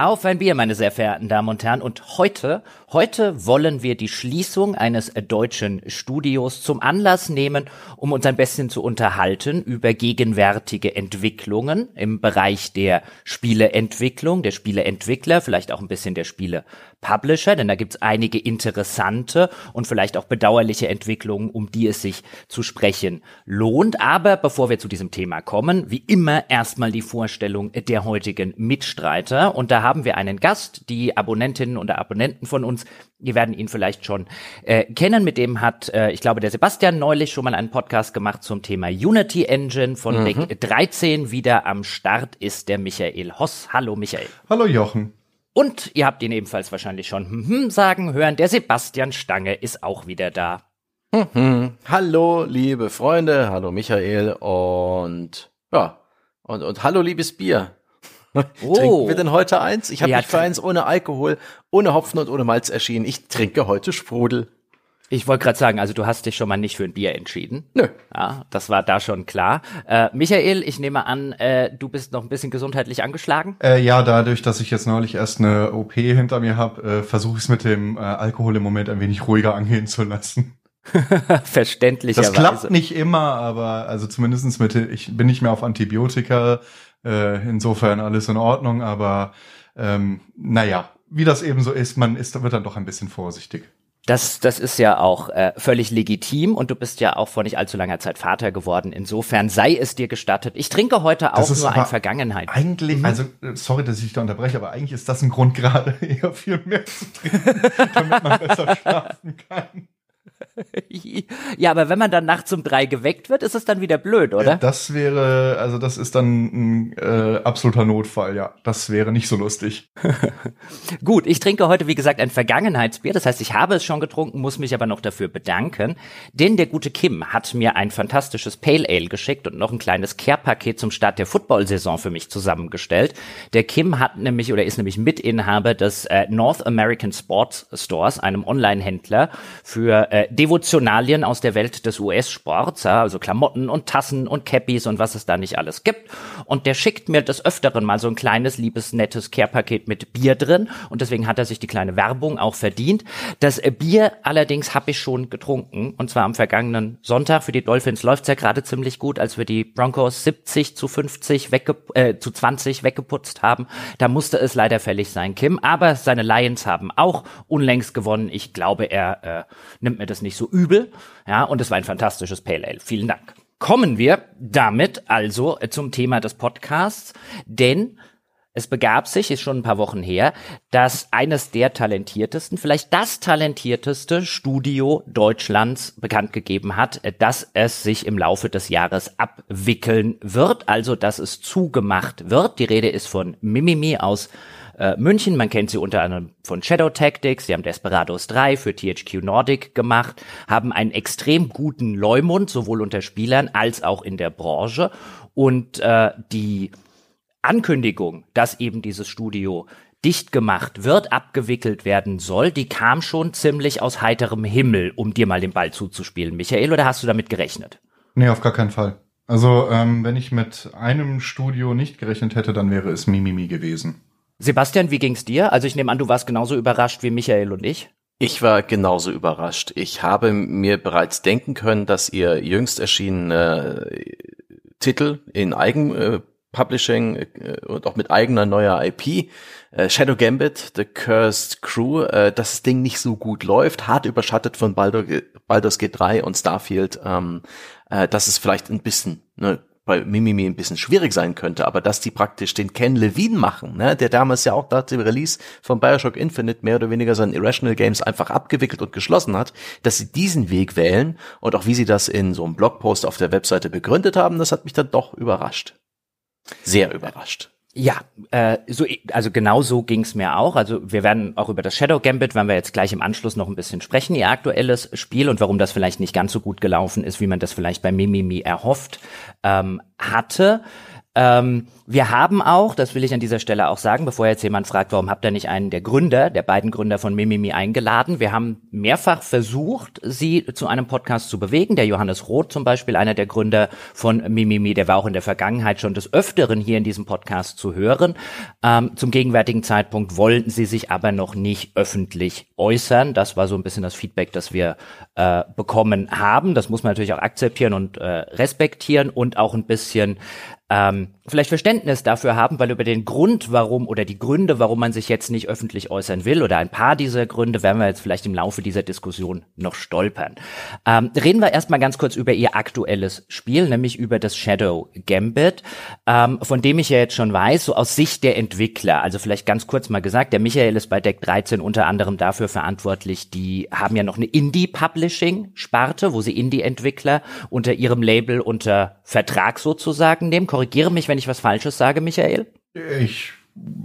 Auf ein Bier, meine sehr verehrten Damen und Herren. Und heute, heute wollen wir die Schließung eines deutschen Studios zum Anlass nehmen, um uns ein bisschen zu unterhalten über gegenwärtige Entwicklungen im Bereich der Spieleentwicklung, der Spieleentwickler, vielleicht auch ein bisschen der Spielepublisher, denn da gibt's einige interessante und vielleicht auch bedauerliche Entwicklungen, um die es sich zu sprechen lohnt. Aber bevor wir zu diesem Thema kommen, wie immer erstmal die Vorstellung der heutigen Mitstreiter. Und da haben wir einen Gast, die Abonnentinnen und Abonnenten von uns, die werden ihn vielleicht schon äh, kennen. Mit dem hat, äh, ich glaube, der Sebastian neulich schon mal einen Podcast gemacht zum Thema Unity Engine von mhm. 13. Wieder am Start ist der Michael Hoss. Hallo Michael. Hallo Jochen. Und ihr habt ihn ebenfalls wahrscheinlich schon hm, hm sagen hören, der Sebastian Stange ist auch wieder da. Mhm. Hallo, liebe Freunde, hallo Michael und ja, und, und hallo, liebes Bier. Oh. Trinken wir denn heute eins? Ich habe ja, mich für eins ohne Alkohol, ohne Hopfen und ohne Malz erschienen. Ich trinke heute Sprudel. Ich wollte gerade sagen, also du hast dich schon mal nicht für ein Bier entschieden. Nö. Ja, das war da schon klar. Äh, Michael, ich nehme an, äh, du bist noch ein bisschen gesundheitlich angeschlagen? Äh, ja, dadurch, dass ich jetzt neulich erst eine OP hinter mir habe, äh, versuche ich es mit dem äh, Alkohol im Moment ein wenig ruhiger angehen zu lassen. Verständlicherweise. Das klappt nicht immer, aber also zumindestens mit, ich bin nicht mehr auf Antibiotika, äh, insofern alles in Ordnung, aber ähm, naja, wie das eben so ist, man ist, wird dann doch ein bisschen vorsichtig. Das, das ist ja auch äh, völlig legitim und du bist ja auch vor nicht allzu langer Zeit Vater geworden. Insofern sei es dir gestattet. Ich trinke heute auch nur ein Vergangenheit. Eigentlich, mhm. also sorry, dass ich da unterbreche, aber eigentlich ist das ein Grund gerade eher viel mehr zu trinken, damit man besser schlafen kann. ja, aber wenn man dann nachts um drei geweckt wird, ist es dann wieder blöd, oder? Das wäre, also das ist dann ein äh, absoluter Notfall, ja. Das wäre nicht so lustig. Gut, ich trinke heute, wie gesagt, ein Vergangenheitsbier. Das heißt, ich habe es schon getrunken, muss mich aber noch dafür bedanken. Denn der gute Kim hat mir ein fantastisches Pale Ale geschickt und noch ein kleines Care-Paket zum Start der Football-Saison für mich zusammengestellt. Der Kim hat nämlich oder ist nämlich Mitinhaber des äh, North American Sports Stores, einem Online-Händler für äh, Devotionalien aus der Welt des US-Sports, also Klamotten und Tassen und Cappies und was es da nicht alles gibt. Und der schickt mir des Öfteren mal so ein kleines, liebes, nettes Care-Paket mit Bier drin. Und deswegen hat er sich die kleine Werbung auch verdient. Das Bier allerdings habe ich schon getrunken. Und zwar am vergangenen Sonntag. Für die Dolphins läuft's ja gerade ziemlich gut, als wir die Broncos 70 zu 50 wegge äh, zu 20 weggeputzt haben. Da musste es leider fällig sein, Kim. Aber seine Lions haben auch unlängst gewonnen. Ich glaube, er äh, nimmt mir das nicht so übel. Ja, und es war ein fantastisches Pale Ale. Vielen Dank. Kommen wir damit also zum Thema des Podcasts, denn es begab sich, ist schon ein paar Wochen her, dass eines der talentiertesten, vielleicht das talentierteste Studio Deutschlands bekannt gegeben hat, dass es sich im Laufe des Jahres abwickeln wird, also dass es zugemacht wird. Die Rede ist von Mimimi aus äh, München. Man kennt sie unter anderem von Shadow Tactics. Sie haben Desperados 3 für THQ Nordic gemacht, haben einen extrem guten Leumund, sowohl unter Spielern als auch in der Branche. Und äh, die Ankündigung, dass eben dieses Studio dicht gemacht wird, abgewickelt werden soll, die kam schon ziemlich aus heiterem Himmel, um dir mal den Ball zuzuspielen, Michael, oder hast du damit gerechnet? Nee, auf gar keinen Fall. Also, ähm, wenn ich mit einem Studio nicht gerechnet hätte, dann wäre es Mimimi gewesen. Sebastian, wie ging's dir? Also ich nehme an, du warst genauso überrascht wie Michael und ich. Ich war genauso überrascht. Ich habe mir bereits denken können, dass ihr jüngst erschienene äh, Titel in Eigenpublishing äh, und auch mit eigener neuer IP, äh, Shadow Gambit, The Cursed Crew, äh, dass das Ding nicht so gut läuft, hart überschattet von Baldur, Baldur's Gate 3 und Starfield, ähm, äh, dass es vielleicht ein bisschen ne, bei Mimimi ein bisschen schwierig sein könnte, aber dass die praktisch den Ken Levine machen, ne, der damals ja auch nach dem Release von Bioshock Infinite mehr oder weniger seinen Irrational Games einfach abgewickelt und geschlossen hat, dass sie diesen Weg wählen und auch wie sie das in so einem Blogpost auf der Webseite begründet haben, das hat mich dann doch überrascht. Sehr überrascht. Ja, äh, so, also genau so ging's mir auch. Also wir werden auch über das Shadow Gambit, wenn wir jetzt gleich im Anschluss noch ein bisschen sprechen, ihr aktuelles Spiel und warum das vielleicht nicht ganz so gut gelaufen ist, wie man das vielleicht bei Mimimi erhofft ähm, hatte. Ähm, wir haben auch, das will ich an dieser Stelle auch sagen, bevor jetzt jemand fragt, warum habt ihr nicht einen der Gründer, der beiden Gründer von Mimimi eingeladen? Wir haben mehrfach versucht, sie zu einem Podcast zu bewegen. Der Johannes Roth zum Beispiel, einer der Gründer von Mimimi, der war auch in der Vergangenheit schon des Öfteren hier in diesem Podcast zu hören. Ähm, zum gegenwärtigen Zeitpunkt wollten sie sich aber noch nicht öffentlich äußern. Das war so ein bisschen das Feedback, das wir äh, bekommen haben. Das muss man natürlich auch akzeptieren und äh, respektieren und auch ein bisschen ähm, vielleicht Verständnis dafür haben, weil über den Grund, warum oder die Gründe, warum man sich jetzt nicht öffentlich äußern will oder ein paar dieser Gründe werden wir jetzt vielleicht im Laufe dieser Diskussion noch stolpern. Ähm, reden wir erstmal ganz kurz über ihr aktuelles Spiel, nämlich über das Shadow Gambit, ähm, von dem ich ja jetzt schon weiß, so aus Sicht der Entwickler, also vielleicht ganz kurz mal gesagt, der Michael ist bei Deck 13 unter anderem dafür verantwortlich, die haben ja noch eine Indie-Publishing-Sparte, wo sie Indie-Entwickler unter ihrem Label unter Vertrag sozusagen nehmen. Korrigiere mich, wenn ich was Falsches sage, Michael. Ich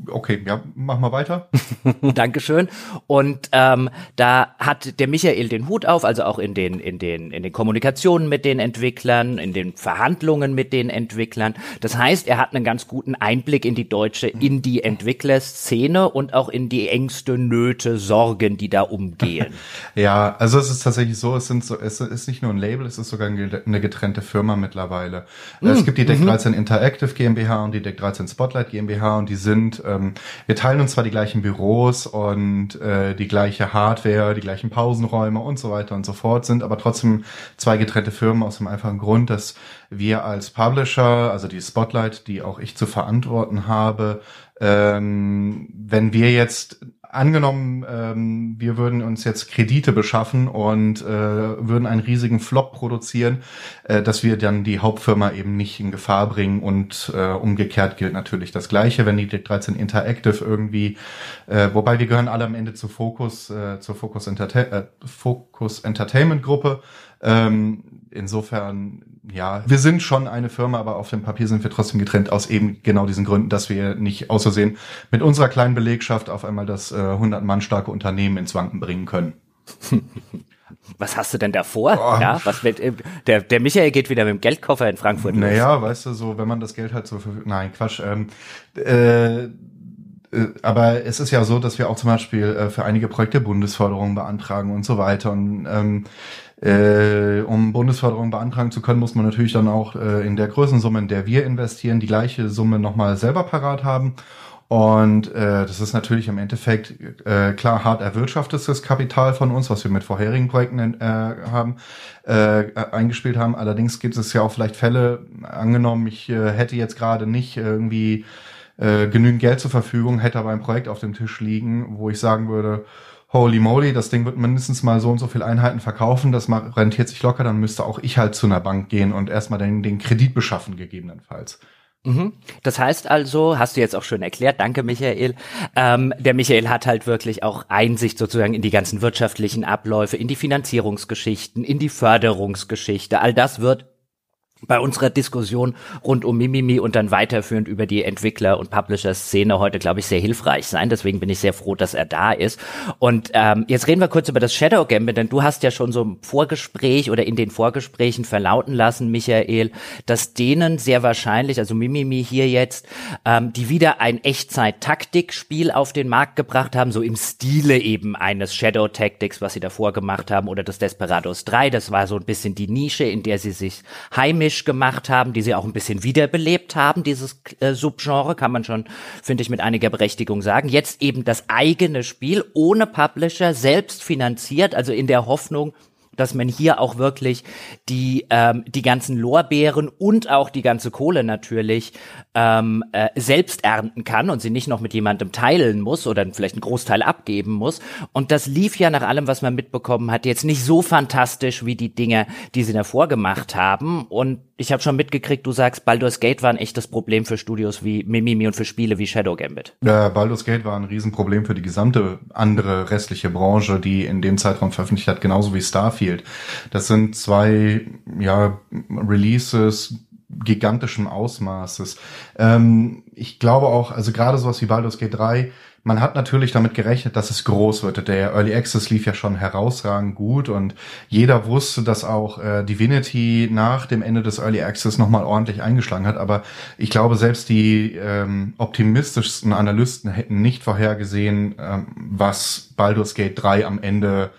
okay, ja, mach mal weiter. Dankeschön. Und ähm, da hat der Michael den Hut auf, also auch in den in den in den Kommunikationen mit den Entwicklern, in den Verhandlungen mit den Entwicklern. Das heißt, er hat einen ganz guten Einblick in die deutsche Indie-Entwicklerszene und auch in die Ängste, Nöte, Sorgen, die da umgehen. ja, also es ist tatsächlich so, es sind so, es ist nicht nur ein Label, es ist sogar eine getrennte Firma mittlerweile. Mm, es gibt die Deck 13 mhm. Interactive GmbH und die Deck 13 Spotlight GmbH und die sind sind. Ähm, wir teilen uns zwar die gleichen Büros und äh, die gleiche Hardware, die gleichen Pausenräume und so weiter und so fort, sind aber trotzdem zwei getrennte Firmen aus dem einfachen Grund, dass wir als Publisher, also die Spotlight, die auch ich zu verantworten habe, ähm, wenn wir jetzt angenommen, ähm, wir würden uns jetzt Kredite beschaffen und äh, würden einen riesigen Flop produzieren, äh, dass wir dann die Hauptfirma eben nicht in Gefahr bringen und äh, umgekehrt gilt natürlich das Gleiche, wenn die 13 Interactive irgendwie, äh, wobei wir gehören alle am Ende zu Focus, äh, zur Focus, Enterta äh, Focus Entertainment Gruppe. Ähm, insofern, ja, wir sind schon eine Firma, aber auf dem Papier sind wir trotzdem getrennt aus eben genau diesen Gründen, dass wir nicht außersehen mit unserer kleinen Belegschaft auf einmal das äh, 100 Mann starke Unternehmen ins Wanken bringen können. Was hast du denn davor? Oh. Ja, was wird, äh, der, der Michael geht wieder mit dem Geldkoffer in Frankfurt. Naja, los. weißt du, so, wenn man das Geld halt so, nein, Quatsch, ähm, äh, äh, aber es ist ja so, dass wir auch zum Beispiel äh, für einige Projekte Bundesförderung beantragen und so weiter. Und ähm, äh, um Bundesförderung beantragen zu können, muss man natürlich dann auch äh, in der Größensumme, in der wir investieren, die gleiche Summe nochmal selber parat haben. Und äh, das ist natürlich im Endeffekt äh, klar hart erwirtschaftetes Kapital von uns, was wir mit vorherigen Projekten äh, haben äh, eingespielt haben. Allerdings gibt es ja auch vielleicht Fälle, angenommen, ich äh, hätte jetzt gerade nicht irgendwie äh, genügend Geld zur Verfügung, hätte aber ein Projekt auf dem Tisch liegen, wo ich sagen würde, holy moly, das Ding wird mindestens mal so und so viel Einheiten verkaufen, das rentiert sich locker, dann müsste auch ich halt zu einer Bank gehen und erstmal den, den Kredit beschaffen, gegebenenfalls. Mhm. Das heißt also, hast du jetzt auch schön erklärt, danke Michael. Ähm, der Michael hat halt wirklich auch Einsicht sozusagen in die ganzen wirtschaftlichen Abläufe, in die Finanzierungsgeschichten, in die Förderungsgeschichte. All das wird bei unserer Diskussion rund um Mimimi und dann weiterführend über die Entwickler- und Publisher-Szene heute, glaube ich, sehr hilfreich sein. Deswegen bin ich sehr froh, dass er da ist. Und ähm, jetzt reden wir kurz über das Shadow Gambit, denn du hast ja schon so im Vorgespräch oder in den Vorgesprächen verlauten lassen, Michael, dass denen sehr wahrscheinlich, also Mimimi hier jetzt, ähm, die wieder ein Echtzeit-Taktik-Spiel auf den Markt gebracht haben, so im Stile eben eines Shadow Tactics, was sie davor gemacht haben, oder des Desperados 3. Das war so ein bisschen die Nische, in der sie sich heimisch Englisch gemacht haben, die sie auch ein bisschen wiederbelebt haben, dieses äh, Subgenre, kann man schon, finde ich, mit einiger Berechtigung sagen. Jetzt eben das eigene Spiel ohne Publisher, selbst finanziert, also in der Hoffnung, dass man hier auch wirklich die ähm, die ganzen Lorbeeren und auch die ganze Kohle natürlich ähm, äh, selbst ernten kann und sie nicht noch mit jemandem teilen muss oder vielleicht einen Großteil abgeben muss. Und das lief ja nach allem, was man mitbekommen hat, jetzt nicht so fantastisch wie die Dinge, die sie davor gemacht haben. Und ich habe schon mitgekriegt, du sagst, Baldur's Gate war ein echtes Problem für Studios wie Mimimi und für Spiele wie Shadow Gambit. Ja, Baldur's Gate war ein Riesenproblem für die gesamte andere restliche Branche, die in dem Zeitraum veröffentlicht hat, genauso wie Starfield. Das sind zwei ja, Releases gigantischem Ausmaßes. Ähm, ich glaube auch, also gerade sowas wie Baldur's Gate 3 man hat natürlich damit gerechnet, dass es groß wird. Der Early Access lief ja schon herausragend gut und jeder wusste, dass auch äh, Divinity nach dem Ende des Early Access nochmal ordentlich eingeschlagen hat. Aber ich glaube, selbst die ähm, optimistischsten Analysten hätten nicht vorhergesehen, ähm, was Baldur's Gate 3 am Ende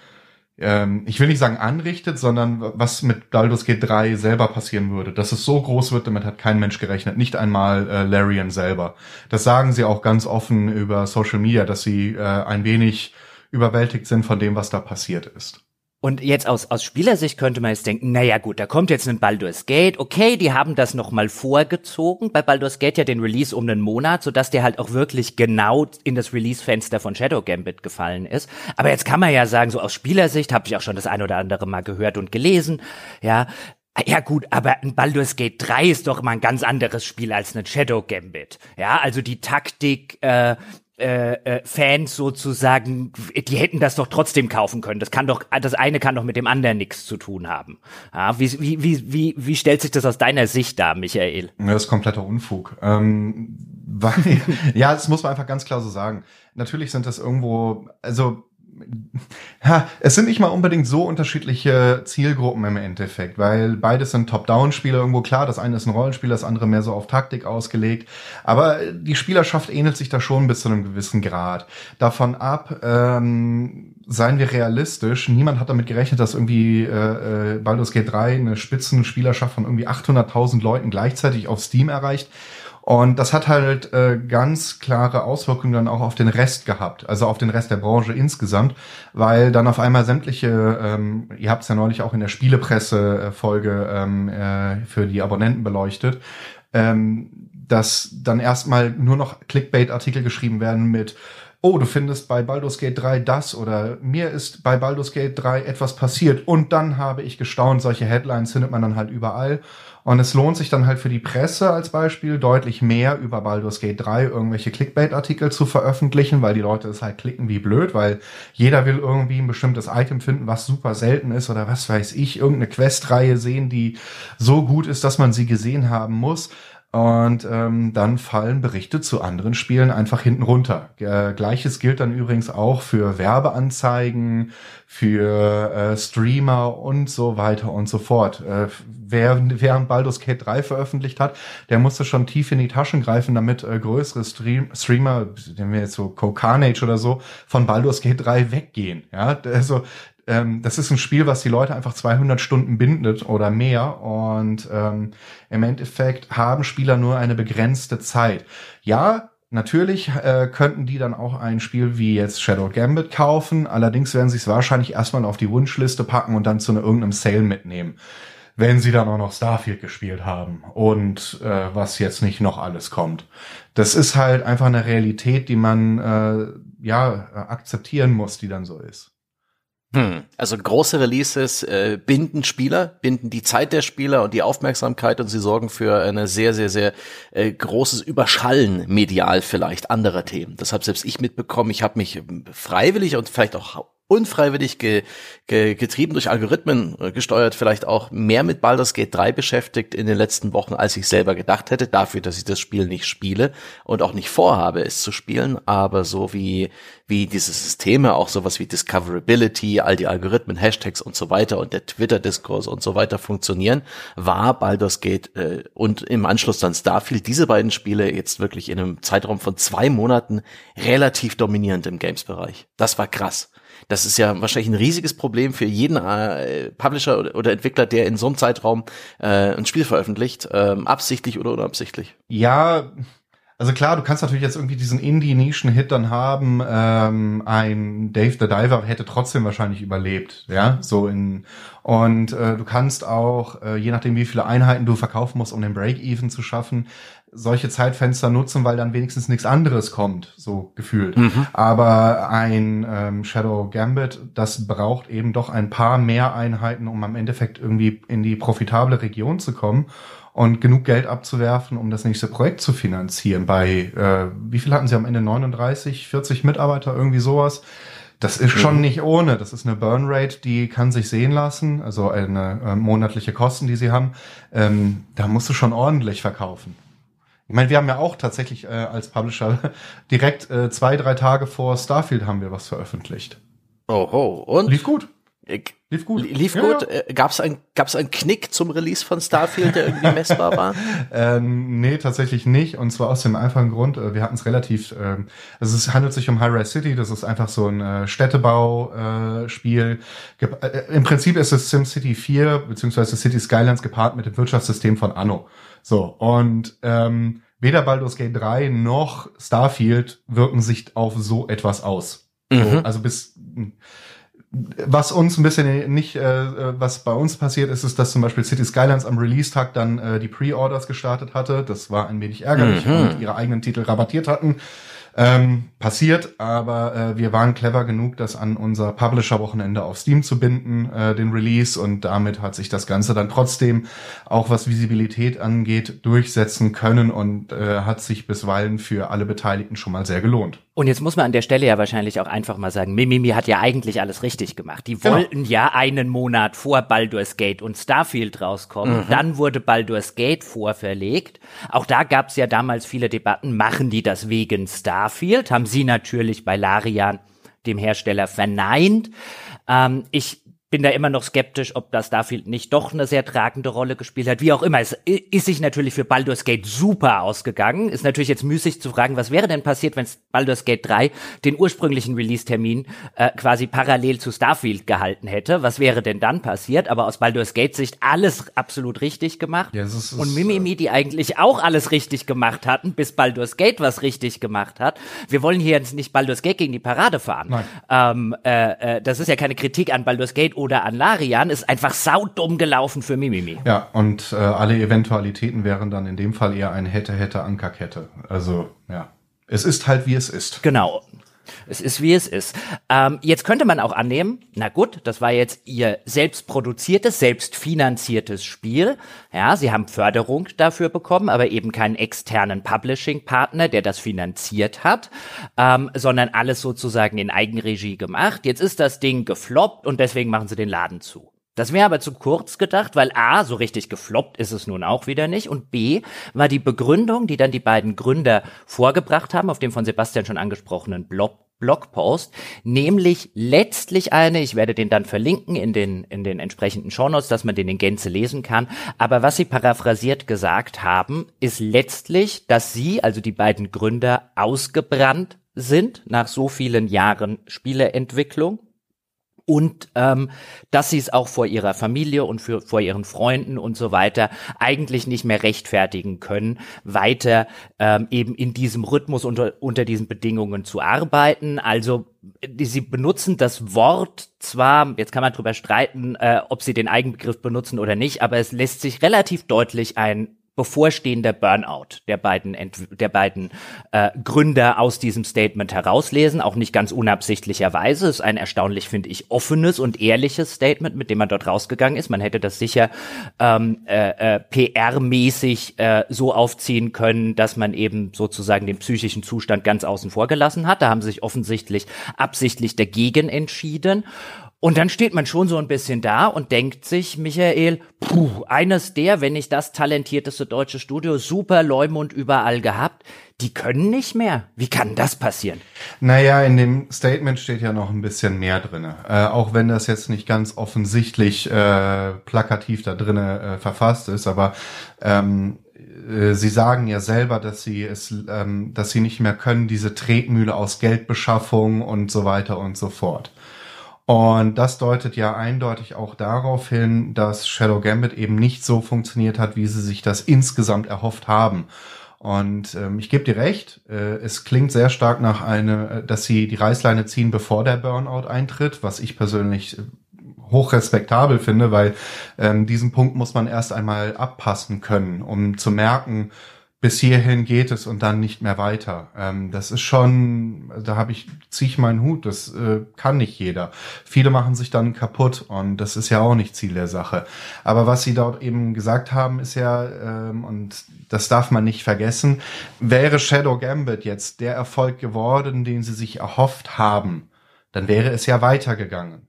ähm, ich will nicht sagen anrichtet, sondern was mit Baldur's Gate 3 selber passieren würde. Dass es so groß wird, damit hat kein Mensch gerechnet, nicht einmal äh, Larian selber. Das sagen sie auch ganz offen über Social Media, dass sie äh, ein wenig überwältigt sind von dem, was da passiert ist. Und jetzt aus, aus Spielersicht könnte man jetzt denken, naja gut, da kommt jetzt ein Baldur's Gate. Okay, die haben das nochmal vorgezogen. Bei Baldur's Gate ja den Release um einen Monat, sodass der halt auch wirklich genau in das Release-Fenster von Shadow Gambit gefallen ist. Aber jetzt kann man ja sagen, so aus Spielersicht, habe ich auch schon das ein oder andere mal gehört und gelesen, ja, ja gut, aber ein Baldur's Gate 3 ist doch mal ein ganz anderes Spiel als ein Shadow Gambit. Ja, also die Taktik, äh, äh, äh, Fans sozusagen, die hätten das doch trotzdem kaufen können. Das kann doch, das eine kann doch mit dem anderen nichts zu tun haben. Ja, wie, wie, wie, wie, wie stellt sich das aus deiner Sicht dar, Michael? Das ist kompletter Unfug. Ähm, weil, ja, das muss man einfach ganz klar so sagen. Natürlich sind das irgendwo, also ja, es sind nicht mal unbedingt so unterschiedliche Zielgruppen im Endeffekt, weil beides sind Top-Down-Spiele irgendwo klar. Das eine ist ein Rollenspiel, das andere mehr so auf Taktik ausgelegt. Aber die Spielerschaft ähnelt sich da schon bis zu einem gewissen Grad. Davon ab, ähm, seien wir realistisch, niemand hat damit gerechnet, dass irgendwie äh, äh Baldur's Gate 3 eine Spitzenspielerschaft von irgendwie 800.000 Leuten gleichzeitig auf Steam erreicht. Und das hat halt äh, ganz klare Auswirkungen dann auch auf den Rest gehabt, also auf den Rest der Branche insgesamt, weil dann auf einmal sämtliche, ähm, ihr habt es ja neulich auch in der Spielepresse-Folge ähm, äh, für die Abonnenten beleuchtet, ähm, dass dann erstmal nur noch Clickbait-Artikel geschrieben werden mit oh, du findest bei Baldur's Gate 3 das oder mir ist bei Baldur's Gate 3 etwas passiert und dann habe ich gestaunt. Solche Headlines findet man dann halt überall. Und es lohnt sich dann halt für die Presse als Beispiel deutlich mehr über Baldur's Gate 3 irgendwelche Clickbait-Artikel zu veröffentlichen, weil die Leute es halt klicken wie blöd, weil jeder will irgendwie ein bestimmtes Item finden, was super selten ist oder was weiß ich, irgendeine Questreihe sehen, die so gut ist, dass man sie gesehen haben muss. Und ähm, dann fallen Berichte zu anderen Spielen einfach hinten runter. Äh, Gleiches gilt dann übrigens auch für Werbeanzeigen, für äh, Streamer und so weiter und so fort. Äh, wer während Baldur's Gate 3 veröffentlicht hat, der musste schon tief in die Taschen greifen, damit äh, größere Stream Streamer, nehmen wir jetzt so Co-Carnage oder so, von Baldur's Gate 3 weggehen. Ja, also ähm, das ist ein Spiel, was die Leute einfach 200 Stunden bindet oder mehr und ähm, im Endeffekt haben Spieler nur eine begrenzte Zeit. Ja, Natürlich äh, könnten die dann auch ein Spiel wie jetzt Shadow Gambit kaufen, allerdings werden sie es wahrscheinlich erstmal auf die Wunschliste packen und dann zu irgendeinem Sale mitnehmen, wenn sie dann auch noch Starfield gespielt haben und äh, was jetzt nicht noch alles kommt. Das ist halt einfach eine Realität, die man äh, ja akzeptieren muss, die dann so ist. Hm. Also große Releases äh, binden Spieler, binden die Zeit der Spieler und die Aufmerksamkeit und sie sorgen für eine sehr, sehr, sehr äh, großes Überschallen medial vielleicht anderer Themen. Das habe selbst ich mitbekommen. Ich habe mich freiwillig und vielleicht auch unfreiwillig ge, ge, getrieben durch Algorithmen äh, gesteuert, vielleicht auch mehr mit Baldur's Gate 3 beschäftigt in den letzten Wochen, als ich selber gedacht hätte, dafür, dass ich das Spiel nicht spiele und auch nicht vorhabe, es zu spielen, aber so wie, wie diese Systeme, auch sowas wie Discoverability, all die Algorithmen, Hashtags und so weiter und der Twitter-Diskurs und so weiter funktionieren, war Baldur's Gate äh, und im Anschluss dann Starfield, diese beiden Spiele jetzt wirklich in einem Zeitraum von zwei Monaten relativ dominierend im Games-Bereich. Das war krass. Das ist ja wahrscheinlich ein riesiges Problem für jeden äh, Publisher oder, oder, Entwickler, der in so einem Zeitraum äh, ein Spiel veröffentlicht, äh, absichtlich oder unabsichtlich. Ja, also klar, du kannst natürlich jetzt irgendwie diesen Indie-Nischen-Hit dann haben. Ähm, ein Dave the Diver hätte trotzdem wahrscheinlich überlebt, ja, so in und äh, du kannst auch, äh, je nachdem wie viele Einheiten du verkaufen musst, um den Break-Even zu schaffen, solche Zeitfenster nutzen, weil dann wenigstens nichts anderes kommt, so gefühlt. Mhm. Aber ein ähm, Shadow Gambit, das braucht eben doch ein paar mehr Einheiten, um am Endeffekt irgendwie in die profitable Region zu kommen und genug Geld abzuwerfen, um das nächste Projekt zu finanzieren. Bei äh, wie viel hatten sie am Ende? 39, 40 Mitarbeiter, irgendwie sowas. Das ist schon mhm. nicht ohne. Das ist eine Burn Rate, die kann sich sehen lassen, also eine äh, monatliche Kosten, die sie haben. Ähm, da musst du schon ordentlich verkaufen. Ich meine, wir haben ja auch tatsächlich äh, als Publisher direkt äh, zwei, drei Tage vor Starfield haben wir was veröffentlicht. Oho, und? Lief gut. Ich, lief gut. Lief ja, gut. Ja. Äh, gab's ein gab's ein Knick zum Release von Starfield, der irgendwie messbar war? ähm, nee, tatsächlich nicht. Und zwar aus dem einfachen Grund, äh, wir hatten es relativ, ähm, also es handelt sich um High-Rise City, das ist einfach so ein äh, Städtebauspiel. Äh, äh, Im Prinzip ist es SimCity 4, beziehungsweise City Skylines gepaart mit dem Wirtschaftssystem von Anno. So, und ähm, weder Baldur's Gate 3 noch Starfield wirken sich auf so etwas aus. Mhm. So, also bis was uns ein bisschen nicht, äh, was bei uns passiert ist, ist, dass zum Beispiel City Skylines am Release-Tag dann äh, die Pre-Orders gestartet hatte. Das war ein wenig ärgerlich mhm. und ihre eigenen Titel rabattiert hatten. Ähm, passiert, aber äh, wir waren clever genug, das an unser Publisher-Wochenende auf Steam zu binden, äh, den Release, und damit hat sich das Ganze dann trotzdem, auch was Visibilität angeht, durchsetzen können und äh, hat sich bisweilen für alle Beteiligten schon mal sehr gelohnt. Und jetzt muss man an der Stelle ja wahrscheinlich auch einfach mal sagen, Mimimi hat ja eigentlich alles richtig gemacht. Die genau. wollten genau. ja einen Monat vor Baldur's Gate und Starfield rauskommen. Mhm. Dann wurde Baldur's Gate vorverlegt. Auch da gab es ja damals viele Debatten, machen die das wegen Starfield? Haben sie natürlich bei Larian, dem Hersteller, verneint. Ähm, ich bin da immer noch skeptisch, ob das Starfield nicht doch eine sehr tragende Rolle gespielt hat. Wie auch immer, es ist sich natürlich für Baldur's Gate super ausgegangen. Ist natürlich jetzt müßig zu fragen, was wäre denn passiert, wenn Baldur's Gate 3 den ursprünglichen Release-Termin äh, quasi parallel zu Starfield gehalten hätte. Was wäre denn dann passiert? Aber aus Baldur's Gate Sicht alles absolut richtig gemacht. Ja, ist, Und Mimimi, äh, die eigentlich auch alles richtig gemacht hatten, bis Baldur's Gate was richtig gemacht hat. Wir wollen hier jetzt nicht Baldur's Gate gegen die Parade fahren. Nein. Ähm, äh, äh, das ist ja keine Kritik an Baldur's Gate oder an Larian ist einfach saudumm gelaufen für Mimimi. Ja, und äh, alle Eventualitäten wären dann in dem Fall eher ein hätte, hätte, Ankerkette. Also, ja. Es ist halt, wie es ist. Genau. Es ist, wie es ist. Ähm, jetzt könnte man auch annehmen, na gut, das war jetzt ihr selbstproduziertes, selbstfinanziertes Spiel. Ja, sie haben Förderung dafür bekommen, aber eben keinen externen Publishing-Partner, der das finanziert hat, ähm, sondern alles sozusagen in Eigenregie gemacht. Jetzt ist das Ding gefloppt und deswegen machen sie den Laden zu. Das wäre aber zu kurz gedacht, weil A, so richtig gefloppt ist es nun auch wieder nicht und B, war die Begründung, die dann die beiden Gründer vorgebracht haben, auf dem von Sebastian schon angesprochenen Blog, Blogpost, nämlich letztlich eine, ich werde den dann verlinken in den, in den entsprechenden Shownotes, dass man den in Gänze lesen kann, aber was sie paraphrasiert gesagt haben, ist letztlich, dass sie, also die beiden Gründer, ausgebrannt sind nach so vielen Jahren Spieleentwicklung und ähm, dass sie es auch vor ihrer Familie und für, vor ihren Freunden und so weiter eigentlich nicht mehr rechtfertigen können, weiter ähm, eben in diesem Rhythmus unter, unter diesen Bedingungen zu arbeiten. Also die, sie benutzen das Wort zwar, jetzt kann man drüber streiten, äh, ob sie den Eigenbegriff benutzen oder nicht, aber es lässt sich relativ deutlich ein bevorstehender Burnout der beiden der beiden äh, Gründer aus diesem Statement herauslesen, auch nicht ganz unabsichtlicherweise. Ist ein erstaunlich, finde ich, offenes und ehrliches Statement, mit dem man dort rausgegangen ist. Man hätte das sicher ähm, äh, äh, PR-mäßig äh, so aufziehen können, dass man eben sozusagen den psychischen Zustand ganz außen vor gelassen hat. Da haben sie sich offensichtlich absichtlich dagegen entschieden. Und dann steht man schon so ein bisschen da und denkt sich, Michael, puh, eines der, wenn nicht das talentierteste deutsche Studio, super Leumund überall gehabt, die können nicht mehr. Wie kann das passieren? Naja, in dem Statement steht ja noch ein bisschen mehr drinne. Äh, auch wenn das jetzt nicht ganz offensichtlich äh, plakativ da drinne äh, verfasst ist, aber ähm, äh, Sie sagen ja selber, dass sie es, ähm, dass sie nicht mehr können, diese Tretmühle aus Geldbeschaffung und so weiter und so fort. Und das deutet ja eindeutig auch darauf hin, dass Shadow Gambit eben nicht so funktioniert hat, wie sie sich das insgesamt erhofft haben. Und ähm, ich gebe dir recht, äh, es klingt sehr stark nach einer, äh, dass sie die Reißleine ziehen, bevor der Burnout eintritt, was ich persönlich äh, hochrespektabel finde, weil ähm, diesen Punkt muss man erst einmal abpassen können, um zu merken, bis hierhin geht es und dann nicht mehr weiter. Ähm, das ist schon, da habe ich, ziehe ich meinen Hut, das äh, kann nicht jeder. Viele machen sich dann kaputt und das ist ja auch nicht Ziel der Sache. Aber was sie dort eben gesagt haben, ist ja, ähm, und das darf man nicht vergessen, wäre Shadow Gambit jetzt der Erfolg geworden, den sie sich erhofft haben, dann wäre es ja weitergegangen.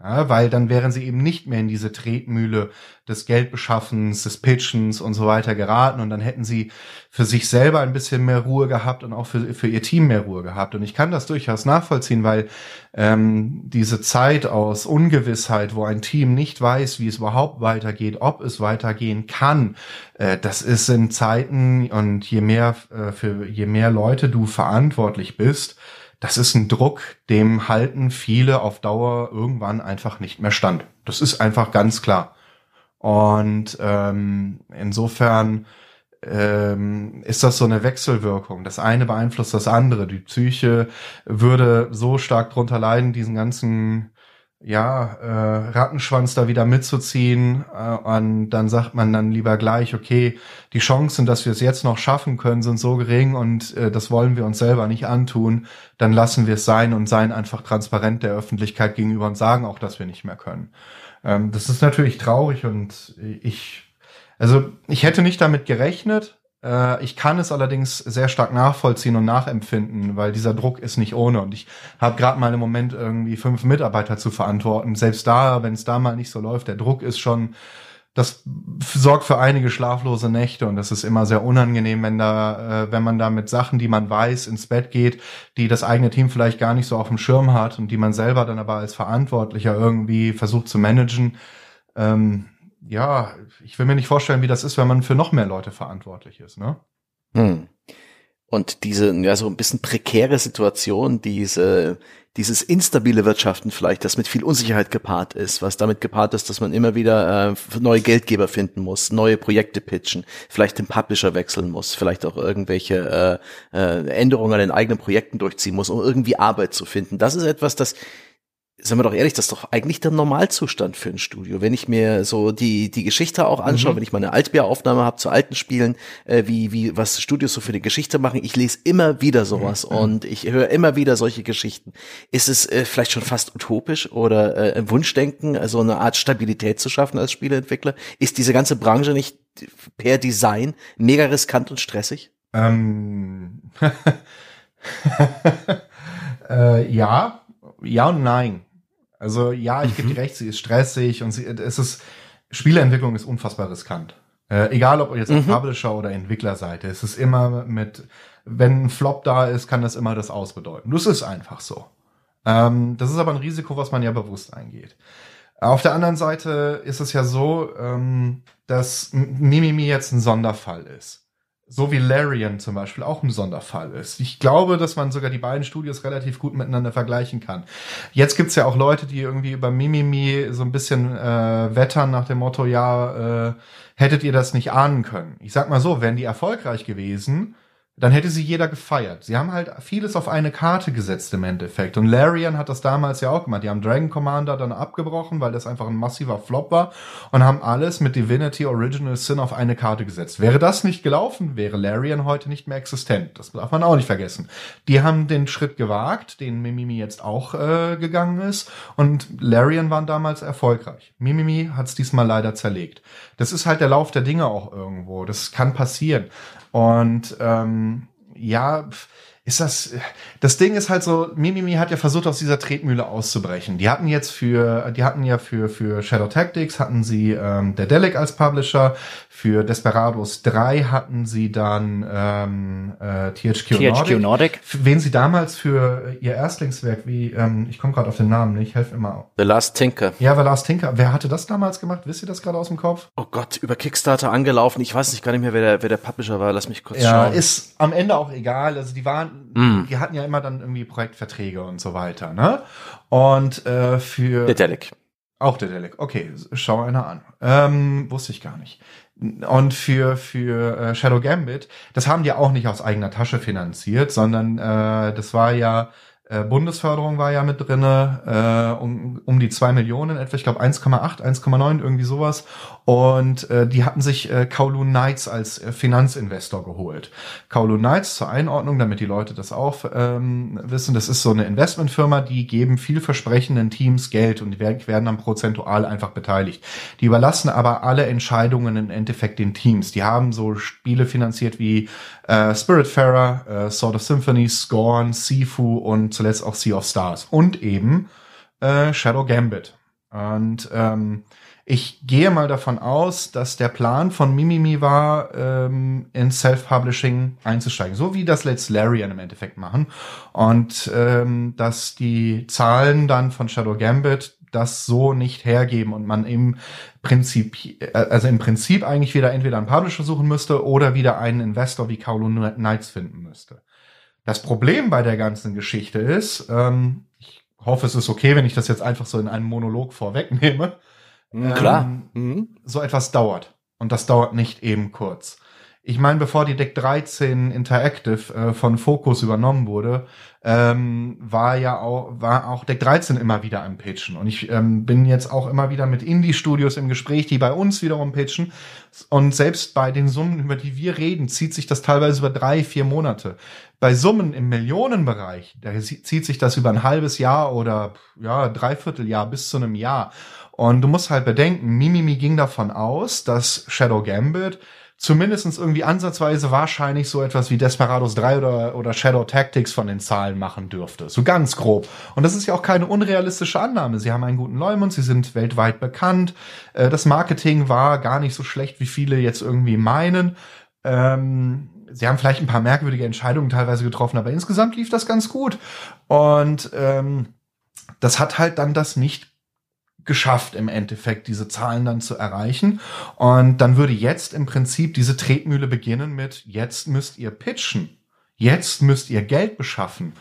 Ja, weil dann wären sie eben nicht mehr in diese Tretmühle des Geldbeschaffens, des Pitchens und so weiter geraten und dann hätten sie für sich selber ein bisschen mehr Ruhe gehabt und auch für, für ihr Team mehr Ruhe gehabt. Und ich kann das durchaus nachvollziehen, weil ähm, diese Zeit aus Ungewissheit, wo ein Team nicht weiß, wie es überhaupt weitergeht, ob es weitergehen kann, äh, das ist in Zeiten und je mehr äh, für je mehr Leute du verantwortlich bist, das ist ein Druck, dem halten viele auf Dauer irgendwann einfach nicht mehr stand. Das ist einfach ganz klar. Und ähm, insofern ähm, ist das so eine Wechselwirkung. Das eine beeinflusst das andere. Die Psyche würde so stark drunter leiden, diesen ganzen ja, äh, Rattenschwanz da wieder mitzuziehen. Äh, und dann sagt man dann lieber gleich, okay, die Chancen, dass wir es jetzt noch schaffen können, sind so gering und äh, das wollen wir uns selber nicht antun. Dann lassen wir es sein und seien einfach transparent der Öffentlichkeit gegenüber und sagen auch, dass wir nicht mehr können. Ähm, das ist natürlich traurig und ich, also ich hätte nicht damit gerechnet, ich kann es allerdings sehr stark nachvollziehen und nachempfinden, weil dieser Druck ist nicht ohne. Und ich habe gerade mal im Moment irgendwie fünf Mitarbeiter zu verantworten. Selbst da, wenn es da mal nicht so läuft, der Druck ist schon, das sorgt für einige schlaflose Nächte und das ist immer sehr unangenehm, wenn da, äh, wenn man da mit Sachen, die man weiß, ins Bett geht, die das eigene Team vielleicht gar nicht so auf dem Schirm hat und die man selber dann aber als Verantwortlicher irgendwie versucht zu managen. Ähm, ja, ich will mir nicht vorstellen, wie das ist, wenn man für noch mehr Leute verantwortlich ist, ne? Hm. Und diese, ja, so ein bisschen prekäre Situation, diese, dieses instabile Wirtschaften vielleicht, das mit viel Unsicherheit gepaart ist, was damit gepaart ist, dass man immer wieder äh, neue Geldgeber finden muss, neue Projekte pitchen, vielleicht den Publisher wechseln muss, vielleicht auch irgendwelche äh, äh, Änderungen an den eigenen Projekten durchziehen muss, um irgendwie Arbeit zu finden. Das ist etwas, das Sagen wir doch ehrlich, das ist doch eigentlich der Normalzustand für ein Studio. Wenn ich mir so die die Geschichte auch anschaue, mhm. wenn ich mal eine Altbieraufnahme habe zu alten Spielen, äh, wie wie was Studios so für eine Geschichte machen, ich lese immer wieder sowas mhm. und ich höre immer wieder solche Geschichten. Ist es äh, vielleicht schon fast utopisch oder äh, ein Wunschdenken, also eine Art Stabilität zu schaffen als Spieleentwickler? Ist diese ganze Branche nicht per Design mega riskant und stressig? Ähm. äh, ja, ja und nein. Also ja, ich mhm. gebe dir recht, sie ist stressig und sie, es ist, Spieleentwicklung ist unfassbar riskant. Äh, egal ob ihr jetzt mhm. Publisher oder Entwicklerseite, es ist immer mit, wenn ein Flop da ist, kann das immer das ausbedeuten. Das ist einfach so. Ähm, das ist aber ein Risiko, was man ja bewusst eingeht. Auf der anderen Seite ist es ja so, ähm, dass Mimimi jetzt ein Sonderfall ist so wie Larian zum Beispiel auch ein Sonderfall ist. Ich glaube, dass man sogar die beiden Studios relativ gut miteinander vergleichen kann. Jetzt gibt's ja auch Leute, die irgendwie über Mimimi so ein bisschen äh, wettern nach dem Motto, ja, äh, hättet ihr das nicht ahnen können. Ich sag mal so, wären die erfolgreich gewesen, dann hätte sie jeder gefeiert. Sie haben halt vieles auf eine Karte gesetzt im Endeffekt. Und Larian hat das damals ja auch gemacht. Die haben Dragon Commander dann abgebrochen, weil das einfach ein massiver Flop war und haben alles mit Divinity Original Sin auf eine Karte gesetzt. Wäre das nicht gelaufen, wäre Larian heute nicht mehr existent. Das darf man auch nicht vergessen. Die haben den Schritt gewagt, den Mimimi jetzt auch äh, gegangen ist. Und Larian waren damals erfolgreich. Mimimi hat es diesmal leider zerlegt. Das ist halt der Lauf der Dinge auch irgendwo. Das kann passieren. Und ähm, ja, ist das, das Ding ist halt so, Mimimi hat ja versucht, aus dieser Tretmühle auszubrechen. Die hatten jetzt für, die hatten ja für, für Shadow Tactics hatten sie ähm, der Delic als Publisher, für Desperados 3 hatten sie dann ähm, äh, THQ, THQ Nordic. Nordic. Wen sie damals für ihr Erstlingswerk, wie, ähm, ich komme gerade auf den Namen nicht, helfe immer. The Last Tinker. Ja, The Last Tinker. Wer hatte das damals gemacht? Wisst ihr das gerade aus dem Kopf? Oh Gott, über Kickstarter angelaufen. Ich weiß nicht gar nicht mehr, wer der, wer der Publisher war. Lass mich kurz ja, schauen. Ja, ist am Ende auch egal. Also die waren, mm. die hatten ja immer dann irgendwie Projektverträge und so weiter, ne? Und äh, für. Der Delic. Auch der Delic. Okay, schau einer an. Ähm, wusste ich gar nicht. Und für, für äh, Shadow Gambit, das haben die auch nicht aus eigener Tasche finanziert, sondern äh, das war ja äh, Bundesförderung war ja mit drinne äh, um, um die zwei Millionen etwa, ich glaube 1,8, 1,9 irgendwie sowas. Und äh, die hatten sich äh, Kowloon Knights als äh, Finanzinvestor geholt. Kowloon Knights zur Einordnung, damit die Leute das auch ähm, wissen, das ist so eine Investmentfirma, die geben vielversprechenden Teams Geld und die werden, werden dann prozentual einfach beteiligt. Die überlassen aber alle Entscheidungen im Endeffekt den Teams. Die haben so Spiele finanziert wie äh, Spiritfarer, äh, Sword of Symphony, Scorn, Sifu und zuletzt auch Sea of Stars und eben äh, Shadow Gambit. Und ähm, ich gehe mal davon aus, dass der Plan von Mimimi war, ähm, in Self-Publishing einzusteigen, so wie das Let's Larian im Endeffekt machen. Und ähm, dass die Zahlen dann von Shadow Gambit das so nicht hergeben und man im Prinzip, äh, also im Prinzip eigentlich wieder entweder einen Publisher suchen müsste oder wieder einen Investor wie Kowloon Knights finden müsste. Das Problem bei der ganzen Geschichte ist, ähm, ich hoffe, es ist okay, wenn ich das jetzt einfach so in einem Monolog vorwegnehme, Mhm. Klar. ähm, Mhm. so etwas dauert. Und das dauert nicht eben kurz. Ich meine, bevor die Deck 13 Interactive äh, von Focus übernommen wurde, ähm, war ja auch, war auch Deck 13 immer wieder am Pitchen. Und ich ähm, bin jetzt auch immer wieder mit Indie-Studios im Gespräch, die bei uns wiederum pitchen. Und selbst bei den Summen, über die wir reden, zieht sich das teilweise über drei, vier Monate. Bei Summen im Millionenbereich, da zieht sich das über ein halbes Jahr oder ja, dreiviertel Jahr bis zu einem Jahr. Und du musst halt bedenken, Mimimi ging davon aus, dass Shadow Gambit zumindestens irgendwie ansatzweise wahrscheinlich so etwas wie Desperados 3 oder, oder Shadow Tactics von den Zahlen machen dürfte. So ganz grob. Und das ist ja auch keine unrealistische Annahme. Sie haben einen guten Leumund, sie sind weltweit bekannt. Äh, Das Marketing war gar nicht so schlecht, wie viele jetzt irgendwie meinen. Ähm, sie haben vielleicht ein paar merkwürdige Entscheidungen teilweise getroffen, aber insgesamt lief das ganz gut. Und ähm, das hat halt dann das nicht geschafft, im Endeffekt diese Zahlen dann zu erreichen. Und dann würde jetzt im Prinzip diese Tretmühle beginnen mit, jetzt müsst ihr pitchen. Jetzt müsst ihr Geld beschaffen.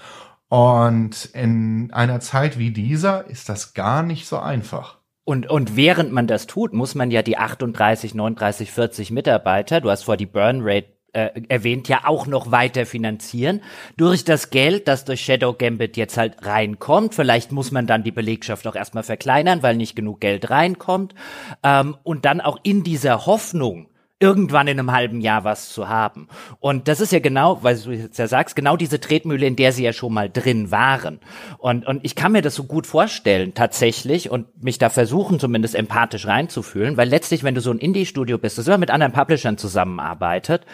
Und in einer Zeit wie dieser ist das gar nicht so einfach. Und, und während man das tut, muss man ja die 38, 39, 40 Mitarbeiter, du hast vor die Burn Rate äh, erwähnt, ja auch noch weiter finanzieren. Durch das Geld, das durch Shadow Gambit jetzt halt reinkommt. Vielleicht muss man dann die Belegschaft auch erstmal verkleinern, weil nicht genug Geld reinkommt. Ähm, und dann auch in dieser Hoffnung, irgendwann in einem halben Jahr was zu haben. Und das ist ja genau, weil du jetzt ja sagst, genau diese Tretmühle, in der sie ja schon mal drin waren. Und, und ich kann mir das so gut vorstellen, tatsächlich, und mich da versuchen, zumindest empathisch reinzufühlen, weil letztlich, wenn du so ein Indie-Studio bist, das immer mit anderen Publishern zusammenarbeitet,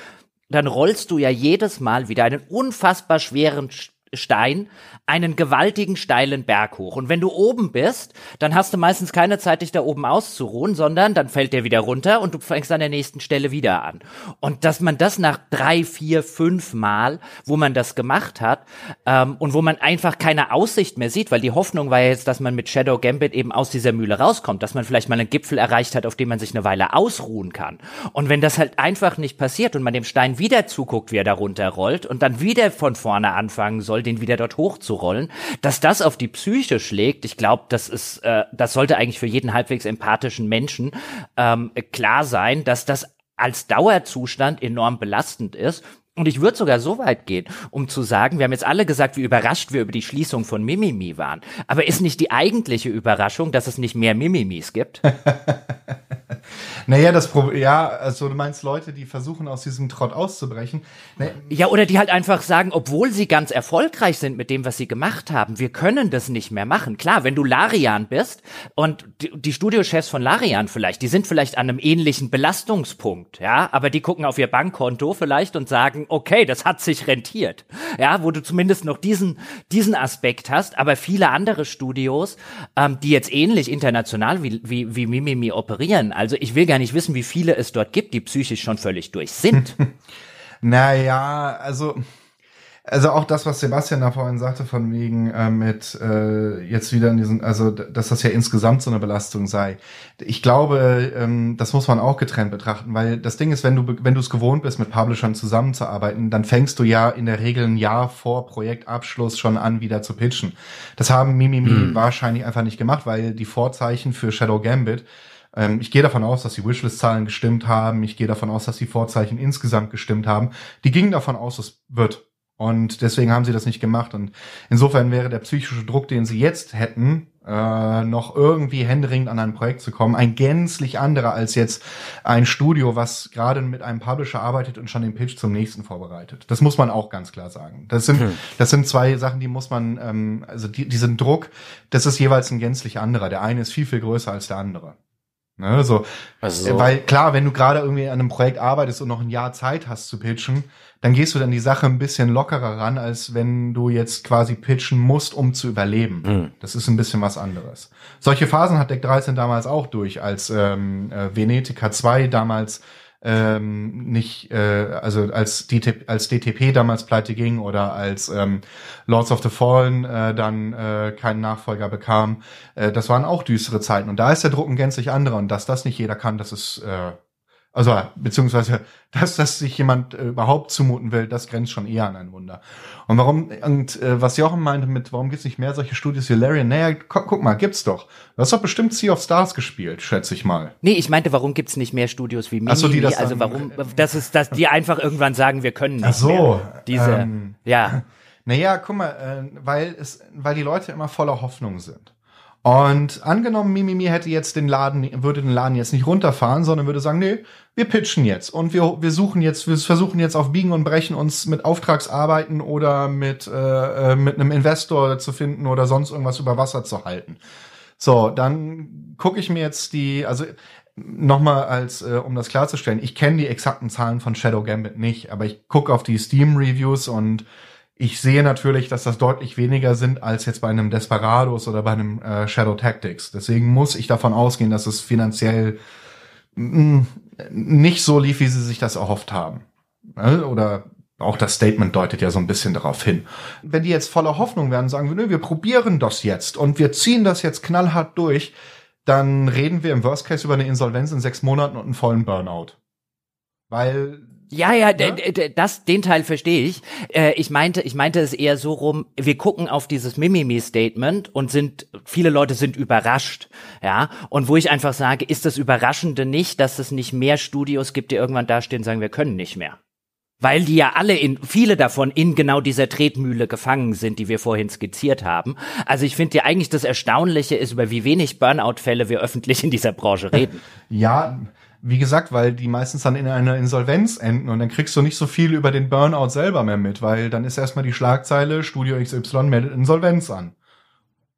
dann rollst du ja jedes Mal wieder einen unfassbar schweren Stein einen gewaltigen steilen Berg hoch. Und wenn du oben bist, dann hast du meistens keine Zeit, dich da oben auszuruhen, sondern dann fällt der wieder runter und du fängst an der nächsten Stelle wieder an. Und dass man das nach drei, vier, fünf Mal, wo man das gemacht hat ähm, und wo man einfach keine Aussicht mehr sieht, weil die Hoffnung war ja jetzt, dass man mit Shadow Gambit eben aus dieser Mühle rauskommt, dass man vielleicht mal einen Gipfel erreicht hat, auf dem man sich eine Weile ausruhen kann. Und wenn das halt einfach nicht passiert und man dem Stein wieder zuguckt, wie er da runterrollt und dann wieder von vorne anfangen soll, den wieder dort hochzurollen, dass das auf die Psyche schlägt, ich glaube, das ist, äh, das sollte eigentlich für jeden halbwegs empathischen Menschen ähm, klar sein, dass das als Dauerzustand enorm belastend ist. Und ich würde sogar so weit gehen, um zu sagen, wir haben jetzt alle gesagt, wie überrascht wir über die Schließung von Mimimi waren. Aber ist nicht die eigentliche Überraschung, dass es nicht mehr Mimimis gibt? Naja, das Problem, ja, also du meinst Leute, die versuchen, aus diesem Trott auszubrechen. Ne, Ja, oder die halt einfach sagen, obwohl sie ganz erfolgreich sind mit dem, was sie gemacht haben, wir können das nicht mehr machen. Klar, wenn du Larian bist und die, die Studiochefs von Larian vielleicht, die sind vielleicht an einem ähnlichen Belastungspunkt, ja, aber die gucken auf ihr Bankkonto vielleicht und sagen, okay, das hat sich rentiert. Ja, wo du zumindest noch diesen, diesen Aspekt hast, aber viele andere Studios, ähm, die jetzt ähnlich international wie, wie, wie Mimimi operieren, also ich will gar nicht wissen, wie viele es dort gibt, die psychisch schon völlig durch sind. Naja, also, also auch das, was Sebastian da vorhin sagte, von wegen äh, mit äh, jetzt wieder in diesen, also dass das ja insgesamt so eine Belastung sei. Ich glaube, ähm, das muss man auch getrennt betrachten, weil das Ding ist, wenn du wenn du es gewohnt bist, mit Publishern zusammenzuarbeiten, dann fängst du ja in der Regel ein Jahr vor Projektabschluss schon an, wieder zu pitchen. Das haben Mimimi wahrscheinlich einfach nicht gemacht, weil die Vorzeichen für Shadow Gambit ähm, ich gehe davon aus, dass die Wishlist-Zahlen gestimmt haben. Ich gehe davon aus, dass die Vorzeichen insgesamt gestimmt haben. Die gingen davon aus, es wird. Und deswegen haben sie das nicht gemacht. Und insofern wäre der psychische Druck, den sie jetzt hätten, äh, noch irgendwie händeringend an ein Projekt zu kommen, ein gänzlich anderer als jetzt ein Studio, was gerade mit einem Publisher arbeitet und schon den Pitch zum nächsten vorbereitet. Das muss man auch ganz klar sagen. Das sind, das sind zwei Sachen, die muss man, ähm, also die, diesen Druck, das ist jeweils ein gänzlich anderer. Der eine ist viel, viel größer als der andere. Ne, so, also, weil klar, wenn du gerade irgendwie an einem Projekt arbeitest und noch ein Jahr Zeit hast zu pitchen, dann gehst du dann die Sache ein bisschen lockerer ran, als wenn du jetzt quasi pitchen musst, um zu überleben. Mhm. Das ist ein bisschen was anderes. Solche Phasen hat Deck 13 damals auch durch, als ähm, äh, Venetica 2 damals ähm, nicht, äh, also als, DTP, als DTP damals pleite ging oder als ähm, Lords of the Fallen äh, dann äh, keinen Nachfolger bekam, äh, das waren auch düstere Zeiten. Und da ist der Druck ein gänzlich anderer. Und dass das nicht jeder kann, das ist äh, also, beziehungsweise, dass, dass sich jemand äh, überhaupt zumuten will, das grenzt schon eher an ein Wunder. Und warum, und äh, was Jochen meinte mit, warum gibt's nicht mehr solche Studios wie Larian? Naja, guck, guck mal, gibt's doch. Du hast doch bestimmt Sea of Stars gespielt, schätze ich mal. Nee, ich meinte, warum gibt's nicht mehr Studios wie? Ach so, die das also warum, das ist, dass die einfach irgendwann sagen, wir können nicht Ach so, mehr. Diese, ähm, ja. Naja, guck mal, äh, weil es, weil die Leute immer voller Hoffnung sind. Und angenommen, Mimimi hätte jetzt den Laden, würde den Laden jetzt nicht runterfahren, sondern würde sagen, nee, wir pitchen jetzt und wir, wir suchen jetzt, wir versuchen jetzt auf Biegen und Brechen uns mit Auftragsarbeiten oder mit, äh, äh, mit einem Investor zu finden oder sonst irgendwas über Wasser zu halten. So, dann gucke ich mir jetzt die, also nochmal als, äh, um das klarzustellen, ich kenne die exakten Zahlen von Shadow Gambit nicht, aber ich gucke auf die Steam-Reviews und ich sehe natürlich, dass das deutlich weniger sind als jetzt bei einem Desperados oder bei einem äh, Shadow Tactics. Deswegen muss ich davon ausgehen, dass es finanziell mm, nicht so lief, wie sie sich das erhofft haben. Ne? Oder auch das Statement deutet ja so ein bisschen darauf hin. Wenn die jetzt voller Hoffnung werden, sagen wir, nö, wir probieren das jetzt und wir ziehen das jetzt knallhart durch, dann reden wir im Worst Case über eine Insolvenz in sechs Monaten und einen vollen Burnout. Weil ja, ja, ja? das, den Teil verstehe ich. Äh, ich meinte, ich meinte es eher so rum, wir gucken auf dieses Mimimi-Statement und sind, viele Leute sind überrascht, ja. Und wo ich einfach sage, ist das Überraschende nicht, dass es nicht mehr Studios gibt, die irgendwann dastehen und sagen, wir können nicht mehr. Weil die ja alle in, viele davon in genau dieser Tretmühle gefangen sind, die wir vorhin skizziert haben. Also ich finde ja eigentlich das Erstaunliche ist, über wie wenig Burnout-Fälle wir öffentlich in dieser Branche reden. Ja, wie gesagt, weil die meistens dann in einer Insolvenz enden und dann kriegst du nicht so viel über den Burnout selber mehr mit, weil dann ist erstmal die Schlagzeile, Studio XY meldet Insolvenz an.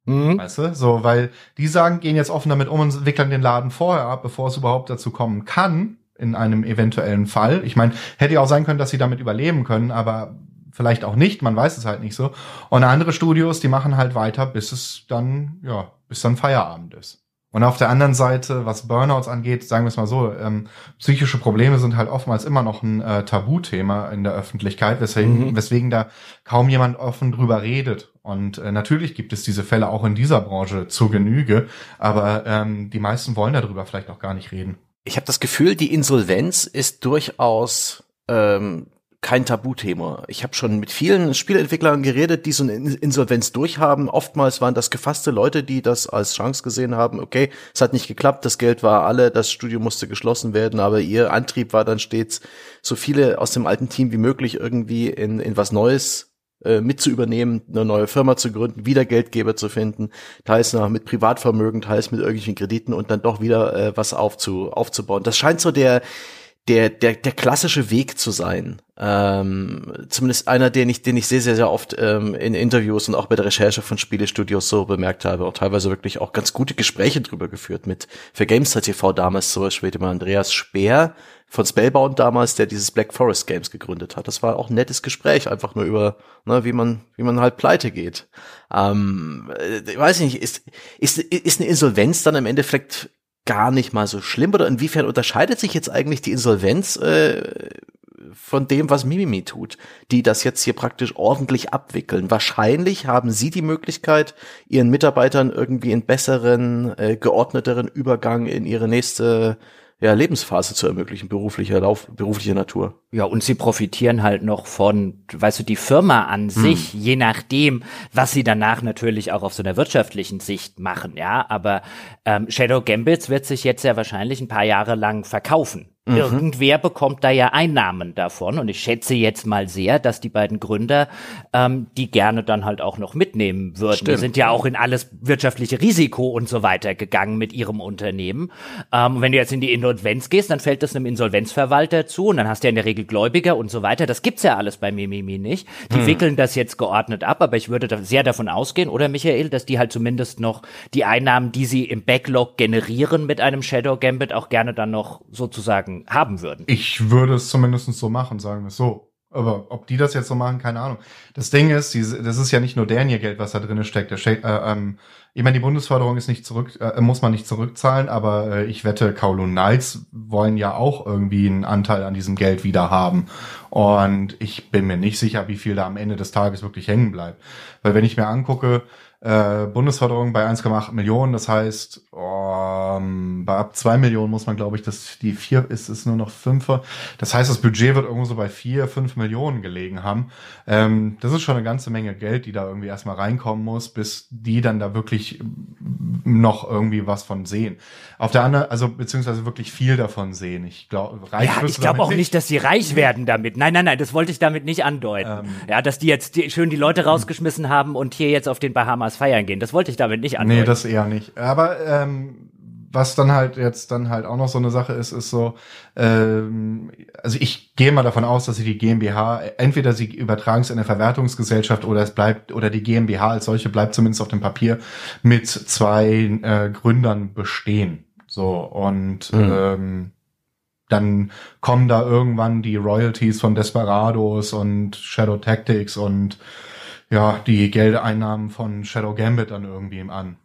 Mhm. Weißt du? So, weil die sagen, gehen jetzt offen damit um und wickeln den Laden vorher ab, bevor es überhaupt dazu kommen kann, in einem eventuellen Fall. Ich meine, hätte ja auch sein können, dass sie damit überleben können, aber vielleicht auch nicht, man weiß es halt nicht so. Und andere Studios, die machen halt weiter, bis es dann, ja, bis dann Feierabend ist. Und auf der anderen Seite, was Burnouts angeht, sagen wir es mal so, ähm, psychische Probleme sind halt oftmals immer noch ein äh, Tabuthema in der Öffentlichkeit, weswegen, mhm. weswegen da kaum jemand offen drüber redet. Und äh, natürlich gibt es diese Fälle auch in dieser Branche zur Genüge, aber ähm, die meisten wollen darüber vielleicht auch gar nicht reden. Ich habe das Gefühl, die Insolvenz ist durchaus ähm, kein Tabuthema. Ich habe schon mit vielen Spieleentwicklern geredet, die so eine Insolvenz durchhaben. Oftmals waren das gefasste Leute, die das als Chance gesehen haben. Okay, es hat nicht geklappt, das Geld war alle, das Studio musste geschlossen werden, aber ihr Antrieb war dann stets, so viele aus dem alten Team wie möglich irgendwie in, in was Neues äh, mit zu übernehmen, eine neue Firma zu gründen, wieder Geldgeber zu finden, teils noch mit Privatvermögen, teils mit irgendwelchen Krediten und dann doch wieder äh, was aufzu, aufzubauen. Das scheint so der der, der, der klassische Weg zu sein. Ähm, zumindest einer, den ich, den ich sehr, sehr, sehr oft ähm, in Interviews und auch bei der Recherche von Spielestudios so bemerkt habe und teilweise wirklich auch ganz gute Gespräche drüber geführt mit für Gamestar TV damals so später mal Andreas Speer von Spellbound damals, der dieses Black Forest Games gegründet hat. Das war auch ein nettes Gespräch, einfach nur über, ne, wie man, wie man halt pleite geht. Ähm, äh, ich weiß nicht, ist, ist, ist eine Insolvenz dann im Endeffekt gar nicht mal so schlimm? Oder inwiefern unterscheidet sich jetzt eigentlich die Insolvenz äh, von dem, was Mimimi tut, die das jetzt hier praktisch ordentlich abwickeln? Wahrscheinlich haben sie die Möglichkeit, ihren Mitarbeitern irgendwie einen besseren, äh, geordneteren Übergang in ihre nächste ja, Lebensphase zu ermöglichen, beruflicher Lauf, beruflicher Natur. Ja, und sie profitieren halt noch von, weißt du, die Firma an hm. sich, je nachdem, was sie danach natürlich auch auf so einer wirtschaftlichen Sicht machen, ja. Aber ähm, Shadow Gambits wird sich jetzt ja wahrscheinlich ein paar Jahre lang verkaufen. Mhm. Irgendwer bekommt da ja Einnahmen davon und ich schätze jetzt mal sehr, dass die beiden Gründer ähm, die gerne dann halt auch noch mitnehmen würden. Stimmt. Die sind ja auch in alles wirtschaftliche Risiko und so weiter gegangen mit ihrem Unternehmen. Ähm, wenn du jetzt in die Insolvenz gehst, dann fällt das einem Insolvenzverwalter zu und dann hast du ja in der Regel Gläubiger und so weiter. Das gibt's ja alles bei Mimimi nicht. Die hm. wickeln das jetzt geordnet ab, aber ich würde da sehr davon ausgehen, oder Michael, dass die halt zumindest noch die Einnahmen, die sie im Backlog generieren mit einem Shadow Gambit, auch gerne dann noch sozusagen haben würden. Ich würde es zumindest so machen, sagen wir es so. Aber ob die das jetzt so machen, keine Ahnung. Das Ding ist, diese, das ist ja nicht nur deren ihr Geld, was da drin steckt. Der, äh, ähm, ich meine, die Bundesförderung ist nicht zurück, äh, muss man nicht zurückzahlen, aber äh, ich wette, Kowloon Knights wollen ja auch irgendwie einen Anteil an diesem Geld wieder haben. Und ich bin mir nicht sicher, wie viel da am Ende des Tages wirklich hängen bleibt. Weil wenn ich mir angucke, äh, Bundesförderung bei 1,8 Millionen, das heißt, um, bei ab 2 Millionen muss man, glaube ich, dass die 4 ist, ist nur noch 5. Das heißt, das Budget wird irgendwo so bei 4, 5 Millionen gelegen haben. Ähm, das ist schon eine ganze Menge Geld, die da irgendwie erstmal reinkommen muss, bis die dann da wirklich noch irgendwie was von sehen. Auf der anderen, also beziehungsweise wirklich viel davon sehen. Ich glaube, reich ja, ich glaube auch nicht, dass sie reich werden damit. Nein, nein, nein, das wollte ich damit nicht andeuten. Ähm, ja, dass die jetzt die, schön die Leute rausgeschmissen haben und hier jetzt auf den Bahamas Feiern gehen. Das wollte ich damit nicht andeuten. Nee, das eher nicht. Aber ähm, was dann halt jetzt dann halt auch noch so eine Sache ist, ist so, ähm, also ich gehe mal davon aus, dass sie die GmbH, entweder sie übertragen es in eine Verwertungsgesellschaft oder es bleibt, oder die GmbH als solche bleibt zumindest auf dem Papier mit zwei äh, Gründern bestehen. So, und mhm. ähm, dann kommen da irgendwann die Royalties von Desperados und Shadow Tactics und ja, die Geldeinnahmen von Shadow Gambit dann irgendwie an.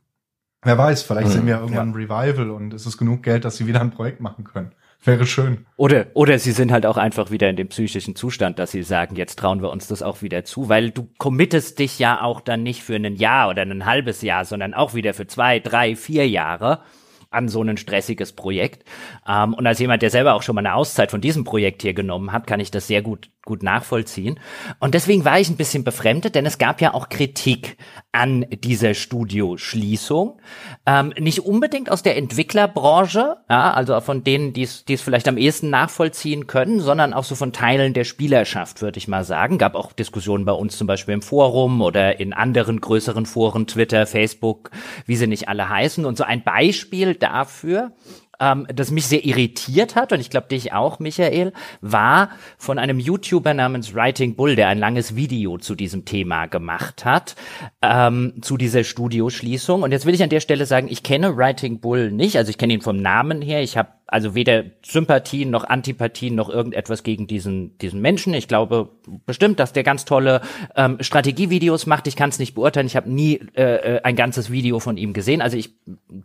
Wer weiß, vielleicht mhm, sind wir irgendwann ja. Revival und es ist genug Geld, dass sie wieder ein Projekt machen können. Wäre schön. Oder, oder sie sind halt auch einfach wieder in dem psychischen Zustand, dass sie sagen, jetzt trauen wir uns das auch wieder zu, weil du committest dich ja auch dann nicht für ein Jahr oder ein halbes Jahr, sondern auch wieder für zwei, drei, vier Jahre an so ein stressiges Projekt. Ähm, und als jemand, der selber auch schon mal eine Auszeit von diesem Projekt hier genommen hat, kann ich das sehr gut gut nachvollziehen. Und deswegen war ich ein bisschen befremdet, denn es gab ja auch Kritik an dieser Studioschließung. Ähm, nicht unbedingt aus der Entwicklerbranche, ja, also von denen, die es vielleicht am ehesten nachvollziehen können, sondern auch so von Teilen der Spielerschaft, würde ich mal sagen. Gab auch Diskussionen bei uns zum Beispiel im Forum oder in anderen größeren Foren, Twitter, Facebook, wie sie nicht alle heißen. Und so ein Beispiel dafür ähm, das mich sehr irritiert hat, und ich glaube dich auch, Michael, war von einem YouTuber namens Writing Bull, der ein langes Video zu diesem Thema gemacht hat, ähm, zu dieser Studioschließung. Und jetzt will ich an der Stelle sagen, ich kenne Writing Bull nicht, also ich kenne ihn vom Namen her, ich habe also weder Sympathien noch Antipathien noch irgendetwas gegen diesen, diesen Menschen. Ich glaube bestimmt, dass der ganz tolle ähm, Strategievideos macht. Ich kann es nicht beurteilen. Ich habe nie äh, äh, ein ganzes Video von ihm gesehen. Also ich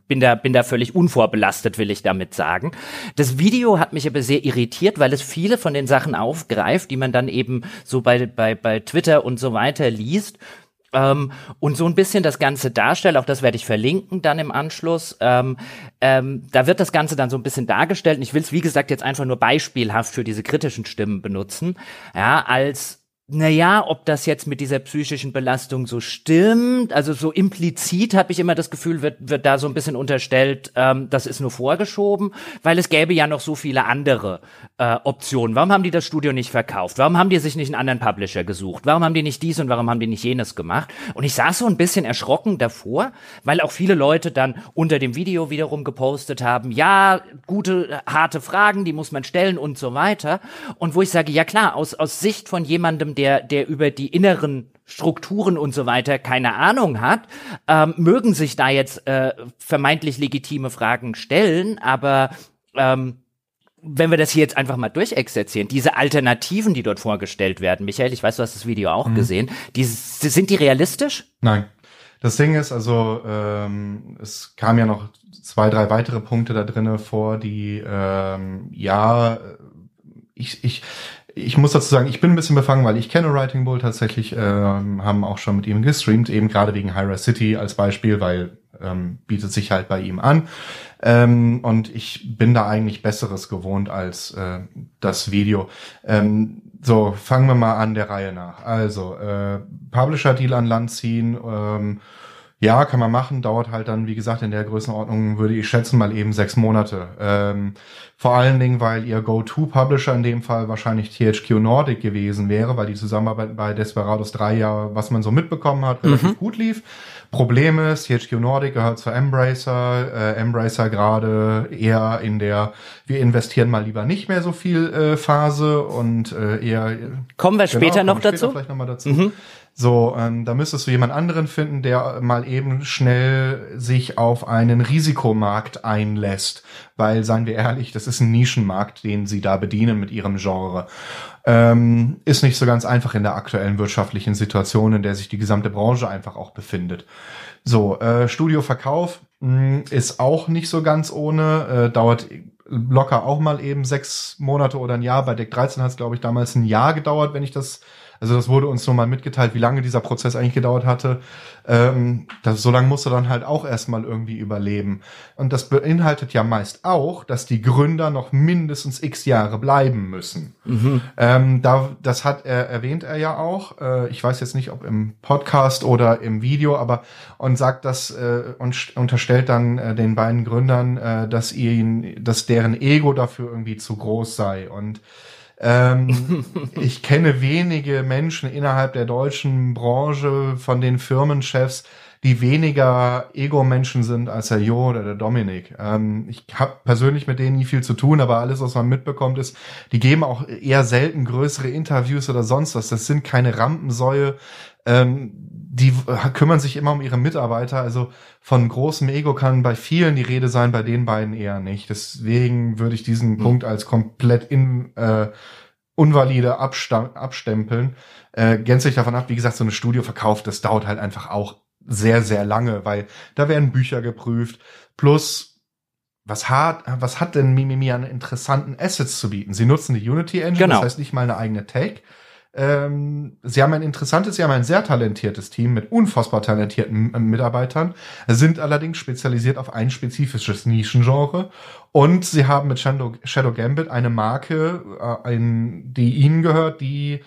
bin da, bin da völlig unvorbelastet, will ich damit sagen. Das Video hat mich aber sehr irritiert, weil es viele von den Sachen aufgreift, die man dann eben so bei, bei, bei Twitter und so weiter liest ähm, und so ein bisschen das Ganze darstellt, auch das werde ich verlinken dann im Anschluss. Ähm, ähm, da wird das Ganze dann so ein bisschen dargestellt. Und ich will es, wie gesagt, jetzt einfach nur beispielhaft für diese kritischen Stimmen benutzen, ja, als naja, ob das jetzt mit dieser psychischen Belastung so stimmt, also so implizit habe ich immer das Gefühl, wird, wird da so ein bisschen unterstellt, ähm, das ist nur vorgeschoben, weil es gäbe ja noch so viele andere äh, Optionen. Warum haben die das Studio nicht verkauft? Warum haben die sich nicht einen anderen Publisher gesucht? Warum haben die nicht dies und warum haben die nicht jenes gemacht? Und ich saß so ein bisschen erschrocken davor, weil auch viele Leute dann unter dem Video wiederum gepostet haben, ja, gute, harte Fragen, die muss man stellen und so weiter. Und wo ich sage, ja klar, aus, aus Sicht von jemandem, der, der über die inneren Strukturen und so weiter keine Ahnung hat, ähm, mögen sich da jetzt äh, vermeintlich legitime Fragen stellen, aber ähm, wenn wir das hier jetzt einfach mal durchexerzieren, diese Alternativen, die dort vorgestellt werden, Michael, ich weiß, du hast das Video auch mhm. gesehen, die, sind die realistisch? Nein. Das Ding ist also, ähm, es kam ja noch zwei, drei weitere Punkte da drinnen vor, die ähm, ja, ich, ich, ich muss dazu sagen, ich bin ein bisschen befangen, weil ich kenne Writing Bull tatsächlich, ähm, haben auch schon mit ihm gestreamt, eben gerade wegen Hyra City als Beispiel, weil ähm, bietet sich halt bei ihm an. Ähm, und ich bin da eigentlich Besseres gewohnt als äh, das Video. Ähm, so, fangen wir mal an der Reihe nach. Also, äh, Publisher-Deal an Land ziehen, ähm, Ja, kann man machen, dauert halt dann, wie gesagt, in der Größenordnung würde ich schätzen mal eben sechs Monate. Ähm, vor allen Dingen, weil ihr Go-To-Publisher in dem Fall wahrscheinlich THQ Nordic gewesen wäre, weil die Zusammenarbeit bei Desperados 3 ja, was man so mitbekommen hat, relativ mhm. gut lief. Problem ist, THQ Nordic gehört zu Embracer, äh, Embracer gerade eher in der wir investieren mal lieber nicht mehr so viel äh, Phase und äh, eher kommen wir genau, später noch später dazu. Vielleicht noch mal dazu. Mhm. So, ähm, da müsstest du jemand anderen finden, der mal eben schnell sich auf einen Risikomarkt einlässt, weil, seien wir ehrlich, das ist ein Nischenmarkt, den sie da bedienen mit ihrem Genre. Ähm, ist nicht so ganz einfach in der aktuellen wirtschaftlichen Situation, in der sich die gesamte Branche einfach auch befindet. So, äh, Studioverkauf mh, hm, ist auch nicht so ganz ohne, äh, dauert locker auch mal eben sechs Monate oder ein Jahr. Bei Deck 13 hat es, glaube ich, damals ein Jahr gedauert, wenn ich das also das wurde uns nochmal mitgeteilt, wie lange dieser Prozess eigentlich gedauert hatte. Ähm, das, so lange musste dann halt auch erstmal irgendwie überleben. Und das beinhaltet ja meist auch, dass die Gründer noch mindestens x Jahre bleiben müssen. Mhm. Ähm, da, das hat er, erwähnt er ja auch. Äh, ich weiß jetzt nicht, ob im Podcast oder im Video, aber und sagt das äh, und unterstellt dann äh, den beiden Gründern, äh, dass ihnen, dass deren Ego dafür irgendwie zu groß sei und ähm, ich kenne wenige Menschen innerhalb der deutschen Branche von den Firmenchefs, die weniger Ego-Menschen sind als der Jo oder der Dominik. Ähm, ich habe persönlich mit denen nie viel zu tun, aber alles, was man mitbekommt, ist, die geben auch eher selten größere Interviews oder sonst was. Das sind keine Rampensäue. Ähm, die kümmern sich immer um ihre Mitarbeiter. Also von großem Ego kann bei vielen die Rede sein, bei den beiden eher nicht. Deswegen würde ich diesen mhm. Punkt als komplett in, äh, unvalide abstempeln. Äh, gänzlich davon ab, wie gesagt, so eine Studio verkauft, das dauert halt einfach auch sehr, sehr lange, weil da werden Bücher geprüft. Plus, was hat, was hat denn Mimimi an interessanten Assets zu bieten? Sie nutzen die Unity Engine, genau. das heißt nicht mal eine eigene Tag. Ähm, sie haben ein interessantes, sie haben ein sehr talentiertes Team mit unfassbar talentierten Mitarbeitern, sind allerdings spezialisiert auf ein spezifisches Nischengenre und sie haben mit Shadow, Shadow Gambit eine Marke, äh, ein, die ihnen gehört, die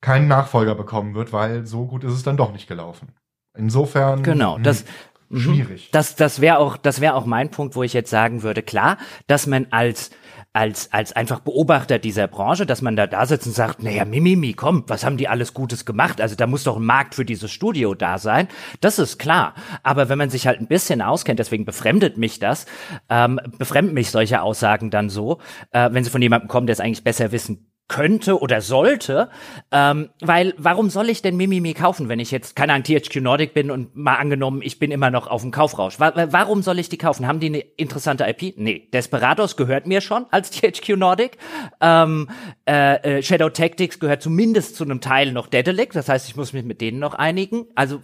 keinen Nachfolger bekommen wird, weil so gut ist es dann doch nicht gelaufen. Insofern. Genau, das, hm, mhm. schwierig. Das, das wäre auch, das wäre auch mein Punkt, wo ich jetzt sagen würde, klar, dass man als als, als einfach Beobachter dieser Branche, dass man da da sitzt und sagt, naja, Mimimi, komm, was haben die alles Gutes gemacht? Also da muss doch ein Markt für dieses Studio da sein. Das ist klar. Aber wenn man sich halt ein bisschen auskennt, deswegen befremdet mich das, ähm, befremden mich solche Aussagen dann so, äh, wenn sie von jemandem kommen, der es eigentlich besser wissen könnte oder sollte, ähm, weil warum soll ich denn Mimimi kaufen, wenn ich jetzt keine Ahnung THQ Nordic bin und mal angenommen, ich bin immer noch auf dem Kaufrausch. Wa warum soll ich die kaufen? Haben die eine interessante IP? Nee, Desperados gehört mir schon als THQ Nordic. Ähm, äh, äh, Shadow Tactics gehört zumindest zu einem Teil noch Dedelic, das heißt, ich muss mich mit denen noch einigen. Also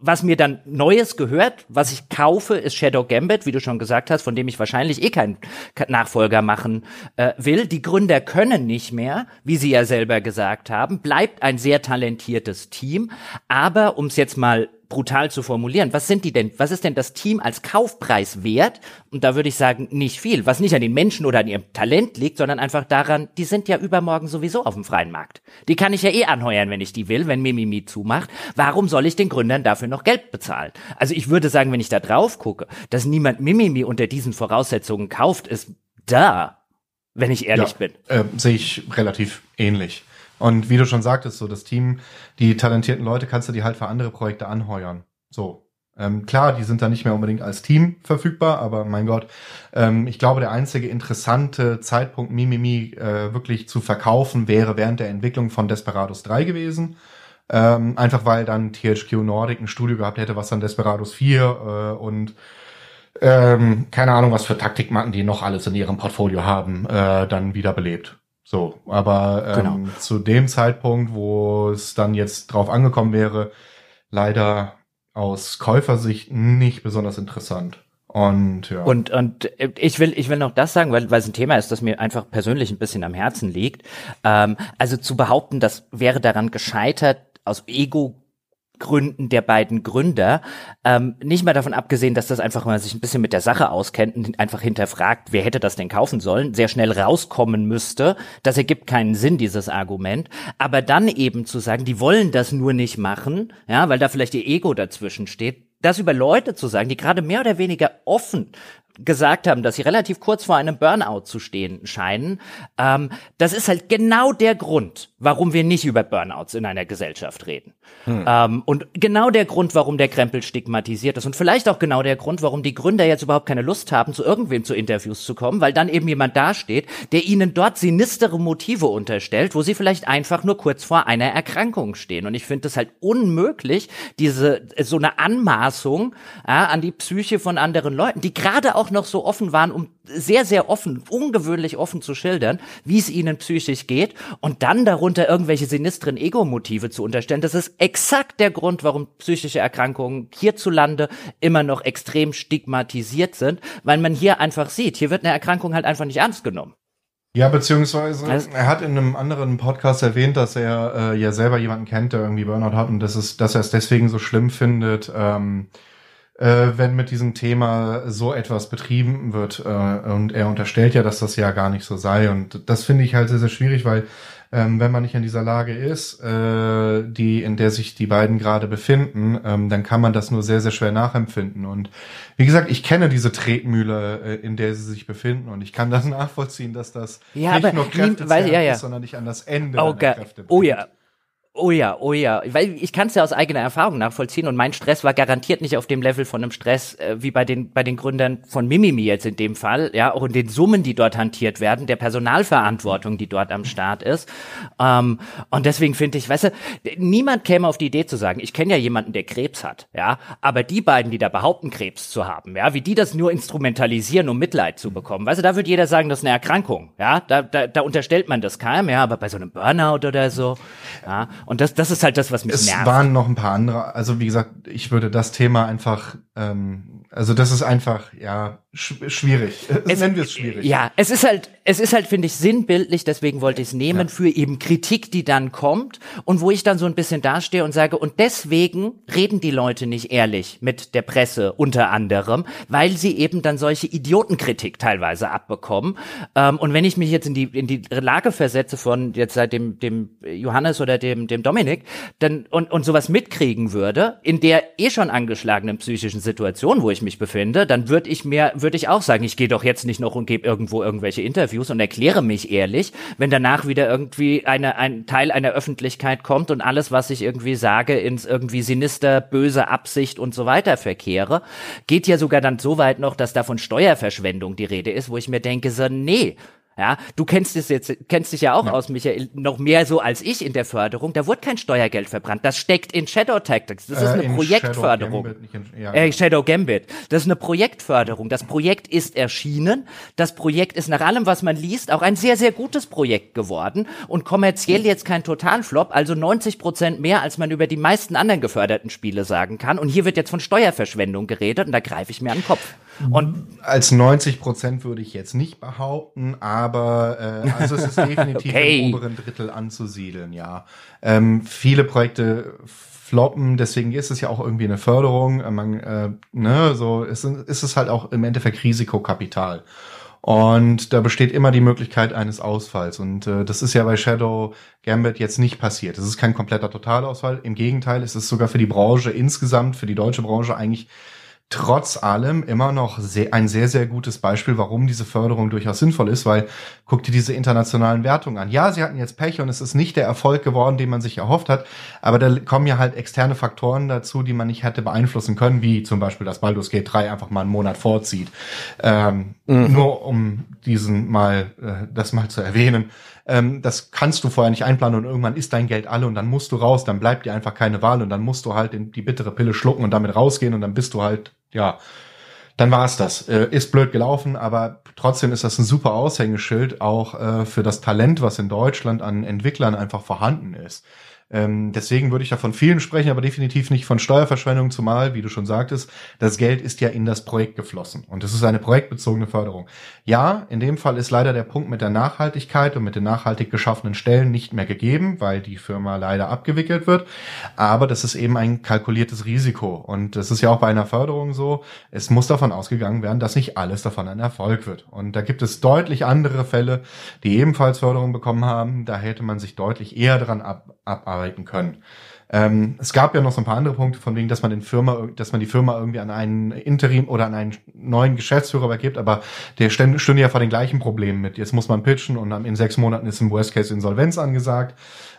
was mir dann Neues gehört, was ich kaufe, ist Shadow Gambit, wie du schon gesagt hast, von dem ich wahrscheinlich eh keinen Nachfolger machen äh, will. Die Gründer können nicht mehr, wie sie ja selber gesagt haben. Bleibt ein sehr talentiertes Team. Aber um es jetzt mal brutal zu formulieren. Was sind die denn? Was ist denn das Team als Kaufpreis wert? Und da würde ich sagen, nicht viel. Was nicht an den Menschen oder an ihrem Talent liegt, sondern einfach daran, die sind ja übermorgen sowieso auf dem freien Markt. Die kann ich ja eh anheuern, wenn ich die will, wenn Mimimi zumacht. Warum soll ich den Gründern dafür noch Geld bezahlen? Also ich würde sagen, wenn ich da drauf gucke, dass niemand Mimimi unter diesen Voraussetzungen kauft, ist da, wenn ich ehrlich ja, bin. Äh, sehe ich relativ ähnlich. Und wie du schon sagtest, so das Team, die talentierten Leute kannst du die halt für andere Projekte anheuern. So. Ähm, klar, die sind da nicht mehr unbedingt als Team verfügbar, aber mein Gott, ähm, ich glaube, der einzige interessante Zeitpunkt, Mimimi äh, wirklich zu verkaufen, wäre während der Entwicklung von Desperados 3 gewesen. Ähm, einfach weil dann THQ Nordic ein Studio gehabt hätte, was dann Desperados 4 äh, und ähm, keine Ahnung, was für Taktikmatten die noch alles in ihrem Portfolio haben, äh, dann wiederbelebt. So, aber ähm, genau. zu dem Zeitpunkt, wo es dann jetzt drauf angekommen wäre, leider aus Käufersicht nicht besonders interessant. Und ja. Und und ich will ich will noch das sagen, weil weil es ein Thema ist, das mir einfach persönlich ein bisschen am Herzen liegt. Ähm, also zu behaupten, das wäre daran gescheitert aus Ego Gründen der beiden Gründer. Ähm, nicht mal davon abgesehen, dass das einfach mal sich ein bisschen mit der Sache auskennt und einfach hinterfragt, wer hätte das denn kaufen sollen, sehr schnell rauskommen müsste. Das ergibt keinen Sinn, dieses Argument. Aber dann eben zu sagen, die wollen das nur nicht machen, ja, weil da vielleicht ihr Ego dazwischen steht, das über Leute zu sagen, die gerade mehr oder weniger offen gesagt haben, dass sie relativ kurz vor einem Burnout zu stehen scheinen, ähm, das ist halt genau der Grund, warum wir nicht über Burnouts in einer Gesellschaft reden. Hm. Ähm, und genau der Grund, warum der Krempel stigmatisiert ist und vielleicht auch genau der Grund, warum die Gründer jetzt überhaupt keine Lust haben, zu irgendwem zu Interviews zu kommen, weil dann eben jemand dasteht, der ihnen dort sinistere Motive unterstellt, wo sie vielleicht einfach nur kurz vor einer Erkrankung stehen. Und ich finde es halt unmöglich, diese so eine Anmaßung ja, an die Psyche von anderen Leuten, die gerade auch noch so offen waren, um sehr, sehr offen, ungewöhnlich offen zu schildern, wie es ihnen psychisch geht und dann darunter irgendwelche sinistren Ego-Motive zu unterstellen. Das ist exakt der Grund, warum psychische Erkrankungen hierzulande immer noch extrem stigmatisiert sind, weil man hier einfach sieht, hier wird eine Erkrankung halt einfach nicht ernst genommen. Ja, beziehungsweise er hat in einem anderen Podcast erwähnt, dass er äh, ja selber jemanden kennt, der irgendwie Burnout hat und das ist, dass er es deswegen so schlimm findet, ähm, äh, wenn mit diesem Thema so etwas betrieben wird. Äh, und er unterstellt ja, dass das ja gar nicht so sei. Und das finde ich halt sehr, sehr schwierig, weil ähm, wenn man nicht in dieser Lage ist, äh, die, in der sich die beiden gerade befinden, ähm, dann kann man das nur sehr, sehr schwer nachempfinden. Und wie gesagt, ich kenne diese Tretmühle, äh, in der sie sich befinden und ich kann das nachvollziehen, dass das ja, nicht nur Kräfte ja, ja. ist, sondern nicht an das Ende oh, der Kräfte bringt. Oh ja, Oh ja, oh ja, weil ich kann es ja aus eigener Erfahrung nachvollziehen und mein Stress war garantiert nicht auf dem Level von einem Stress äh, wie bei den bei den Gründern von Mimimi jetzt in dem Fall, ja, auch in den Summen, die dort hantiert werden, der Personalverantwortung, die dort am Start ist. Ähm, und deswegen finde ich, weißt du, niemand käme auf die Idee zu sagen, ich kenne ja jemanden, der Krebs hat, ja, aber die beiden, die da behaupten, Krebs zu haben, ja, wie die das nur instrumentalisieren, um Mitleid zu bekommen, weißt du, da würde jeder sagen, das ist eine Erkrankung, ja, da, da, da unterstellt man das keinem, ja, aber bei so einem Burnout oder so, ja, und das, das ist halt das, was mich es nervt. Es waren noch ein paar andere. Also wie gesagt, ich würde das Thema einfach ähm, also das ist einfach, ja, schwierig. Es, Nennen wir es schwierig. Ja, es ist halt, es ist halt, finde ich, sinnbildlich, deswegen wollte ich es nehmen, ja. für eben Kritik, die dann kommt und wo ich dann so ein bisschen dastehe und sage, und deswegen reden die Leute nicht ehrlich mit der Presse unter anderem, weil sie eben dann solche Idiotenkritik teilweise abbekommen. Ähm, und wenn ich mich jetzt in die, in die Lage versetze von jetzt seit dem, dem Johannes oder dem, dem Dominik, dann, und, und sowas mitkriegen würde, in der eh schon angeschlagenen psychischen Situation, wo ich ich mich befinde, dann würde ich mir, würde ich auch sagen, ich gehe doch jetzt nicht noch und gebe irgendwo irgendwelche Interviews und erkläre mich ehrlich, wenn danach wieder irgendwie eine, ein Teil einer Öffentlichkeit kommt und alles, was ich irgendwie sage, ins irgendwie sinister, böse Absicht und so weiter verkehre, geht ja sogar dann so weit noch, dass da von Steuerverschwendung die Rede ist, wo ich mir denke, so, nee, ja, du kennst es jetzt, kennst dich ja auch ja. aus, Michael, noch mehr so als ich in der Förderung. Da wurde kein Steuergeld verbrannt. Das steckt in Shadow Tactics. Das äh, ist eine Projektförderung. Shadow Gambit, in, ja, äh, genau. Shadow Gambit. Das ist eine Projektförderung. Das Projekt ist erschienen. Das Projekt ist nach allem, was man liest, auch ein sehr, sehr gutes Projekt geworden und kommerziell jetzt kein Totalflop, also 90 Prozent mehr, als man über die meisten anderen geförderten Spiele sagen kann. Und hier wird jetzt von Steuerverschwendung geredet und da greife ich mir an den Kopf. Und als 90 Prozent würde ich jetzt nicht behaupten, aber äh, also es ist definitiv okay. im oberen Drittel anzusiedeln, ja. Ähm, viele Projekte floppen, deswegen ist es ja auch irgendwie eine Förderung. Äh, man, äh, ne, so ist, ist es halt auch im Endeffekt Risikokapital. Und da besteht immer die Möglichkeit eines Ausfalls. Und äh, das ist ja bei Shadow Gambit jetzt nicht passiert. Es ist kein kompletter Totalausfall. Im Gegenteil, es ist sogar für die Branche insgesamt, für die deutsche Branche eigentlich trotz allem immer noch sehr, ein sehr, sehr gutes Beispiel, warum diese Förderung durchaus sinnvoll ist, weil guck dir diese internationalen Wertungen an. Ja, sie hatten jetzt Pech und es ist nicht der Erfolg geworden, den man sich erhofft hat, aber da kommen ja halt externe Faktoren dazu, die man nicht hätte beeinflussen können, wie zum Beispiel, dass Baldur's Gate 3 einfach mal einen Monat vorzieht. Ähm, mhm. Nur um diesen mal, äh, das mal zu erwähnen ähm, das kannst du vorher nicht einplanen und irgendwann ist dein Geld alle und dann musst du raus, dann bleibt dir einfach keine Wahl und dann musst du halt die bittere Pille schlucken und damit rausgehen und dann bist du halt, ja, dann war's das. Äh, ist blöd gelaufen, aber trotzdem ist das ein super Aushängeschild auch äh, für das Talent, was in Deutschland an Entwicklern einfach vorhanden ist. Ähm, deswegen würde ich da von vielen sprechen, aber definitiv nicht von Steuerverschwendung, zumal, wie du schon sagtest, das Geld ist ja in das Projekt geflossen. Und es ist eine projektbezogene Förderung. Ja, in dem Fall ist leider der Punkt mit der Nachhaltigkeit und mit den nachhaltig geschaffenen Stellen nicht mehr gegeben, weil die Firma leider abgewickelt wird. Aber das ist eben ein kalkuliertes Risiko. Und das ist ja auch bei einer Förderung so. Es muss davon ausgegangen werden, dass nicht alles davon ein Erfolg wird. Und da gibt es deutlich andere Fälle, die ebenfalls Förderung bekommen haben. Da hätte man sich deutlich eher daran ab, abarbeiten können. Ähm, es gab ja noch so ein paar andere Punkte, von wegen, dass man den Firma, dass man die Firma irgendwie an einen Interim oder an einen neuen Geschäftsführer übergibt, aber der stünde ja vor den gleichen Problemen mit. Jetzt muss man pitchen und in sechs Monaten ist im Worst Case Insolvenz angesagt.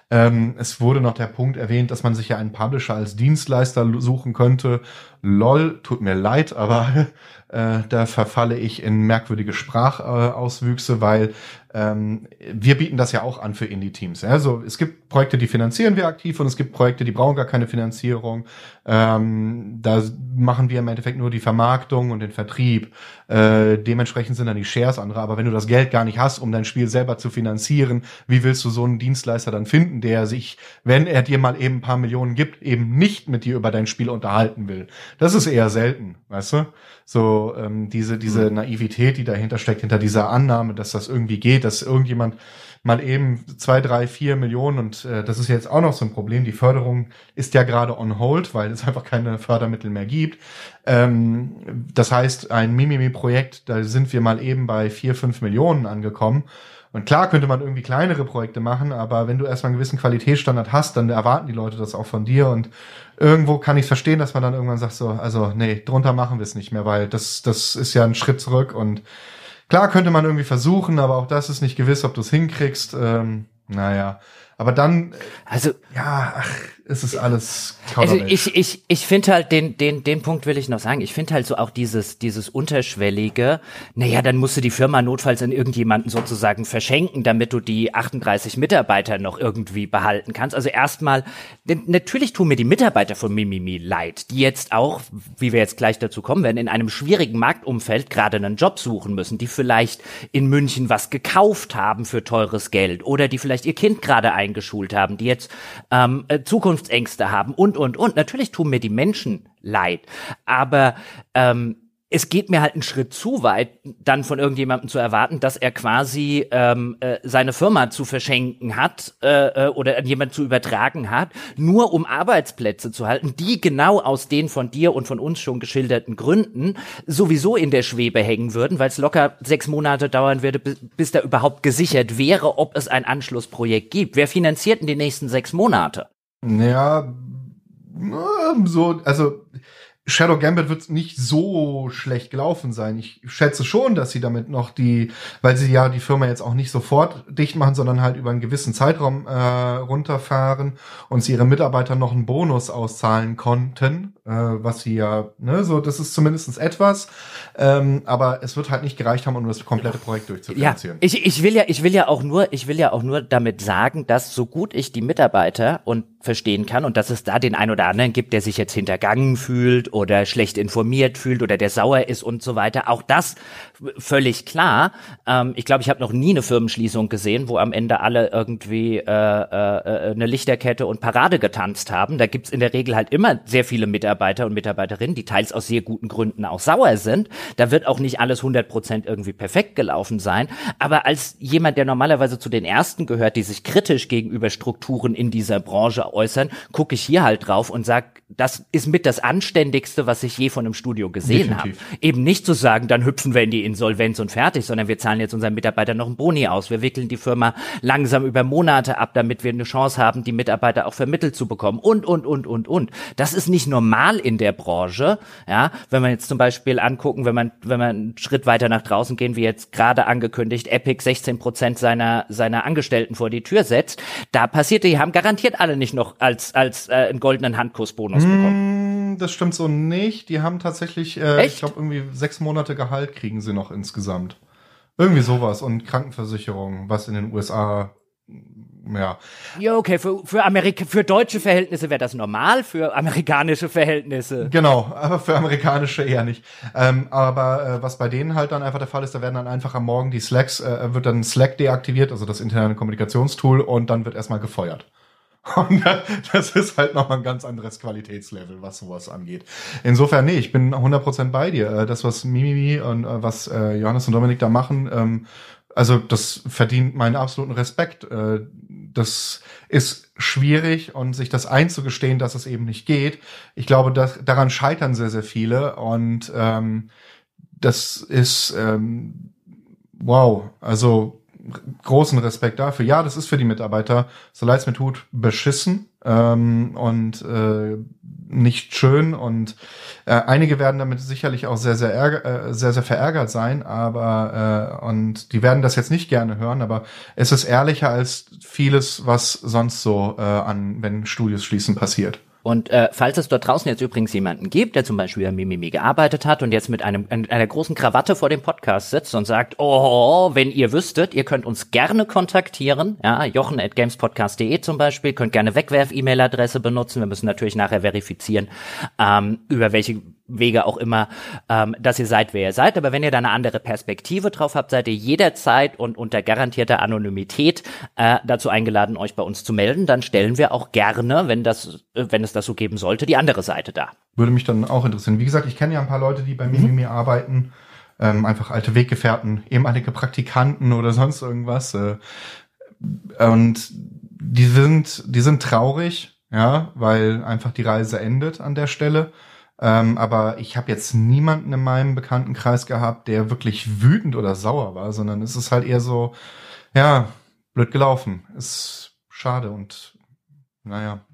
Ähm, es wurde noch der Punkt erwähnt, dass man sich ja einen Publisher als Dienstleister suchen könnte. Lol, tut mir leid, aber äh, da verfalle ich in merkwürdige Sprachauswüchse, weil ähm, wir bieten das ja auch an für Indie-Teams. Also es gibt Projekte, die finanzieren wir aktiv und es gibt Projekte, die brauchen gar keine Finanzierung. Ähm, da machen wir im Endeffekt nur die Vermarktung und den Vertrieb. Äh, dementsprechend sind dann die Shares andere. Aber wenn du das Geld gar nicht hast, um dein Spiel selber zu finanzieren, wie willst du so einen Dienstleister dann finden, der sich, wenn er dir mal eben ein paar Millionen gibt, eben nicht mit dir über dein Spiel unterhalten will? Das ist eher selten, weißt du? So ähm, diese diese mhm. Naivität, die dahinter steckt, hinter dieser Annahme, dass das irgendwie geht, dass irgendjemand mal eben zwei, drei, vier Millionen und äh, das ist jetzt auch noch so ein Problem. Die Förderung ist ja gerade on hold, weil es einfach keine Fördermittel mehr gibt. Ähm, das heißt, ein Mimimi-Projekt, da sind wir mal eben bei vier, fünf Millionen angekommen. Und klar könnte man irgendwie kleinere Projekte machen, aber wenn du erstmal einen gewissen Qualitätsstandard hast, dann erwarten die Leute das auch von dir. Und irgendwo kann ich verstehen, dass man dann irgendwann sagt so, also nee, drunter machen wir es nicht mehr, weil das, das ist ja ein Schritt zurück und Klar könnte man irgendwie versuchen, aber auch das ist nicht gewiss, ob du es hinkriegst. Ähm, naja, aber dann, also ja, ach, ist es alles Also ich, ich, ich finde halt, den, den, den Punkt will ich noch sagen. Ich finde halt so auch dieses, dieses unterschwellige, naja, dann musst du die Firma notfalls an irgendjemanden sozusagen verschenken, damit du die 38 Mitarbeiter noch irgendwie behalten kannst. Also erstmal, natürlich tun mir die Mitarbeiter von Mimimi leid, die jetzt auch, wie wir jetzt gleich dazu kommen werden, in einem schwierigen Marktumfeld gerade einen Job suchen müssen, die vielleicht in München was gekauft haben für teures Geld oder die vielleicht ihr Kind gerade eingeschult haben, die jetzt ähm, äh, Zukunft Zukunftsängste haben und, und, und. Natürlich tun mir die Menschen leid, aber ähm, es geht mir halt einen Schritt zu weit, dann von irgendjemandem zu erwarten, dass er quasi ähm, äh, seine Firma zu verschenken hat äh, äh, oder an jemand zu übertragen hat, nur um Arbeitsplätze zu halten, die genau aus den von dir und von uns schon geschilderten Gründen sowieso in der Schwebe hängen würden, weil es locker sechs Monate dauern würde, bis, bis da überhaupt gesichert wäre, ob es ein Anschlussprojekt gibt. Wer finanziert in die nächsten sechs Monate? Ja, so, also Shadow Gambit wird nicht so schlecht gelaufen sein. Ich schätze schon, dass sie damit noch die, weil sie ja die Firma jetzt auch nicht sofort dicht machen, sondern halt über einen gewissen Zeitraum äh, runterfahren und sie ihren Mitarbeitern noch einen Bonus auszahlen konnten, äh, was sie ja, ne, so, das ist zumindestens etwas. Ähm, aber es wird halt nicht gereicht haben, um das komplette Projekt durchzufinanzieren. Ja, ich, ich will ja, ich will ja auch nur, ich will ja auch nur damit sagen, dass so gut ich die Mitarbeiter und verstehen kann und dass es da den einen oder anderen gibt, der sich jetzt hintergangen fühlt oder schlecht informiert fühlt oder der sauer ist und so weiter. Auch das völlig klar. Ähm, ich glaube, ich habe noch nie eine Firmenschließung gesehen, wo am Ende alle irgendwie äh, äh, eine Lichterkette und Parade getanzt haben. Da gibt's in der Regel halt immer sehr viele Mitarbeiter und Mitarbeiterinnen, die teils aus sehr guten Gründen auch sauer sind. Da wird auch nicht alles 100 Prozent irgendwie perfekt gelaufen sein. Aber als jemand, der normalerweise zu den Ersten gehört, die sich kritisch gegenüber Strukturen in dieser Branche äußern, gucke ich hier halt drauf und sag, das ist mit das Anständigste, was ich je von einem Studio gesehen habe. Eben nicht zu sagen, dann hüpfen wir in die Insolvenz und fertig, sondern wir zahlen jetzt unseren Mitarbeitern noch einen Boni aus. Wir wickeln die Firma langsam über Monate ab, damit wir eine Chance haben, die Mitarbeiter auch vermittelt zu bekommen und, und, und, und, und. Das ist nicht normal in der Branche. Ja, wenn man jetzt zum Beispiel angucken, wenn man, wenn man einen Schritt weiter nach draußen gehen, wie jetzt gerade angekündigt, Epic 16 Prozent seiner, seiner Angestellten vor die Tür setzt, da passiert, die haben garantiert alle nicht noch als, als äh, einen goldenen Handkussbonus bekommen. Mm, das stimmt so nicht. Die haben tatsächlich, äh, ich glaube, irgendwie sechs Monate Gehalt kriegen sie noch insgesamt. Irgendwie sowas. Und Krankenversicherung, was in den USA ja. Ja, okay, für, für, Amerika für deutsche Verhältnisse wäre das normal, für amerikanische Verhältnisse. Genau, aber für amerikanische eher nicht. Ähm, aber äh, was bei denen halt dann einfach der Fall ist, da werden dann einfach am Morgen die Slacks, äh, wird dann Slack deaktiviert, also das interne Kommunikationstool, und dann wird erstmal gefeuert. Und das ist halt nochmal ein ganz anderes Qualitätslevel, was sowas angeht. Insofern, nee, ich bin 100% bei dir. Äh, das, was Mimimi und äh, was äh, Johannes und Dominik da machen, ähm, also das verdient meinen absoluten Respekt. Das ist schwierig und sich das einzugestehen, dass es eben nicht geht. Ich glaube, dass, daran scheitern sehr, sehr viele und ähm, das ist ähm, wow. Also großen Respekt dafür. Ja, das ist für die Mitarbeiter, so leid es mir tut, beschissen. ähm, und äh, nicht schön und äh, einige werden damit sicherlich auch sehr sehr ärger, äh, sehr sehr verärgert sein, aber äh, und die werden das jetzt nicht gerne hören, aber es ist ehrlicher als vieles, was sonst so äh, an wenn Studios schließen passiert. Und äh, falls es dort draußen jetzt übrigens jemanden gibt, der zum Beispiel bei Mimimi gearbeitet hat und jetzt mit einem einer großen Krawatte vor dem Podcast sitzt und sagt, oh, wenn ihr wüsstet, ihr könnt uns gerne kontaktieren, ja, jochen at gamespodcast.de zum Beispiel, könnt gerne Wegwerf-E-Mail-Adresse benutzen, wir müssen natürlich nachher verifizieren, ähm, über welche Wege auch immer, ähm, dass ihr seid, wer ihr seid. Aber wenn ihr da eine andere Perspektive drauf habt, seid ihr jederzeit und unter garantierter Anonymität äh, dazu eingeladen, euch bei uns zu melden. Dann stellen wir auch gerne, wenn das, äh, wenn es das so geben sollte, die andere Seite da. Würde mich dann auch interessieren. Wie gesagt, ich kenne ja ein paar Leute, die bei mhm. Mimimi arbeiten. Ähm, einfach alte Weggefährten, ehemalige Praktikanten oder sonst irgendwas. Äh, und die sind, die sind traurig, ja, weil einfach die Reise endet an der Stelle. Ähm, aber ich habe jetzt niemanden in meinem Bekanntenkreis gehabt, der wirklich wütend oder sauer war, sondern es ist halt eher so, ja, blöd gelaufen. Ist schade und naja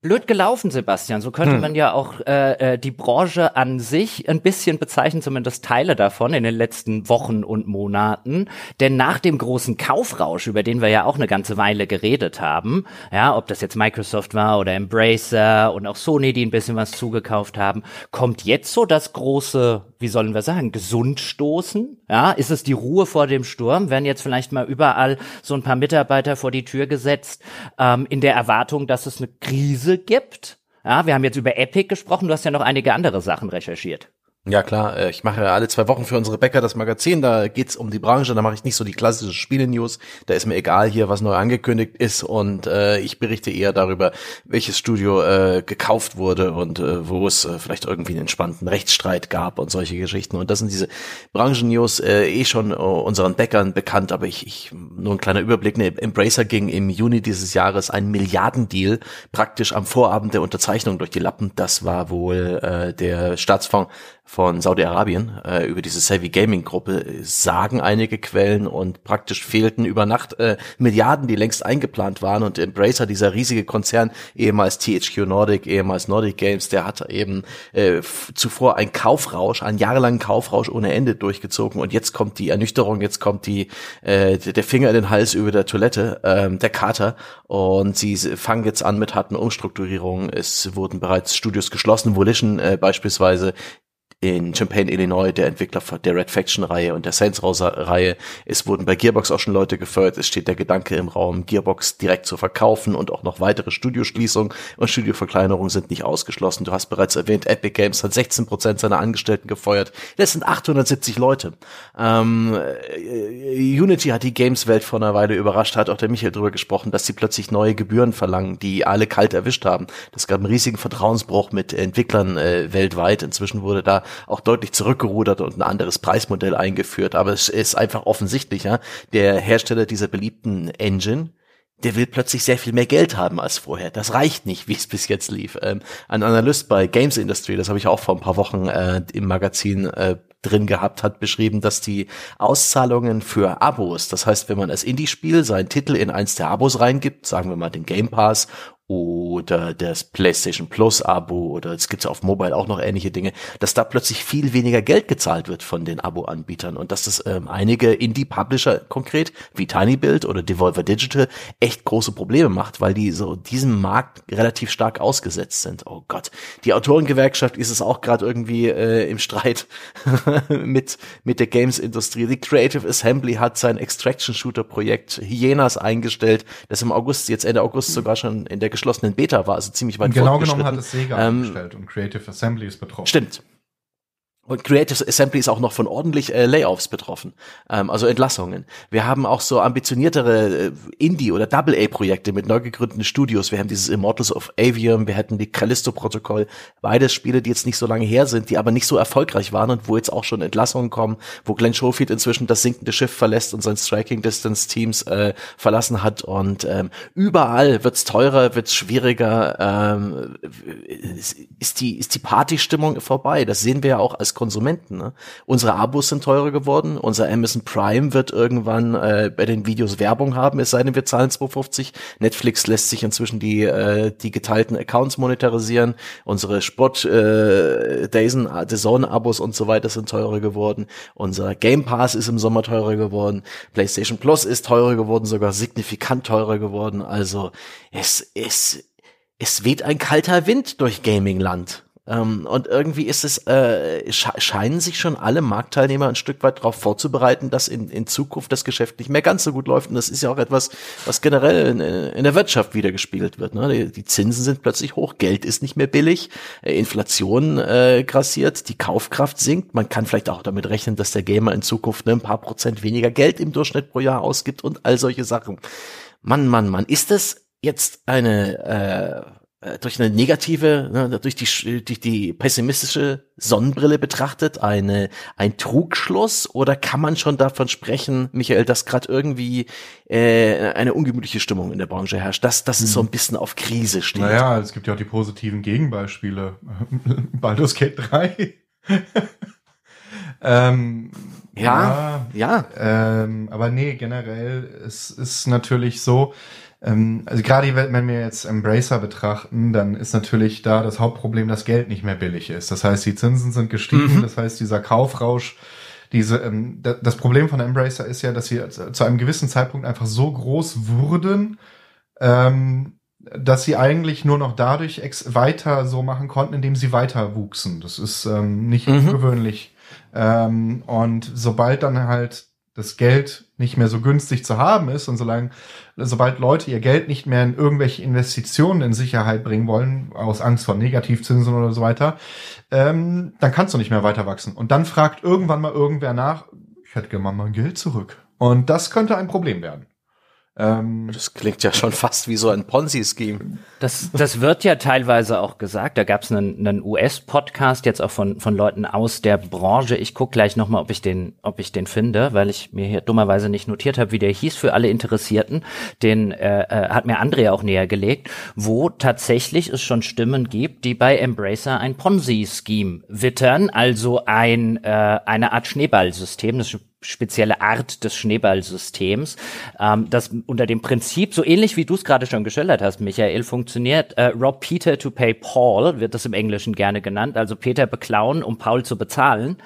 blöd gelaufen, Sebastian. So könnte hm. man ja auch äh, äh, die Branche an sich ein bisschen bezeichnen, zumindest Teile davon in den letzten Wochen und Monaten. Denn nach dem großen Kaufrausch, über den wir ja auch eine ganze Weile geredet haben, ja, ob das jetzt Microsoft war oder Embracer und auch Sony, die ein bisschen was zugekauft haben, kommt jetzt so das große, wie sollen wir sagen, Gesundstoßen? Ja, ist es die Ruhe vor dem Sturm? Werden jetzt vielleicht mal überall so ein paar Mitarbeiter vor die Tür gesetzt, ähm, in der Erwartung, dass es eine Krise Krise gibt. Ja, wir haben jetzt über Epic gesprochen, du hast ja noch einige andere Sachen recherchiert. Ja klar, äh, ich mache alle zwei Wochen für unsere Bäcker das Magazin, da geht's um die Branche, da mache ich nicht so die klassische Spiele-News, da ist mir egal hier, was neu angekündigt ist und äh, ich berichte eher darüber, welches Studio äh, gekauft wurde und äh, wo es äh, vielleicht irgendwie einen entspannten Rechtsstreit gab und solche Geschichten und das sind diese Branchen-News äh, eh schon uh, unseren Bäckern bekannt, aber ich, ich nur ein kleiner Überblick, ne, Embracer ging im Juni dieses Jahres ein Milliardendeal praktisch am Vorabend der Unterzeichnung durch die Lappen, das war wohl äh, der Staatsfonds von Saudi-Arabien äh, über diese Savvy Gaming Gruppe sagen einige Quellen und praktisch fehlten über Nacht äh, Milliarden, die längst eingeplant waren. Und Embracer, dieser riesige Konzern, ehemals THQ Nordic, ehemals Nordic Games, der hat eben äh, zuvor ein Kaufrausch, einen jahrelangen Kaufrausch ohne Ende durchgezogen. Und jetzt kommt die Ernüchterung, jetzt kommt die äh, der Finger in den Hals über der Toilette, äh, der Kater. Und sie fangen jetzt an mit harten Umstrukturierungen. Es wurden bereits Studios geschlossen, Volition äh, beispielsweise in Champaign, Illinois, der Entwickler der Red Faction-Reihe und der Saints Rosa-Reihe. Es wurden bei Gearbox auch schon Leute gefeuert. Es steht der Gedanke im Raum, Gearbox direkt zu verkaufen und auch noch weitere Studioschließungen und Studioverkleinerungen sind nicht ausgeschlossen. Du hast bereits erwähnt, Epic Games hat 16 Prozent seiner Angestellten gefeuert. Das sind 870 Leute. Ähm, äh, Unity hat die Games-Welt vor einer Weile überrascht, hat auch der Michael drüber gesprochen, dass sie plötzlich neue Gebühren verlangen, die alle kalt erwischt haben. Das gab einen riesigen Vertrauensbruch mit Entwicklern äh, weltweit. Inzwischen wurde da auch deutlich zurückgerudert und ein anderes Preismodell eingeführt. Aber es ist einfach offensichtlich, ja, der Hersteller dieser beliebten Engine, der will plötzlich sehr viel mehr Geld haben als vorher. Das reicht nicht, wie es bis jetzt lief. Ähm, ein Analyst bei Games Industry, das habe ich auch vor ein paar Wochen äh, im Magazin äh, drin gehabt, hat beschrieben, dass die Auszahlungen für Abos, das heißt, wenn man als Indie-Spiel seinen Titel in eins der Abos reingibt, sagen wir mal den Game Pass oder das PlayStation Plus Abo oder es gibt auf Mobile auch noch ähnliche Dinge, dass da plötzlich viel weniger Geld gezahlt wird von den Abo-Anbietern und dass das ähm, einige Indie-Publisher konkret wie TinyBuild oder Devolver Digital echt große Probleme macht, weil die so diesem Markt relativ stark ausgesetzt sind. Oh Gott, die Autorengewerkschaft ist es auch gerade irgendwie äh, im Streit mit mit der Games-Industrie. Die Creative Assembly hat sein Extraction-Shooter-Projekt Hyenas eingestellt, das im August jetzt Ende August sogar schon in der geschlossenen Beta war, also ziemlich weit Genau genommen hat es Sega ähm, eingestellt und Creative Assembly ist betroffen. Stimmt. Und Creative Assembly ist auch noch von ordentlich äh, Layoffs betroffen, ähm, also Entlassungen. Wir haben auch so ambitioniertere äh, Indie- oder Double-A-Projekte mit neu gegründeten Studios. Wir haben dieses Immortals of Avium, wir hatten die Callisto-Protokoll. Beides Spiele, die jetzt nicht so lange her sind, die aber nicht so erfolgreich waren und wo jetzt auch schon Entlassungen kommen, wo Glenn Schofield inzwischen das sinkende Schiff verlässt und sein Striking Distance Teams äh, verlassen hat. Und ähm, überall wird's teurer, wird's schwieriger, ähm, ist die, ist die Partystimmung vorbei. Das sehen wir ja auch als Konsumenten. Ne? Unsere Abos sind teurer geworden, unser Amazon Prime wird irgendwann äh, bei den Videos Werbung haben, es sei denn, wir zahlen 2,50. Netflix lässt sich inzwischen die, äh, die geteilten Accounts monetarisieren, unsere Sport, äh, Dazen, Zone-Abos und so weiter sind teurer geworden, unser Game Pass ist im Sommer teurer geworden, PlayStation Plus ist teurer geworden, sogar signifikant teurer geworden, also es ist es weht ein kalter Wind durch Gamingland. Ähm, und irgendwie ist es, äh, scheinen sich schon alle Marktteilnehmer ein Stück weit darauf vorzubereiten, dass in, in Zukunft das Geschäft nicht mehr ganz so gut läuft. Und das ist ja auch etwas, was generell in, in der Wirtschaft wieder gespielt wird. Ne? Die, die, Zinsen sind plötzlich hoch, Geld ist nicht mehr billig, äh, Inflation äh, grassiert, die Kaufkraft sinkt. Man kann vielleicht auch damit rechnen, dass der Gamer in Zukunft ne, ein paar Prozent weniger Geld im Durchschnitt pro Jahr ausgibt und all solche Sachen. Mann, Mann, Mann, ist das jetzt eine äh, durch eine negative, ne, durch die durch die pessimistische Sonnenbrille betrachtet, eine ein Trugschluss oder kann man schon davon sprechen, Michael, dass gerade irgendwie äh, eine ungemütliche Stimmung in der Branche herrscht, dass das ist so ein bisschen auf Krise steht. Naja, es gibt ja auch die positiven Gegenbeispiele. Baldur's Gate 3. ähm, ja, ja. ja. Ähm, aber nee, generell es ist natürlich so, also gerade wenn wir jetzt Embracer betrachten, dann ist natürlich da das Hauptproblem, dass Geld nicht mehr billig ist. Das heißt, die Zinsen sind gestiegen, mhm. das heißt, dieser Kaufrausch, diese, ähm, das Problem von Embracer ist ja, dass sie zu einem gewissen Zeitpunkt einfach so groß wurden, ähm, dass sie eigentlich nur noch dadurch weiter so machen konnten, indem sie weiter wuchsen. Das ist ähm, nicht mhm. ungewöhnlich. Ähm, und sobald dann halt das Geld nicht mehr so günstig zu haben ist und solange, sobald Leute ihr Geld nicht mehr in irgendwelche Investitionen in Sicherheit bringen wollen, aus Angst vor Negativzinsen oder so weiter, ähm, dann kannst du nicht mehr weiter wachsen. Und dann fragt irgendwann mal irgendwer nach, ich hätte gerne mal mein Geld zurück. Und das könnte ein Problem werden. Ähm, das klingt ja schon fast wie so ein Ponzi-Scheme. Das, das wird ja teilweise auch gesagt. Da gab es einen, einen US-Podcast jetzt auch von, von Leuten aus der Branche. Ich guck gleich nochmal, ob ich den, ob ich den finde, weil ich mir hier dummerweise nicht notiert habe, wie der hieß für alle Interessierten. Den äh, äh, hat mir Andrea auch näher gelegt, wo tatsächlich es schon Stimmen gibt, die bei Embracer ein Ponzi-Scheme wittern, also ein äh, eine Art Schneeballsystem. Das spezielle Art des Schneeballsystems, ähm, das unter dem Prinzip, so ähnlich wie du es gerade schon geschildert hast, Michael, funktioniert. Äh, Rob Peter to pay Paul wird das im Englischen gerne genannt, also Peter beklauen, um Paul zu bezahlen.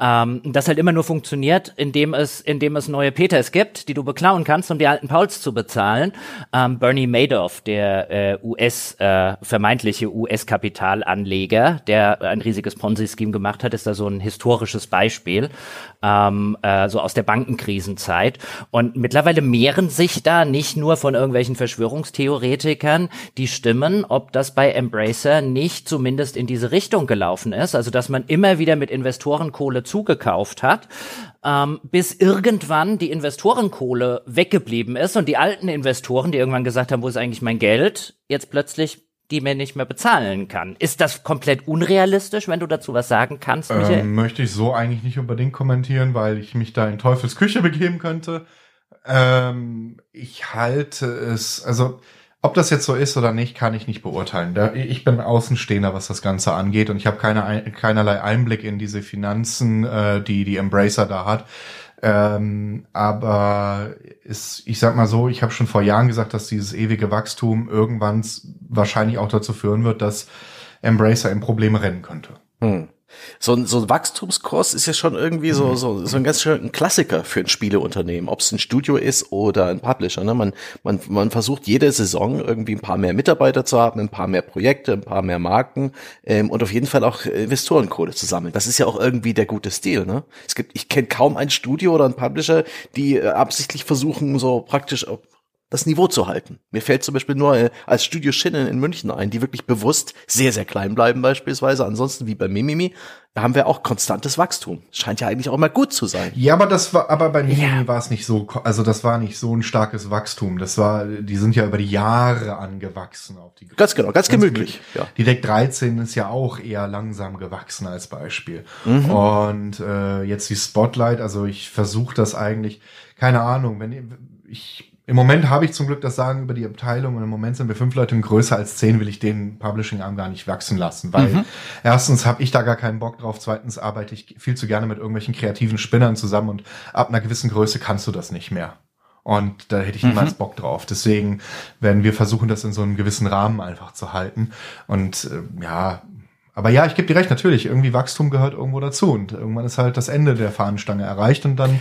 Ähm, das halt immer nur funktioniert, indem es, indem es neue Peters gibt, die du beklauen kannst, um die alten Pauls zu bezahlen. Ähm, Bernie Madoff, der äh, US, äh, vermeintliche US-Kapitalanleger, der ein riesiges Ponzi-Scheme gemacht hat, ist da so ein historisches Beispiel. Ähm, äh, so aus der Bankenkrisenzeit. Und mittlerweile mehren sich da nicht nur von irgendwelchen Verschwörungstheoretikern die Stimmen, ob das bei Embracer nicht zumindest in diese Richtung gelaufen ist. Also dass man immer wieder mit Investorenkohle zugekauft hat, ähm, bis irgendwann die Investorenkohle weggeblieben ist und die alten Investoren, die irgendwann gesagt haben, wo ist eigentlich mein Geld, jetzt plötzlich die man nicht mehr bezahlen kann. Ist das komplett unrealistisch, wenn du dazu was sagen kannst, Michael? Ähm, möchte ich so eigentlich nicht unbedingt kommentieren, weil ich mich da in Teufels Küche begeben könnte. Ähm, ich halte es, also ob das jetzt so ist oder nicht, kann ich nicht beurteilen. Da, ich bin Außenstehender, was das Ganze angeht und ich habe keine, keinerlei Einblick in diese Finanzen, äh, die die Embracer da hat. Ähm, aber ist, ich sag mal so, ich habe schon vor Jahren gesagt, dass dieses ewige Wachstum irgendwann wahrscheinlich auch dazu führen wird, dass Embracer in Probleme rennen könnte. Hm so, so ein Wachstumskurs ist ja schon irgendwie so, so, so ein ganz schön Klassiker für ein Spieleunternehmen, ob es ein Studio ist oder ein Publisher. Ne? Man, man, man versucht jede Saison irgendwie ein paar mehr Mitarbeiter zu haben, ein paar mehr Projekte, ein paar mehr Marken ähm, und auf jeden Fall auch Investorenkohle zu sammeln. Das ist ja auch irgendwie der gute Stil. Ne? Es gibt, ich kenne kaum ein Studio oder ein Publisher, die äh, absichtlich versuchen, so praktisch das Niveau zu halten. Mir fällt zum Beispiel nur äh, als Studio Schinnen in München ein, die wirklich bewusst sehr, sehr klein bleiben beispielsweise. Ansonsten wie bei Mimimi haben wir auch konstantes Wachstum. Scheint ja eigentlich auch mal gut zu sein. Ja, aber das war, aber bei Mimimi ja. war es nicht so, also das war nicht so ein starkes Wachstum. Das war, die sind ja über die Jahre angewachsen auf die. Ganz genau, ganz, ganz gemütlich. Ja. Die Deck 13 ist ja auch eher langsam gewachsen als Beispiel. Mhm. Und äh, jetzt die Spotlight, also ich versuche das eigentlich, keine Ahnung, wenn ich im Moment habe ich zum Glück das Sagen über die Abteilung und im Moment sind wir fünf Leute und größer als zehn will ich den Publishing-Arm gar nicht wachsen lassen, weil mhm. erstens habe ich da gar keinen Bock drauf, zweitens arbeite ich viel zu gerne mit irgendwelchen kreativen Spinnern zusammen und ab einer gewissen Größe kannst du das nicht mehr. Und da hätte ich niemals mhm. Bock drauf. Deswegen werden wir versuchen, das in so einem gewissen Rahmen einfach zu halten. Und äh, ja, aber ja, ich gebe dir recht, natürlich, irgendwie Wachstum gehört irgendwo dazu. Und irgendwann ist halt das Ende der Fahnenstange erreicht und dann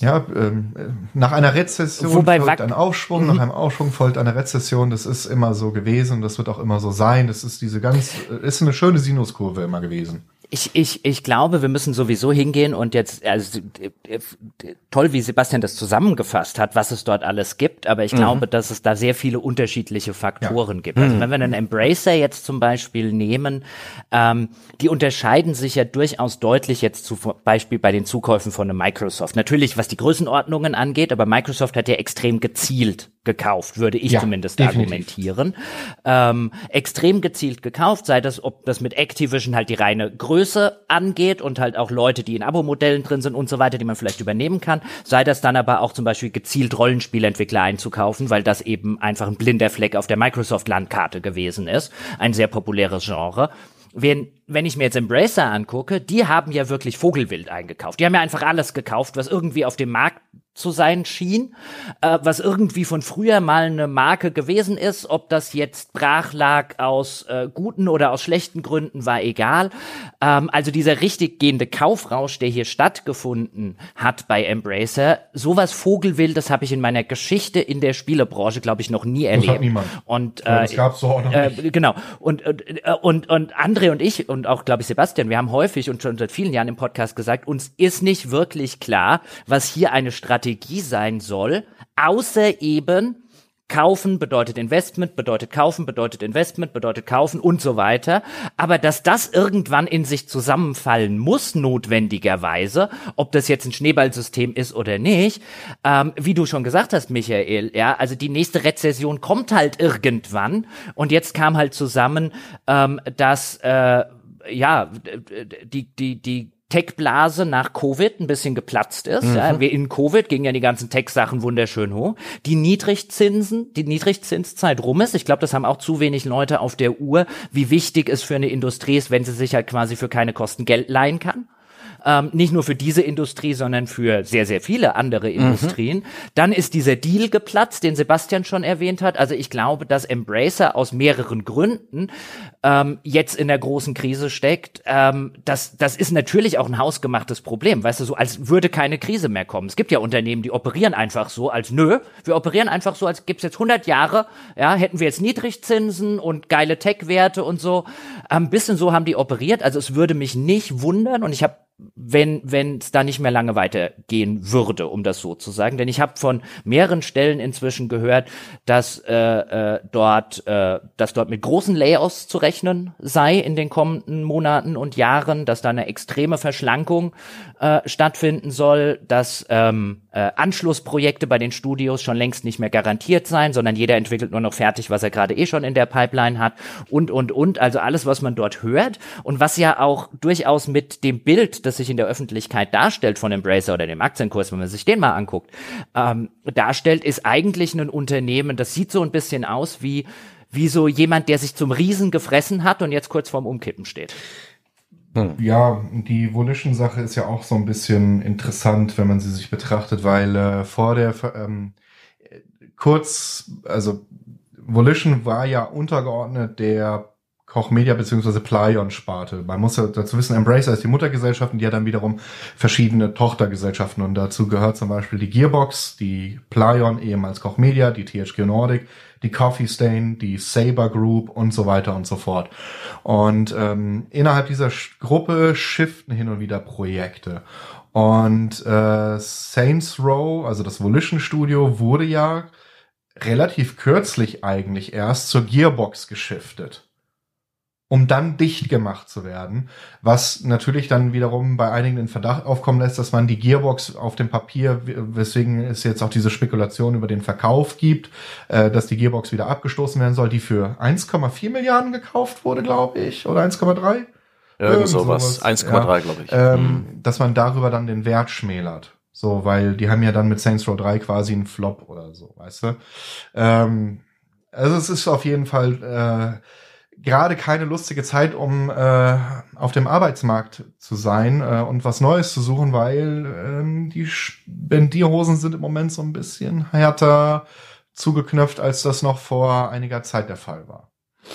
ja, ähm, nach einer Rezession Wobei folgt ein Aufschwung, mhm. nach einem Aufschwung folgt eine Rezession. Das ist immer so gewesen das wird auch immer so sein. Das ist diese ganz, ist eine schöne Sinuskurve immer gewesen. Ich, ich, ich glaube, wir müssen sowieso hingehen und jetzt, also toll, wie Sebastian das zusammengefasst hat, was es dort alles gibt, aber ich mhm. glaube, dass es da sehr viele unterschiedliche Faktoren ja. gibt. Also mhm. wenn wir einen Embracer jetzt zum Beispiel nehmen, ähm, die unterscheiden sich ja durchaus deutlich jetzt zum Beispiel bei den Zukäufen von einem Microsoft. Natürlich, was die Größenordnungen angeht, aber Microsoft hat ja extrem gezielt gekauft, würde ich ja, zumindest definitiv. argumentieren. Ähm, extrem gezielt gekauft, sei das, ob das mit Activision halt die reine Größe angeht und halt auch Leute, die in Abo-Modellen drin sind und so weiter, die man vielleicht übernehmen kann, sei das dann aber auch zum Beispiel gezielt Rollenspielentwickler einzukaufen, weil das eben einfach ein blinder Fleck auf der Microsoft-Landkarte gewesen ist. Ein sehr populäres Genre. Wenn, wenn ich mir jetzt Embracer angucke, die haben ja wirklich Vogelwild eingekauft. Die haben ja einfach alles gekauft, was irgendwie auf dem Markt zu sein schien, äh, was irgendwie von früher mal eine Marke gewesen ist, ob das jetzt brach lag aus äh, guten oder aus schlechten Gründen, war egal. Ähm, also dieser richtig gehende Kaufrausch, der hier stattgefunden hat bei Embracer, sowas Vogelwild, das habe ich in meiner Geschichte in der Spielebranche, glaube ich, noch nie erlebt. Das hat niemand. Und äh, das gab's so auch noch äh, nicht. Genau. Und, und, äh, und, und André und ich und auch, glaube ich, Sebastian, wir haben häufig und schon seit vielen Jahren im Podcast gesagt, uns ist nicht wirklich klar, was hier eine Strategie Strategie sein soll, außer eben Kaufen bedeutet Investment, bedeutet kaufen, bedeutet Investment, bedeutet kaufen und so weiter. Aber dass das irgendwann in sich zusammenfallen muss, notwendigerweise, ob das jetzt ein Schneeballsystem ist oder nicht, ähm, wie du schon gesagt hast, Michael, ja, also die nächste Rezession kommt halt irgendwann. Und jetzt kam halt zusammen, ähm, dass äh, ja die die die Tech-Blase nach Covid ein bisschen geplatzt ist. Mhm. Ja, in Covid gingen ja die ganzen Tech-Sachen wunderschön hoch. Die Niedrigzinsen, die Niedrigzinszeit rum ist. Ich glaube, das haben auch zu wenig Leute auf der Uhr, wie wichtig es für eine Industrie ist, wenn sie sich halt quasi für keine Kosten Geld leihen kann ähm, nicht nur für diese Industrie, sondern für sehr, sehr viele andere mhm. Industrien. Mhm. Dann ist dieser Deal geplatzt, den Sebastian schon erwähnt hat. Also ich glaube, dass Embracer aus mehreren Gründen ähm, jetzt in der großen Krise steckt. Ähm, das, das ist natürlich auch ein hausgemachtes Problem, weißt du, so als würde keine Krise mehr kommen. Es gibt ja Unternehmen, die operieren einfach so, als nö, wir operieren einfach so, als gibt's jetzt 100 Jahre, ja, hätten wir jetzt Niedrigzinsen und geile Tech-Werte und so. Ein ähm, bisschen so haben die operiert. Also es würde mich nicht wundern und ich habe wenn wenn es da nicht mehr lange weitergehen würde, um das so zu sagen. Denn ich habe von mehreren Stellen inzwischen gehört, dass äh, äh, dort äh, dass dort mit großen Layouts zu rechnen sei in den kommenden Monaten und Jahren, dass da eine extreme Verschlankung äh, stattfinden soll, dass ähm, äh, Anschlussprojekte bei den Studios schon längst nicht mehr garantiert sein, sondern jeder entwickelt nur noch fertig, was er gerade eh schon in der Pipeline hat und und und. Also alles, was man dort hört und was ja auch durchaus mit dem Bild, das sich in der Öffentlichkeit darstellt von Embracer oder dem Aktienkurs, wenn man sich den mal anguckt, ähm, darstellt, ist eigentlich ein Unternehmen, das sieht so ein bisschen aus wie wie so jemand, der sich zum Riesen gefressen hat und jetzt kurz vorm Umkippen steht. Hm. Ja, die Volition-Sache ist ja auch so ein bisschen interessant, wenn man sie sich betrachtet, weil äh, vor der ähm, kurz, also Volition war ja untergeordnet der Koch Media bzw. Plaion-Sparte. Man muss dazu wissen, Embracer ist die Muttergesellschaft und die hat dann wiederum verschiedene Tochtergesellschaften und dazu gehört zum Beispiel die Gearbox, die Plaion, ehemals Koch Media, die THQ Nordic, die Coffee Stain, die Saber Group und so weiter und so fort. Und ähm, innerhalb dieser Gruppe shiften hin und wieder Projekte. Und äh, Saints Row, also das Volition Studio, wurde ja relativ kürzlich eigentlich erst zur Gearbox geschiftet um dann dicht gemacht zu werden, was natürlich dann wiederum bei einigen in Verdacht aufkommen lässt, dass man die Gearbox auf dem Papier, weswegen es jetzt auch diese Spekulation über den Verkauf gibt, äh, dass die Gearbox wieder abgestoßen werden soll, die für 1,4 Milliarden gekauft wurde, glaube ich, oder 1,3? Irgend sowas, 1,3 ja, glaube ich. Ähm, mhm. Dass man darüber dann den Wert schmälert. So, weil die haben ja dann mit Saints Row 3 quasi einen Flop oder so, weißt du? Ähm, also es ist auf jeden Fall äh, gerade keine lustige Zeit, um äh, auf dem Arbeitsmarkt zu sein äh, und was Neues zu suchen, weil ähm, die Spendierhosen sind im Moment so ein bisschen härter zugeknöpft, als das noch vor einiger Zeit der Fall war.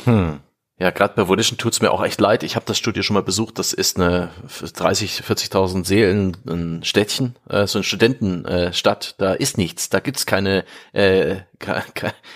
Hm. Ja, gerade bei Volition tut's mir auch echt leid. Ich habe das Studio schon mal besucht. Das ist eine 30, 40.000 Seelen ein Städtchen, äh, so eine Studentenstadt. Äh, da ist nichts. Da gibt's keine äh,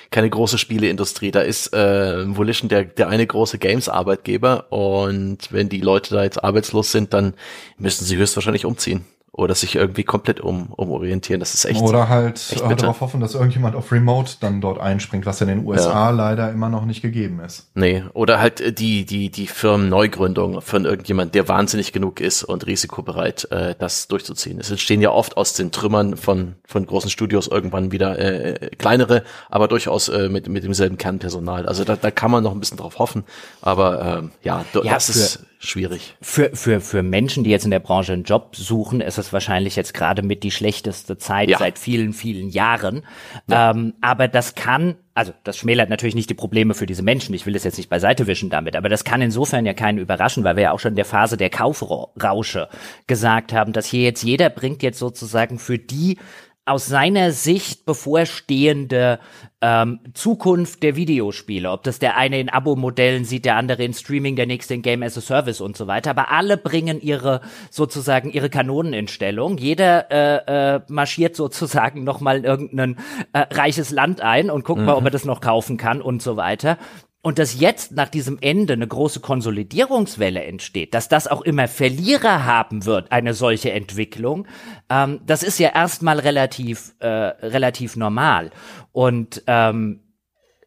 keine große Spieleindustrie. Da ist äh, Volition der der eine große Games-Arbeitgeber. Und wenn die Leute da jetzt arbeitslos sind, dann müssen sie höchstwahrscheinlich umziehen oder sich irgendwie komplett um, umorientieren. Das ist echt. Oder halt echt darauf hoffen, dass irgendjemand auf Remote dann dort einspringt, was in den USA ja. leider immer noch nicht gegeben ist. Nee, oder halt äh, die, die, die Firmenneugründung von irgendjemand, der wahnsinnig genug ist und risikobereit, äh, das durchzuziehen. Es entstehen ja oft aus den Trümmern von, von großen Studios irgendwann wieder äh, kleinere, aber durchaus äh, mit, mit demselben Kernpersonal. Also da, da kann man noch ein bisschen drauf hoffen. Aber ähm, ja, ja, das ist schwierig. Für, für, für Menschen, die jetzt in der Branche einen Job suchen, ist es wahrscheinlich jetzt gerade mit die schlechteste Zeit ja. seit vielen, vielen Jahren. Ja. Ähm, aber das kann, also das schmälert natürlich nicht die Probleme für diese Menschen. Ich will es jetzt nicht beiseite wischen damit, aber das kann insofern ja keinen überraschen, weil wir ja auch schon in der Phase der Kaufrausche gesagt haben, dass hier jetzt jeder bringt jetzt sozusagen für die aus seiner Sicht bevorstehende ähm, Zukunft der Videospiele. Ob das der eine in Abo-Modellen sieht, der andere in Streaming, der nächste in Game as a Service und so weiter. Aber alle bringen ihre sozusagen ihre Kanonen in Stellung. Jeder äh, äh, marschiert sozusagen noch mal in irgendein äh, reiches Land ein und guckt mhm. mal, ob er das noch kaufen kann und so weiter und dass jetzt nach diesem Ende eine große Konsolidierungswelle entsteht, dass das auch immer Verlierer haben wird, eine solche Entwicklung, ähm, das ist ja erstmal relativ, äh, relativ normal. Und ähm,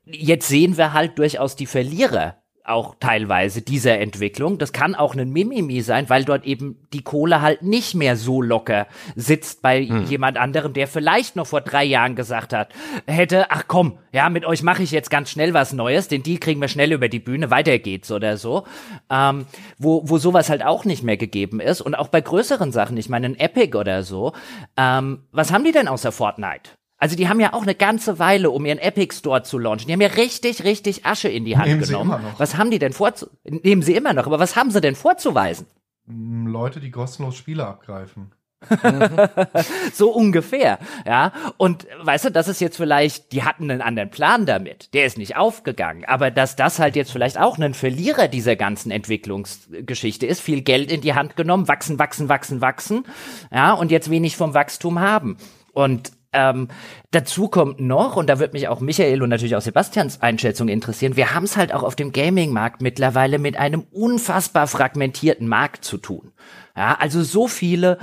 jetzt sehen wir halt durchaus die Verlierer auch teilweise dieser Entwicklung. Das kann auch ein Mimimi sein, weil dort eben die Kohle halt nicht mehr so locker sitzt bei hm. jemand anderem, der vielleicht noch vor drei Jahren gesagt hat, hätte, ach komm, ja, mit euch mache ich jetzt ganz schnell was Neues, den die kriegen wir schnell über die Bühne, weiter geht's oder so. Ähm, wo, wo sowas halt auch nicht mehr gegeben ist. Und auch bei größeren Sachen, ich meine, ein Epic oder so. Ähm, was haben die denn außer Fortnite? Also die haben ja auch eine ganze Weile, um ihren Epic Store zu launchen. Die haben ja richtig, richtig Asche in die Hand Nehmen genommen. Sie immer noch. Was haben die denn vorzu Nehmen sie immer noch, aber was haben sie denn vorzuweisen? Hm, Leute, die kostenlos Spiele abgreifen. so ungefähr, ja. Und weißt du, das ist jetzt vielleicht, die hatten einen anderen Plan damit. Der ist nicht aufgegangen. Aber dass das halt jetzt vielleicht auch ein Verlierer dieser ganzen Entwicklungsgeschichte ist, viel Geld in die Hand genommen, wachsen, wachsen, wachsen, wachsen, ja, und jetzt wenig vom Wachstum haben. Und ähm, dazu kommt noch, und da wird mich auch Michael und natürlich auch Sebastians Einschätzung interessieren, wir haben es halt auch auf dem Gaming-Markt mittlerweile mit einem unfassbar fragmentierten Markt zu tun. Ja, also so viele,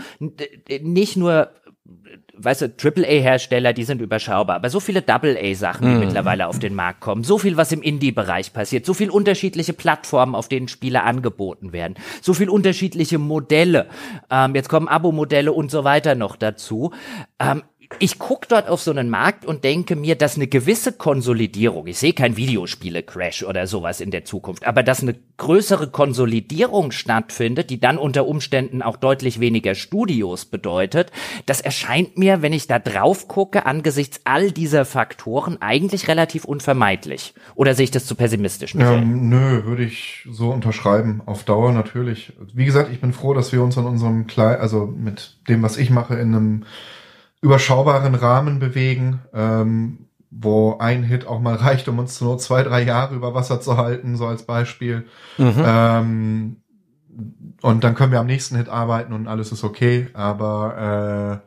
nicht nur weißt du, AAA-Hersteller, die sind überschaubar, aber so viele Double-A-Sachen, die mhm. mittlerweile auf den Markt kommen, so viel, was im Indie-Bereich passiert, so viel unterschiedliche Plattformen, auf denen Spiele angeboten werden, so viel unterschiedliche Modelle, ähm, jetzt kommen Abo-Modelle und so weiter noch dazu. Ähm, ich gucke dort auf so einen Markt und denke mir, dass eine gewisse Konsolidierung, ich sehe kein Videospiele-Crash oder sowas in der Zukunft, aber dass eine größere Konsolidierung stattfindet, die dann unter Umständen auch deutlich weniger Studios bedeutet, das erscheint mir, wenn ich da drauf gucke, angesichts all dieser Faktoren eigentlich relativ unvermeidlich. Oder sehe ich das zu pessimistisch? Ähm, nö, würde ich so unterschreiben. Auf Dauer natürlich. Wie gesagt, ich bin froh, dass wir uns in unserem Kleid, also mit dem, was ich mache, in einem überschaubaren Rahmen bewegen, ähm, wo ein Hit auch mal reicht, um uns nur zwei, drei Jahre über Wasser zu halten, so als Beispiel. Mhm. Ähm, und dann können wir am nächsten Hit arbeiten und alles ist okay. Aber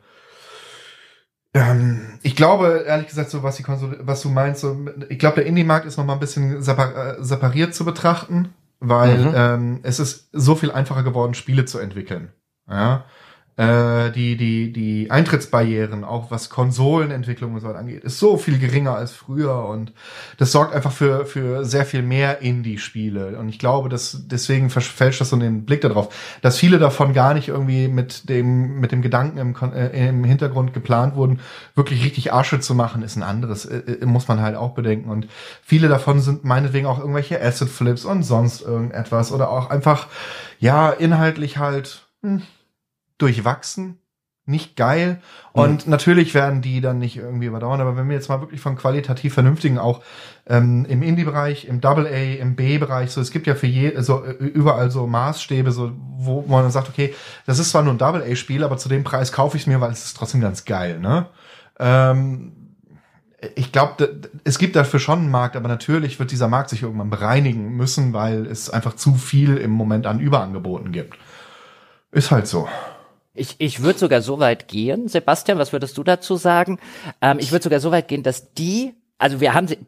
äh, ähm, ich glaube, ehrlich gesagt, so was, die Konsole, was du meinst, so, ich glaube, der Indie-Markt ist noch mal ein bisschen äh, separiert zu betrachten, weil mhm. ähm, es ist so viel einfacher geworden, Spiele zu entwickeln. Ja äh, die, die, die Eintrittsbarrieren, auch was Konsolenentwicklung und so weiter angeht, ist so viel geringer als früher und das sorgt einfach für, für sehr viel mehr Indie-Spiele. Und ich glaube, dass deswegen verfälscht das so den Blick darauf, dass viele davon gar nicht irgendwie mit dem, mit dem Gedanken im, äh, im Hintergrund geplant wurden, wirklich richtig Asche zu machen, ist ein anderes, äh, äh, muss man halt auch bedenken. Und viele davon sind meinetwegen auch irgendwelche Asset-Flips und sonst irgendetwas oder auch einfach, ja, inhaltlich halt, hm, durchwachsen. nicht geil. Und mhm. natürlich werden die dann nicht irgendwie überdauern. Aber wenn wir jetzt mal wirklich von qualitativ vernünftigen auch ähm, im Indie-Bereich, im Double A, im B-Bereich, so es gibt ja für je, so überall so Maßstäbe, so wo man dann sagt, okay, das ist zwar nur ein Double A-Spiel, aber zu dem Preis kaufe ich es mir, weil es ist trotzdem ganz geil. Ne? Ähm, ich glaube, es gibt dafür schon einen Markt, aber natürlich wird dieser Markt sich irgendwann bereinigen müssen, weil es einfach zu viel im Moment an Überangeboten gibt. Ist halt so. Ich, ich würde sogar so weit gehen, Sebastian, was würdest du dazu sagen? Ähm, ich würde sogar so weit gehen, dass die, also wir haben sie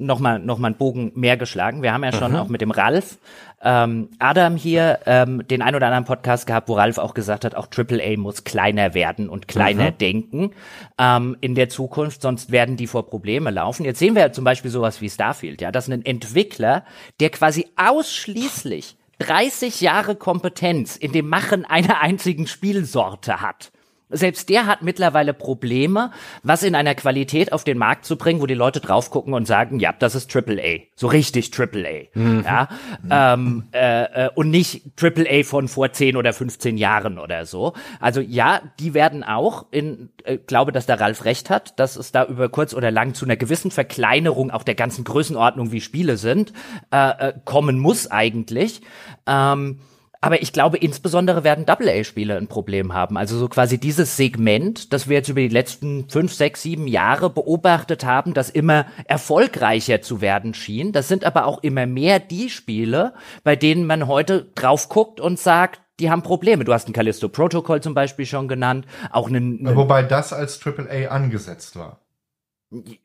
nochmal noch mal einen Bogen mehr geschlagen. Wir haben ja schon mhm. auch mit dem Ralf ähm, Adam hier ähm, den ein oder anderen Podcast gehabt, wo Ralf auch gesagt hat, auch AAA muss kleiner werden und kleiner mhm. denken ähm, in der Zukunft, sonst werden die vor Probleme laufen. Jetzt sehen wir ja zum Beispiel sowas wie Starfield, ja, dass ein Entwickler, der quasi ausschließlich 30 Jahre Kompetenz in dem Machen einer einzigen Spielsorte hat. Selbst der hat mittlerweile Probleme, was in einer Qualität auf den Markt zu bringen, wo die Leute drauf gucken und sagen, ja, das ist AAA, so richtig AAA, mhm. ja, mhm. Ähm, äh, äh, und nicht AAA von vor 10 oder 15 Jahren oder so. Also ja, die werden auch in, äh, glaube, dass der Ralf recht hat, dass es da über kurz oder lang zu einer gewissen Verkleinerung auch der ganzen Größenordnung, wie Spiele sind, äh, äh, kommen muss eigentlich. Ähm, aber ich glaube, insbesondere werden Double-A-Spiele ein Problem haben. Also so quasi dieses Segment, das wir jetzt über die letzten fünf, sechs, sieben Jahre beobachtet haben, das immer erfolgreicher zu werden schien. Das sind aber auch immer mehr die Spiele, bei denen man heute drauf guckt und sagt, die haben Probleme. Du hast ein Callisto Protocol zum Beispiel schon genannt, auch einen. einen Wobei das als AAA angesetzt war.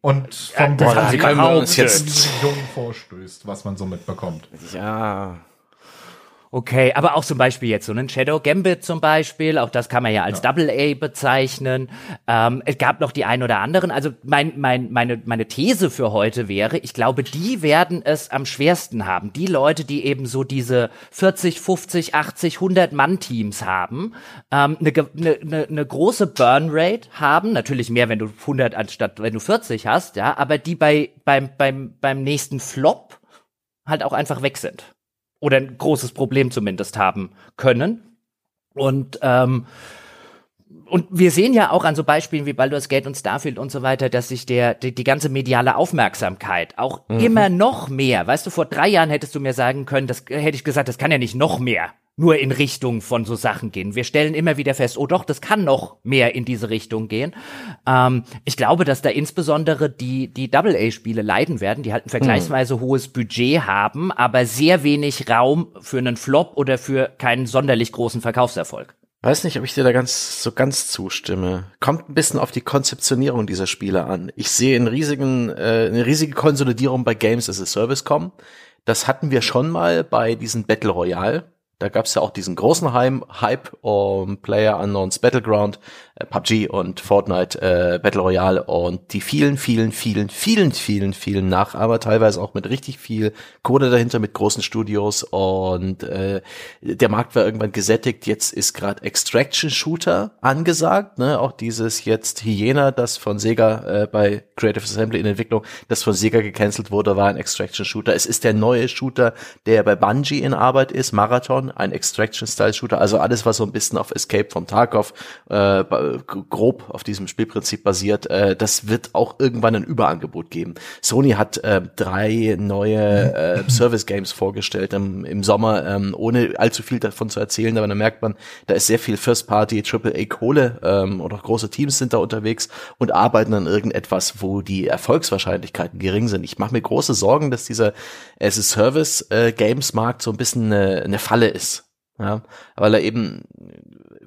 Und vom ja, das haben sie uns jetzt Jungen vorstößt, was man so mitbekommt. Ja. Okay, aber auch zum Beispiel jetzt so einen Shadow Gambit zum Beispiel, auch das kann man ja als ja. Double A bezeichnen. Ähm, es gab noch die ein oder anderen. Also mein, mein, meine, meine These für heute wäre, ich glaube, die werden es am schwersten haben. Die Leute, die eben so diese 40, 50, 80, 100 Mann-Teams haben, ähm, eine, eine, eine große Burn Rate haben, natürlich mehr, wenn du 100 anstatt wenn du 40 hast, ja, aber die bei beim beim beim nächsten Flop halt auch einfach weg sind oder ein großes Problem zumindest haben können. Und ähm, und wir sehen ja auch an so Beispielen wie Baldur's Gate und Starfield und so weiter, dass sich der die, die ganze mediale Aufmerksamkeit auch mhm. immer noch mehr, weißt du, vor drei Jahren hättest du mir sagen können, das hätte ich gesagt, das kann ja nicht noch mehr nur in Richtung von so Sachen gehen. Wir stellen immer wieder fest, oh doch, das kann noch mehr in diese Richtung gehen. Ähm, ich glaube, dass da insbesondere die, die Double-A-Spiele leiden werden, die halt ein vergleichsweise hm. hohes Budget haben, aber sehr wenig Raum für einen Flop oder für keinen sonderlich großen Verkaufserfolg. Weiß nicht, ob ich dir da ganz so ganz zustimme. Kommt ein bisschen auf die Konzeptionierung dieser Spiele an. Ich sehe einen riesigen, äh, eine riesige Konsolidierung bei Games as a Service kommen. Das hatten wir schon mal bei diesen Battle Royale da gab es ja auch diesen großen Hype um Player Unknowns Battleground, äh, PUBG und Fortnite äh, Battle Royale und die vielen, vielen, vielen, vielen, vielen, vielen Nachahmer, teilweise auch mit richtig viel Code dahinter, mit großen Studios und äh, der Markt war irgendwann gesättigt. Jetzt ist gerade Extraction Shooter angesagt, ne? auch dieses jetzt Hyena, das von Sega äh, bei Creative Assembly in Entwicklung, das von Sega gecancelt wurde, war ein Extraction Shooter. Es ist der neue Shooter, der bei Bungie in Arbeit ist, Marathon, ein Extraction-Style-Shooter, also alles, was so ein bisschen auf Escape vom Tarkov äh, grob auf diesem Spielprinzip basiert, äh, das wird auch irgendwann ein Überangebot geben. Sony hat äh, drei neue äh, Service-Games vorgestellt im, im Sommer, ähm, ohne allzu viel davon zu erzählen, aber da merkt man, da ist sehr viel First-Party, Triple-A-Kohle ähm, und auch große Teams sind da unterwegs und arbeiten an irgendetwas, wo die Erfolgswahrscheinlichkeiten gering sind. Ich mache mir große Sorgen, dass dieser As-a-Service-Games-Markt so ein bisschen eine, eine Falle ist. Ja, weil er eben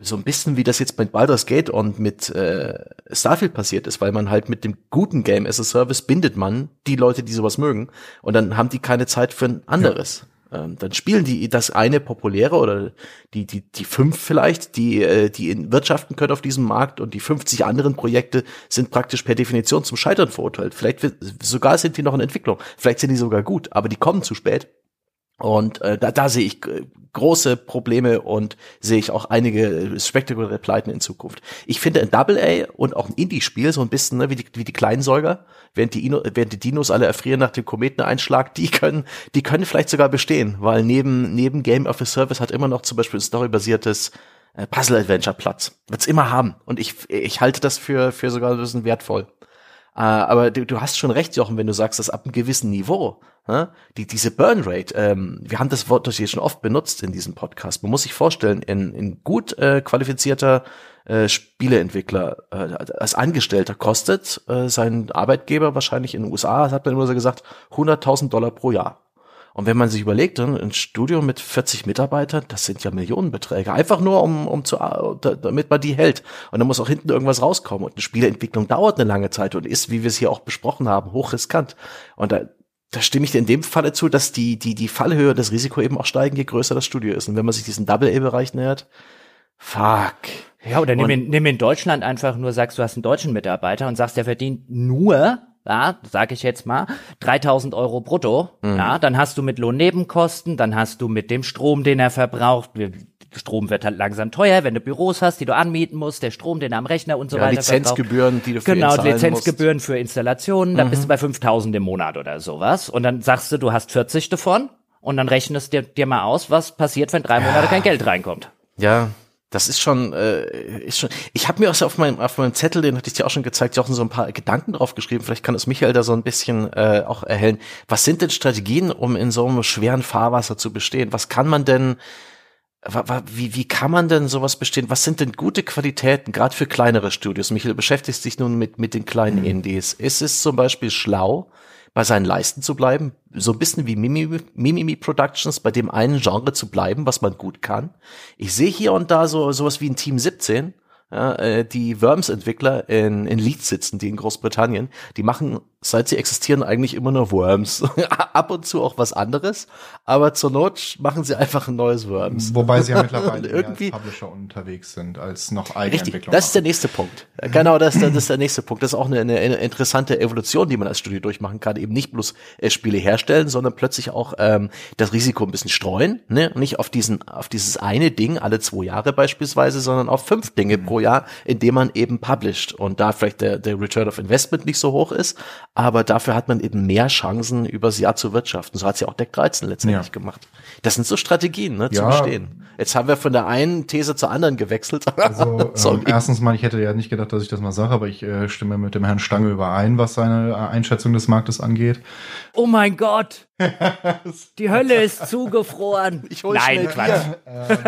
so ein bisschen wie das jetzt mit Baldur's Gate und mit äh, Starfield passiert ist, weil man halt mit dem guten Game as a Service bindet man die Leute, die sowas mögen, und dann haben die keine Zeit für ein anderes. Ja. Ähm, dann spielen die das eine populäre oder die die die fünf vielleicht, die äh, die in wirtschaften können auf diesem Markt und die 50 anderen Projekte sind praktisch per Definition zum Scheitern verurteilt. Vielleicht sogar sind die noch in Entwicklung, vielleicht sind die sogar gut, aber die kommen zu spät und äh, da, da sehe ich äh, große Probleme und sehe ich auch einige spektakuläre Pleiten in Zukunft. Ich finde ein Double A und auch ein Indie-Spiel so ein bisschen ne, wie, die, wie die Kleinsäuger, während die, Ino, während die Dinos alle erfrieren nach dem Kometeneinschlag, die können, die können vielleicht sogar bestehen, weil neben, neben Game of a Service hat immer noch zum Beispiel ein storybasiertes äh, Puzzle-Adventure-Platz. Wird's immer haben. Und ich, ich halte das für, für sogar ein bisschen wertvoll. Äh, aber du, du hast schon recht, Jochen, wenn du sagst, dass ab einem gewissen Niveau, äh, die, diese Burnrate, ähm, wir haben das Wort das hier schon oft benutzt in diesem Podcast. Man muss sich vorstellen, in, in gut äh, qualifizierter äh, Spieleentwickler äh, als Angestellter kostet äh, sein Arbeitgeber wahrscheinlich in den USA, hat man immer so gesagt, 100.000 Dollar pro Jahr. Und wenn man sich überlegt, ein Studio mit 40 Mitarbeitern, das sind ja Millionenbeträge. Einfach nur, um, um zu, damit man die hält. Und dann muss auch hinten irgendwas rauskommen. Und eine Spieleentwicklung dauert eine lange Zeit und ist, wie wir es hier auch besprochen haben, hochriskant. Und da, da stimme ich dir in dem Falle zu, dass die, die, die Fallhöhe, das Risiko eben auch steigen, je größer das Studio ist. Und wenn man sich diesen Double-A-Bereich nähert, fuck. Ja, oder nimm in, nimm in Deutschland einfach nur, sagst du hast einen deutschen Mitarbeiter und sagst, der verdient nur ja, sage ich jetzt mal, 3000 Euro brutto, mhm. ja, dann hast du mit Lohnnebenkosten, dann hast du mit dem Strom, den er verbraucht, Strom wird halt langsam teuer, wenn du Büros hast, die du anmieten musst, der Strom, den er am Rechner und so ja, weiter Lizenzgebühren, die du für Genau, Lizenzgebühren musst. für Installationen, dann mhm. bist du bei 5000 im Monat oder sowas und dann sagst du, du hast 40 davon und dann rechnest dir, dir mal aus, was passiert, wenn drei Monate ja. kein Geld reinkommt. Ja, das ist schon, äh, ist schon. Ich habe mir auch auf meinem, auf meinem Zettel, den hatte ich dir auch schon gezeigt, auch so ein paar Gedanken drauf geschrieben. Vielleicht kann es Michael da so ein bisschen äh, auch erhellen. Was sind denn Strategien, um in so einem schweren Fahrwasser zu bestehen? Was kann man denn, wie, wie kann man denn sowas bestehen? Was sind denn gute Qualitäten, gerade für kleinere Studios? Michael beschäftigt sich nun mit, mit den kleinen mhm. Indies. Ist es zum Beispiel schlau, bei seinen Leisten zu bleiben, so ein bisschen wie Mimimi, Mimimi Productions, bei dem einen Genre zu bleiben, was man gut kann. Ich sehe hier und da so sowas wie ein Team 17, ja, äh, die Worms-Entwickler in, in Leeds sitzen, die in Großbritannien, die machen seit sie existieren, eigentlich immer nur Worms. Ab und zu auch was anderes, aber zur Not machen sie einfach ein neues Worms. Wobei sie ja mittlerweile irgendwie als Publisher unterwegs sind, als noch Eigenentwicklung. Richtig, das ist der nächste Punkt. Genau, das, das ist der nächste Punkt. Das ist auch eine, eine, interessante Evolution, die man als Studio durchmachen kann. Eben nicht bloß äh, Spiele herstellen, sondern plötzlich auch ähm, das Risiko ein bisschen streuen. Ne? Nicht auf diesen, auf dieses eine Ding alle zwei Jahre beispielsweise, sondern auf fünf Dinge mhm. pro Jahr, indem man eben published. Und da vielleicht der, der Return of Investment nicht so hoch ist, aber dafür hat man eben mehr Chancen, übers Jahr zu wirtschaften. So hat es ja auch Deck 13 letztendlich ja. gemacht. Das sind so Strategien, ne, ja. zu bestehen. Jetzt haben wir von der einen These zur anderen gewechselt. Also, ähm, erstens mal, ich hätte ja nicht gedacht, dass ich das mal sage, aber ich äh, stimme mit dem Herrn Stange überein, was seine äh, Einschätzung des Marktes angeht. Oh mein Gott! die Hölle ist zugefroren. Ich hol Nein, Quatsch. Ähm,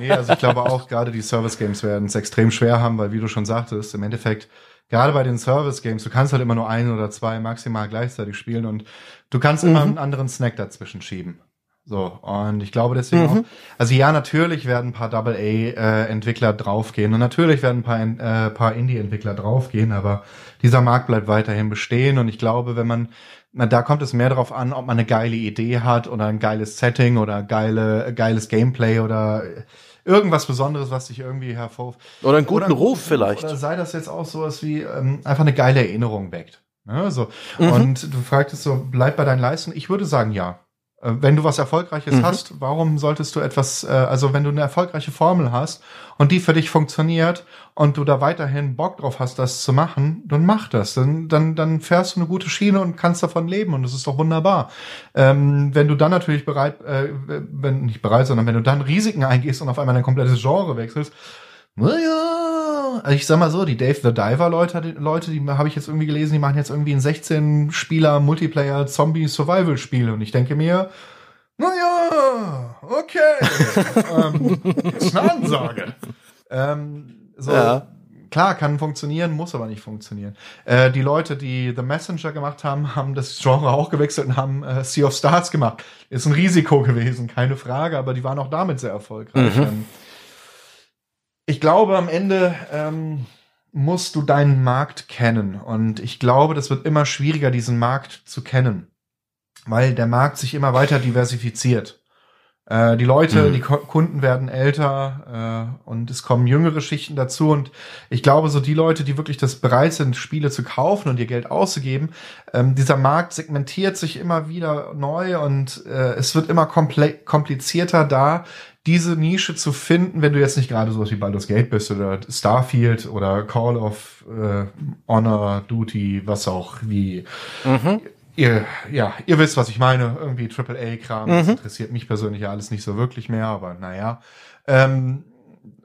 nee, also ich glaube auch, gerade die Service Games werden es extrem schwer haben, weil wie du schon sagtest, im Endeffekt gerade bei den Service Games, du kannst halt immer nur ein oder zwei maximal gleichzeitig spielen und du kannst mhm. immer einen anderen Snack dazwischen schieben. So, und ich glaube deswegen mhm. auch, also ja, natürlich werden ein paar Double-A-Entwickler äh, draufgehen und natürlich werden ein paar, äh, paar Indie-Entwickler draufgehen, aber dieser Markt bleibt weiterhin bestehen und ich glaube, wenn man, na, da kommt es mehr darauf an, ob man eine geile Idee hat oder ein geiles Setting oder geile, geiles Gameplay oder irgendwas Besonderes, was sich irgendwie hervor... Oder einen guten oder, Ruf vielleicht. Oder sei das jetzt auch sowas wie ähm, einfach eine geile Erinnerung weckt. Ne, so. Mhm. Und du fragtest so, bleib bei deinen Leistungen. Ich würde sagen, ja. Äh, wenn du was Erfolgreiches mhm. hast, warum solltest du etwas, äh, also wenn du eine erfolgreiche Formel hast und die für dich funktioniert und du da weiterhin Bock drauf hast, das zu machen, dann mach das. Dann, dann, dann fährst du eine gute Schiene und kannst davon leben und das ist doch wunderbar. Ähm, wenn du dann natürlich bereit, äh, wenn nicht bereit, sondern wenn du dann Risiken eingehst und auf einmal dein komplettes Genre wechselst, naja, also ich sag mal so, die Dave the Diver Leute, die, Leute, die habe ich jetzt irgendwie gelesen, die machen jetzt irgendwie ein 16 Spieler Multiplayer Zombie Survival Spiel und ich denke mir, naja, okay, ähm, ist eine Ansage. ähm, so, ja. klar, kann funktionieren, muss aber nicht funktionieren. Äh, die Leute, die The Messenger gemacht haben, haben das Genre auch gewechselt und haben äh, Sea of Stars gemacht. Ist ein Risiko gewesen, keine Frage, aber die waren auch damit sehr erfolgreich. Mhm. Ähm, ich glaube, am Ende ähm, musst du deinen Markt kennen. Und ich glaube, das wird immer schwieriger, diesen Markt zu kennen. Weil der Markt sich immer weiter diversifiziert. Äh, die Leute, mhm. die Ko Kunden werden älter äh, und es kommen jüngere Schichten dazu. Und ich glaube, so die Leute, die wirklich das bereit sind, Spiele zu kaufen und ihr Geld auszugeben, ähm, dieser Markt segmentiert sich immer wieder neu und äh, es wird immer komplizierter da, diese Nische zu finden, wenn du jetzt nicht gerade sowas wie Baldur's Gate bist oder Starfield oder Call of äh, Honor, Duty, was auch wie. Mhm. Ihr, ja, ihr wisst, was ich meine. Irgendwie AAA-Kram. Mhm. Das interessiert mich persönlich ja alles nicht so wirklich mehr, aber naja. Ähm,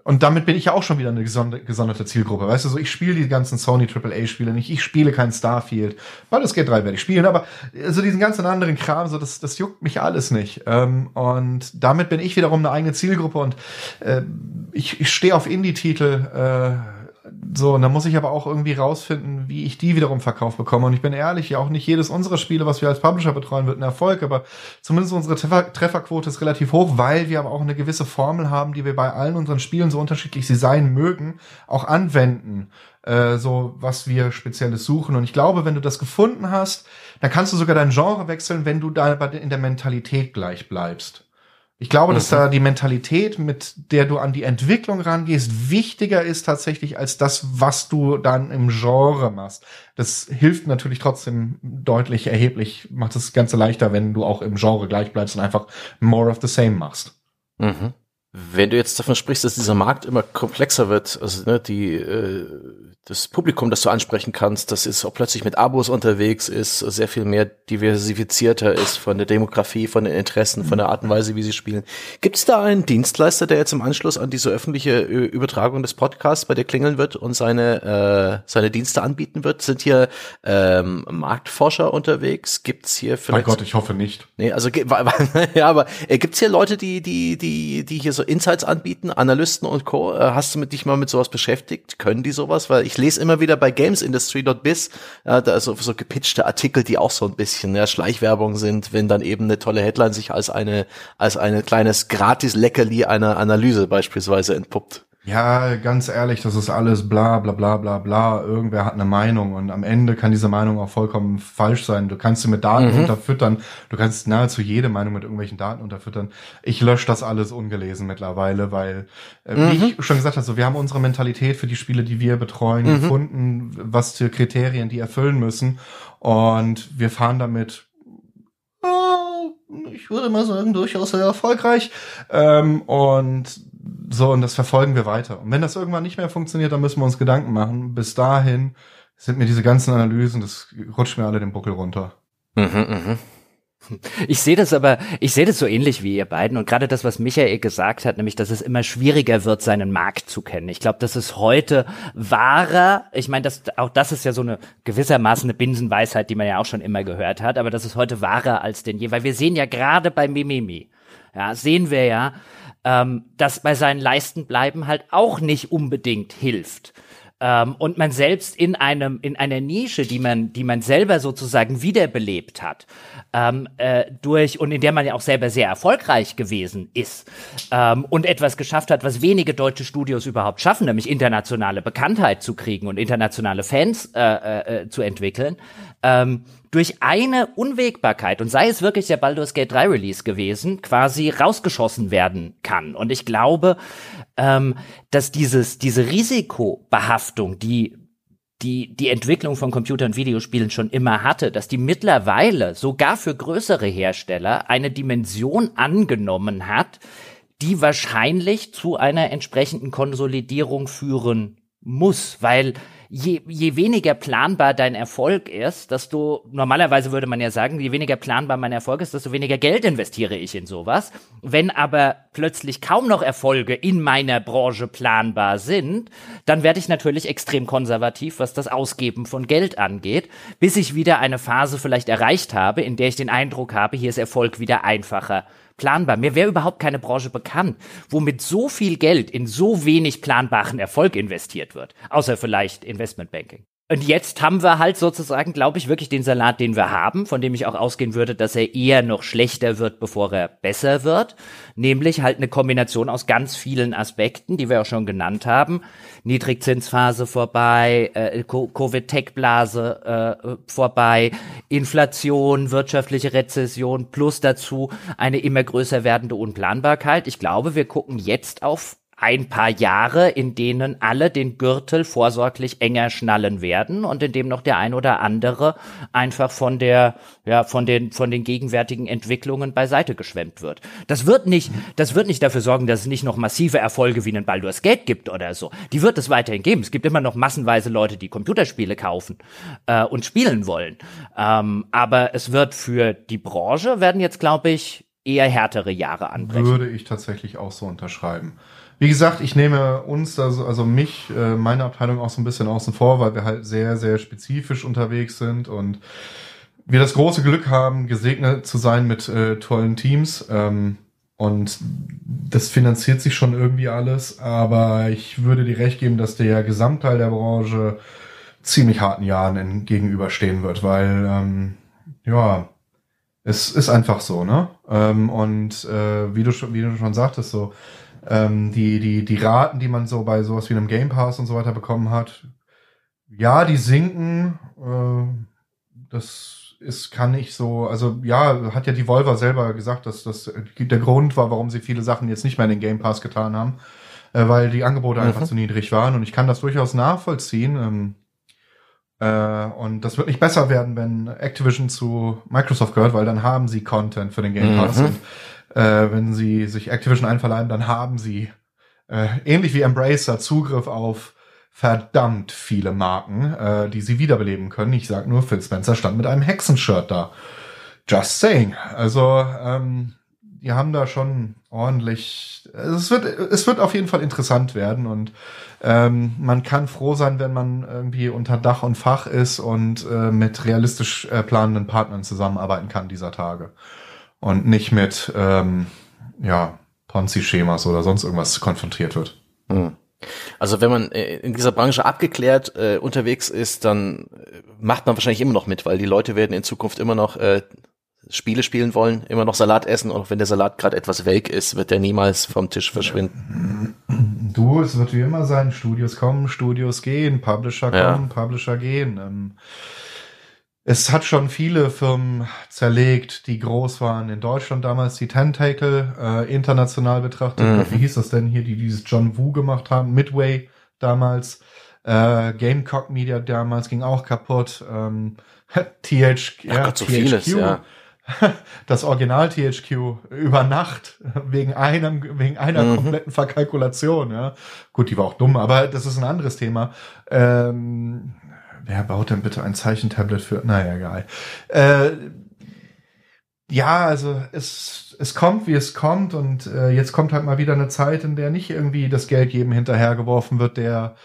Und damit bin ich ja auch schon wieder eine gesonderte Zielgruppe. Weißt du, so ich spiele die ganzen Sony AAA-Spiele nicht, ich spiele kein Starfield. Baldur's Gate 3 werde ich spielen, aber so diesen ganzen anderen Kram, so das, das juckt mich alles nicht. Ähm, und damit bin ich wiederum eine eigene Zielgruppe und äh, ich, ich stehe auf Indie-Titel. So, und dann muss ich aber auch irgendwie rausfinden, wie ich die wiederum verkauft bekomme. Und ich bin ehrlich, ja auch nicht jedes unserer Spiele, was wir als Publisher betreuen, wird ein Erfolg, aber zumindest unsere Treffer Trefferquote ist relativ hoch, weil wir aber auch eine gewisse Formel haben, die wir bei allen unseren Spielen, so unterschiedlich sie sein mögen, auch anwenden. Äh, so, was wir Spezielles suchen. Und ich glaube, wenn du das gefunden hast, dann kannst du sogar dein Genre wechseln, wenn du da in der Mentalität gleich bleibst. Ich glaube, dass mhm. da die Mentalität, mit der du an die Entwicklung rangehst, wichtiger ist tatsächlich als das, was du dann im Genre machst. Das hilft natürlich trotzdem deutlich erheblich, macht das Ganze leichter, wenn du auch im Genre gleich bleibst und einfach more of the same machst. Mhm. Wenn du jetzt davon sprichst, dass dieser Markt immer komplexer wird, also ne, die äh, das Publikum, das du ansprechen kannst, das ist auch plötzlich mit Abos unterwegs ist, sehr viel mehr diversifizierter ist von der Demografie, von den Interessen, von der Art und Weise, wie sie spielen. Gibt es da einen Dienstleister, der jetzt im Anschluss an diese öffentliche Übertragung des Podcasts bei dir klingeln wird und seine, äh, seine Dienste anbieten wird? Sind hier ähm, Marktforscher unterwegs? Gibt's hier vielleicht? Mein Gott, ich hoffe nicht. Nee, also ja, aber äh, gibt's hier Leute, die, die, die, die hier so Insights anbieten, Analysten und Co. Äh, hast du mit dich mal mit sowas beschäftigt? Können die sowas? Weil ich lese immer wieder bei gamesindustry.biz, ja, da so, so gepitchte Artikel, die auch so ein bisschen ja, Schleichwerbung sind, wenn dann eben eine tolle Headline sich als eine, als eine kleines Gratis-Leckerli einer Analyse beispielsweise entpuppt. Ja, ganz ehrlich, das ist alles bla bla bla bla bla. Irgendwer hat eine Meinung und am Ende kann diese Meinung auch vollkommen falsch sein. Du kannst sie mit Daten mhm. unterfüttern. Du kannst nahezu jede Meinung mit irgendwelchen Daten unterfüttern. Ich lösche das alles ungelesen mittlerweile, weil, äh, mhm. wie ich schon gesagt habe, so, wir haben unsere Mentalität für die Spiele, die wir betreuen, mhm. gefunden, was für Kriterien die erfüllen müssen. Und wir fahren damit äh, ich würde mal sagen, durchaus sehr erfolgreich. Ähm, und so, und das verfolgen wir weiter. Und wenn das irgendwann nicht mehr funktioniert, dann müssen wir uns Gedanken machen. Bis dahin sind mir diese ganzen Analysen, das rutscht mir alle den Buckel runter. Mhm, mh. Ich sehe das aber, ich sehe das so ähnlich wie ihr beiden und gerade das, was Michael gesagt hat, nämlich, dass es immer schwieriger wird, seinen Markt zu kennen. Ich glaube, das ist heute wahrer. Ich meine, das, auch das ist ja so eine gewissermaßen eine Binsenweisheit, die man ja auch schon immer gehört hat, aber das ist heute wahrer als denn je, weil wir sehen ja gerade bei Mimimi, ja, sehen wir ja, ähm, das bei seinen Leisten bleiben halt auch nicht unbedingt hilft. Ähm, und man selbst in einem in einer Nische, die man die man selber sozusagen wiederbelebt hat, ähm, äh, durch und in der man ja auch selber sehr erfolgreich gewesen ist ähm, und etwas geschafft hat, was wenige deutsche Studios überhaupt schaffen, nämlich internationale Bekanntheit zu kriegen und internationale Fans äh, äh, äh zu entwickeln. Ähm, durch eine Unwägbarkeit, und sei es wirklich der Baldur's Gate 3 Release gewesen, quasi rausgeschossen werden kann. Und ich glaube, ähm, dass dieses, diese Risikobehaftung, die die die Entwicklung von Computer- und Videospielen schon immer hatte, dass die mittlerweile sogar für größere Hersteller eine Dimension angenommen hat, die wahrscheinlich zu einer entsprechenden Konsolidierung führen muss, weil je, je weniger planbar dein Erfolg ist, desto, normalerweise würde man ja sagen, je weniger planbar mein Erfolg ist, desto weniger Geld investiere ich in sowas. Wenn aber plötzlich kaum noch Erfolge in meiner Branche planbar sind, dann werde ich natürlich extrem konservativ, was das Ausgeben von Geld angeht, bis ich wieder eine Phase vielleicht erreicht habe, in der ich den Eindruck habe, hier ist Erfolg wieder einfacher planbar. Mir wäre überhaupt keine Branche bekannt, wo mit so viel Geld in so wenig planbaren Erfolg investiert wird. Außer vielleicht Investmentbanking. Und jetzt haben wir halt sozusagen, glaube ich, wirklich den Salat, den wir haben, von dem ich auch ausgehen würde, dass er eher noch schlechter wird, bevor er besser wird. Nämlich halt eine Kombination aus ganz vielen Aspekten, die wir auch schon genannt haben. Niedrigzinsphase vorbei, äh, Covid-Tech-Blase äh, vorbei, Inflation, wirtschaftliche Rezession, plus dazu eine immer größer werdende Unplanbarkeit. Ich glaube, wir gucken jetzt auf ein paar Jahre, in denen alle den Gürtel vorsorglich enger schnallen werden und in dem noch der ein oder andere einfach von der, ja, von den, von den gegenwärtigen Entwicklungen beiseite geschwemmt wird. Das wird nicht, das wird nicht dafür sorgen, dass es nicht noch massive Erfolge wie einen Baldur's Gate gibt oder so. Die wird es weiterhin geben. Es gibt immer noch massenweise Leute, die Computerspiele kaufen äh, und spielen wollen. Ähm, aber es wird für die Branche werden jetzt, glaube ich, eher härtere Jahre anbrechen. Würde ich tatsächlich auch so unterschreiben. Wie gesagt, ich nehme uns, also, also mich, äh, meine Abteilung auch so ein bisschen außen vor, weil wir halt sehr, sehr spezifisch unterwegs sind und wir das große Glück haben, gesegnet zu sein mit äh, tollen Teams. Ähm, und das finanziert sich schon irgendwie alles, aber ich würde dir recht geben, dass der Gesamtteil der Branche ziemlich harten Jahren gegenüberstehen wird, weil ähm, ja, es ist einfach so, ne? Ähm, und äh, wie du wie du schon sagtest, so ähm, die die die Raten, die man so bei sowas wie einem Game Pass und so weiter bekommen hat, ja, die sinken. Äh, das ist, kann ich so, also ja, hat ja die Volver selber gesagt, dass das der Grund war, warum sie viele Sachen jetzt nicht mehr in den Game Pass getan haben, äh, weil die Angebote mhm. einfach zu niedrig waren und ich kann das durchaus nachvollziehen. Ähm, äh, und das wird nicht besser werden, wenn Activision zu Microsoft gehört, weil dann haben sie Content für den Game Pass. Mhm. Äh, wenn sie sich Activision einverleiben, dann haben sie äh, ähnlich wie Embracer Zugriff auf verdammt viele Marken, äh, die sie wiederbeleben können. Ich sag nur, Phil Spencer stand mit einem Hexenshirt da. Just saying. Also, ähm, die haben da schon ordentlich. Es wird, es wird auf jeden Fall interessant werden und ähm, man kann froh sein, wenn man irgendwie unter Dach und Fach ist und äh, mit realistisch äh, planenden Partnern zusammenarbeiten kann dieser Tage und nicht mit ähm, ja Ponzi-Schemas oder sonst irgendwas konfrontiert wird. Hm. Also wenn man äh, in dieser Branche abgeklärt äh, unterwegs ist, dann äh, macht man wahrscheinlich immer noch mit, weil die Leute werden in Zukunft immer noch äh, Spiele spielen wollen, immer noch Salat essen, auch wenn der Salat gerade etwas welk ist, wird der niemals vom Tisch verschwinden. Du, es wird wie immer sein, Studios kommen, Studios gehen, Publisher kommen, ja. Publisher gehen. Ähm, es hat schon viele Firmen zerlegt, die groß waren. In Deutschland damals die Tentacle, äh, international betrachtet. Mhm. Wie hieß das denn hier, die dieses John Woo gemacht haben? Midway damals. Äh, Gamecock Media damals ging auch kaputt. Ähm, TH, ja, Gott, so THQ. Vieles, ja. Das Original THQ über Nacht wegen einem, wegen einer mhm. kompletten Verkalkulation, ja. Gut, die war auch dumm, aber das ist ein anderes Thema. Ähm, wer baut denn bitte ein Zeichentablet für, naja, egal. Äh, ja, also es, es kommt, wie es kommt und äh, jetzt kommt halt mal wieder eine Zeit, in der nicht irgendwie das Geld jedem hinterhergeworfen wird, der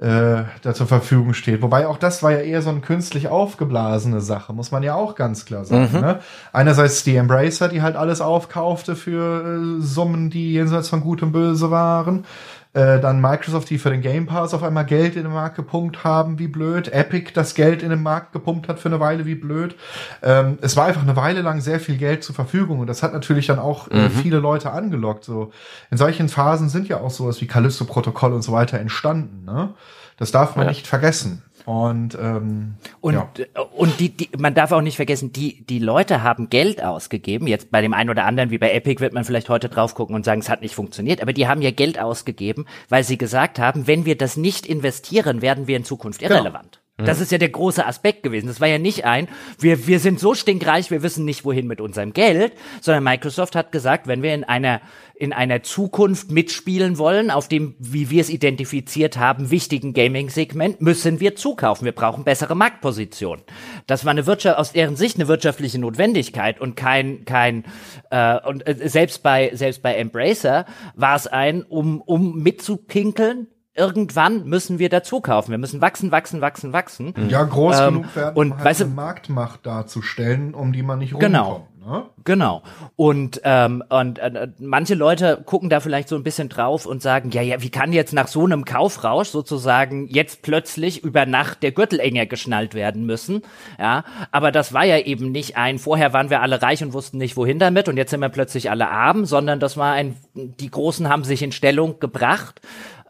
äh, da zur Verfügung steht. Wobei auch das war ja eher so eine künstlich aufgeblasene Sache, muss man ja auch ganz klar sagen. Mhm. Ne? Einerseits die Embracer, die halt alles aufkaufte für äh, Summen, die jenseits von Gut und Böse waren. Äh, dann Microsoft, die für den Game Pass auf einmal Geld in den Markt gepumpt haben, wie blöd. Epic, das Geld in den Markt gepumpt hat für eine Weile, wie blöd. Ähm, es war einfach eine Weile lang sehr viel Geld zur Verfügung und das hat natürlich dann auch äh, mhm. viele Leute angelockt. So in solchen Phasen sind ja auch sowas wie Callisto-Protokoll und so weiter entstanden. Ne? Das darf man ja. nicht vergessen. Und, ähm, und, ja. und die, die, man darf auch nicht vergessen, die, die Leute haben Geld ausgegeben. Jetzt bei dem einen oder anderen, wie bei Epic, wird man vielleicht heute drauf gucken und sagen, es hat nicht funktioniert. Aber die haben ja Geld ausgegeben, weil sie gesagt haben, wenn wir das nicht investieren, werden wir in Zukunft irrelevant. Genau. Das ist ja der große Aspekt gewesen. Das war ja nicht ein, wir, wir sind so stinkreich, wir wissen nicht, wohin mit unserem Geld, sondern Microsoft hat gesagt, wenn wir in einer, in einer Zukunft mitspielen wollen, auf dem, wie wir es identifiziert haben, wichtigen Gaming-Segment, müssen wir zukaufen. Wir brauchen bessere Marktpositionen. Das war eine Wirtschaft, aus deren Sicht eine wirtschaftliche Notwendigkeit und kein, kein, äh, und äh, selbst bei, selbst bei Embracer war es ein, um, um mitzupinkeln, irgendwann müssen wir dazu kaufen. Wir müssen wachsen, wachsen, wachsen, wachsen. Ja, groß ähm, genug werden, und, um halt weißt du, eine Marktmacht darzustellen, um die man nicht genau. rumkommt. Genau. Ne? Genau. Und, ähm, und äh, manche Leute gucken da vielleicht so ein bisschen drauf und sagen, ja, ja, wie kann jetzt nach so einem Kaufrausch sozusagen jetzt plötzlich über Nacht der Gürtel enger geschnallt werden müssen? Ja, aber das war ja eben nicht ein, vorher waren wir alle reich und wussten nicht, wohin damit und jetzt sind wir plötzlich alle arm, sondern das war ein, die Großen haben sich in Stellung gebracht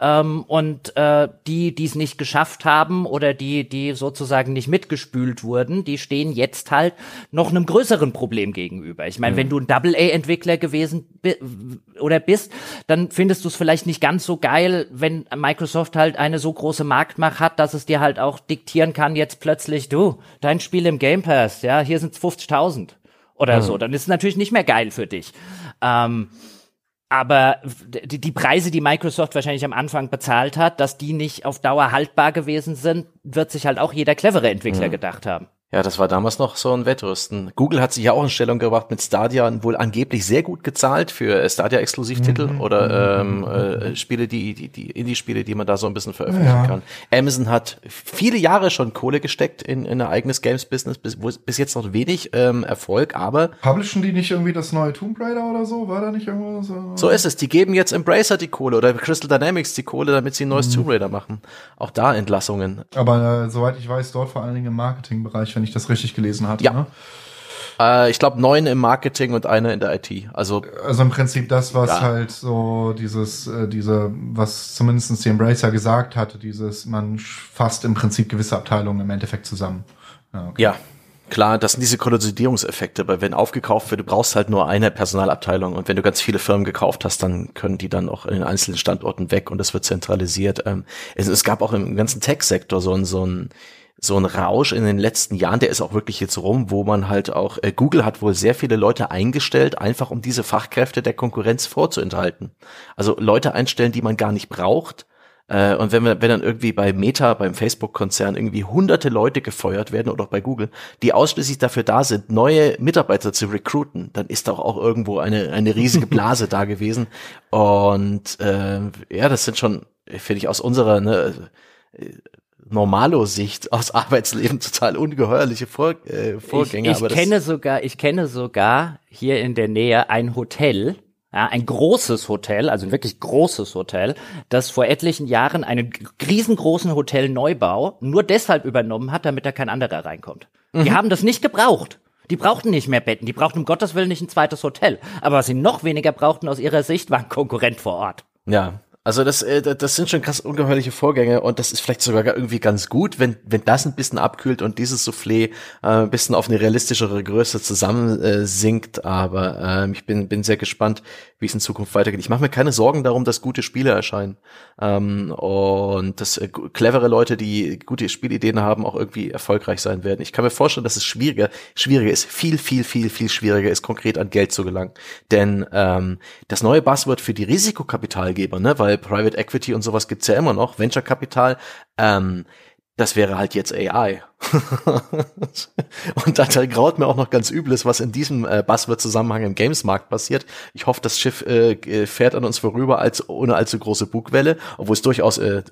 ähm, und äh, die, die es nicht geschafft haben oder die, die sozusagen nicht mitgespült wurden, die stehen jetzt halt noch einem größeren Problem gegenüber. Ich meine, mhm. wenn du ein Double-A-Entwickler gewesen bi oder bist, dann findest du es vielleicht nicht ganz so geil, wenn Microsoft halt eine so große Marktmacht hat, dass es dir halt auch diktieren kann, jetzt plötzlich, du, dein Spiel im Game Pass, ja, hier sind 50.000 oder mhm. so. Dann ist es natürlich nicht mehr geil für dich. Ähm, aber die, die Preise, die Microsoft wahrscheinlich am Anfang bezahlt hat, dass die nicht auf Dauer haltbar gewesen sind, wird sich halt auch jeder clevere Entwickler mhm. gedacht haben. Ja, das war damals noch so ein Wettrüsten. Google hat sich ja auch in Stellung gebracht mit Stadia, wohl angeblich sehr gut gezahlt für Stadia-Exklusivtitel mhm. oder mhm. ähm, äh, Spiele, die, die, die Indie-Spiele, die man da so ein bisschen veröffentlichen ja. kann. Amazon hat viele Jahre schon Kohle gesteckt in, in ein eigenes Games-Business, bis, bis jetzt noch wenig ähm, Erfolg, aber. Publishen die nicht irgendwie das neue Tomb Raider oder so? War da nicht irgendwas? So? so ist es. Die geben jetzt Embracer die Kohle oder Crystal Dynamics die Kohle, damit sie ein neues mhm. Tomb Raider machen. Auch da Entlassungen. Aber äh, soweit ich weiß, dort vor allen Dingen im Marketingbereich, wenn ich das richtig gelesen hatte. Ja. Ne? Äh, ich glaube neun im Marketing und eine in der IT. Also also im Prinzip das, was ja. halt so dieses, äh, diese, was zumindestens die Embracer gesagt hatte, dieses, man fasst im Prinzip gewisse Abteilungen im Endeffekt zusammen. Ja, okay. ja. Klar, das sind diese Konsolidierungseffekte, weil wenn aufgekauft wird, du brauchst halt nur eine Personalabteilung und wenn du ganz viele Firmen gekauft hast, dann können die dann auch in den einzelnen Standorten weg und das wird zentralisiert. Ähm, es, es gab auch im ganzen Tech-Sektor so ein, so ein so ein Rausch in den letzten Jahren, der ist auch wirklich jetzt rum, wo man halt auch, äh, Google hat wohl sehr viele Leute eingestellt, einfach um diese Fachkräfte der Konkurrenz vorzuenthalten. Also Leute einstellen, die man gar nicht braucht. Äh, und wenn, wir, wenn dann irgendwie bei Meta, beim Facebook-Konzern irgendwie hunderte Leute gefeuert werden oder auch bei Google, die ausschließlich dafür da sind, neue Mitarbeiter zu recruiten, dann ist doch auch irgendwo eine, eine riesige Blase da gewesen. Und äh, ja, das sind schon, finde ich, aus unserer ne, Normalo-Sicht aus Arbeitsleben total ungeheuerliche Vor äh, Vorgänge. Ich, ich kenne sogar, ich kenne sogar hier in der Nähe ein Hotel, ja, ein großes Hotel, also ein wirklich großes Hotel, das vor etlichen Jahren einen riesengroßen Hotelneubau nur deshalb übernommen hat, damit da kein anderer reinkommt. Mhm. Die haben das nicht gebraucht. Die brauchten nicht mehr Betten, die brauchten um Gottes Willen nicht ein zweites Hotel. Aber was sie noch weniger brauchten aus ihrer Sicht, war ein Konkurrent vor Ort. Ja, also das, äh, das sind schon krass ungeheuerliche Vorgänge und das ist vielleicht sogar irgendwie ganz gut, wenn, wenn das ein bisschen abkühlt und dieses Soufflé äh, ein bisschen auf eine realistischere Größe zusammen äh, sinkt. Aber äh, ich bin, bin sehr gespannt, wie es in Zukunft weitergeht. Ich mache mir keine Sorgen darum, dass gute Spiele erscheinen. Ähm, und dass äh, clevere Leute, die gute Spielideen haben, auch irgendwie erfolgreich sein werden. Ich kann mir vorstellen, dass es schwieriger, schwieriger ist, viel, viel, viel, viel schwieriger ist, konkret an Geld zu gelangen. Denn ähm, das neue Buzzword für die Risikokapitalgeber, ne, weil Private Equity und sowas gibt's ja immer noch, Venture Capital, ähm, das wäre halt jetzt AI. und da, graut mir auch noch ganz Übles, was in diesem äh, Buzzword-Zusammenhang im Games-Markt passiert. Ich hoffe, das Schiff äh, fährt an uns vorüber als ohne allzu große Bugwelle, obwohl es durchaus äh,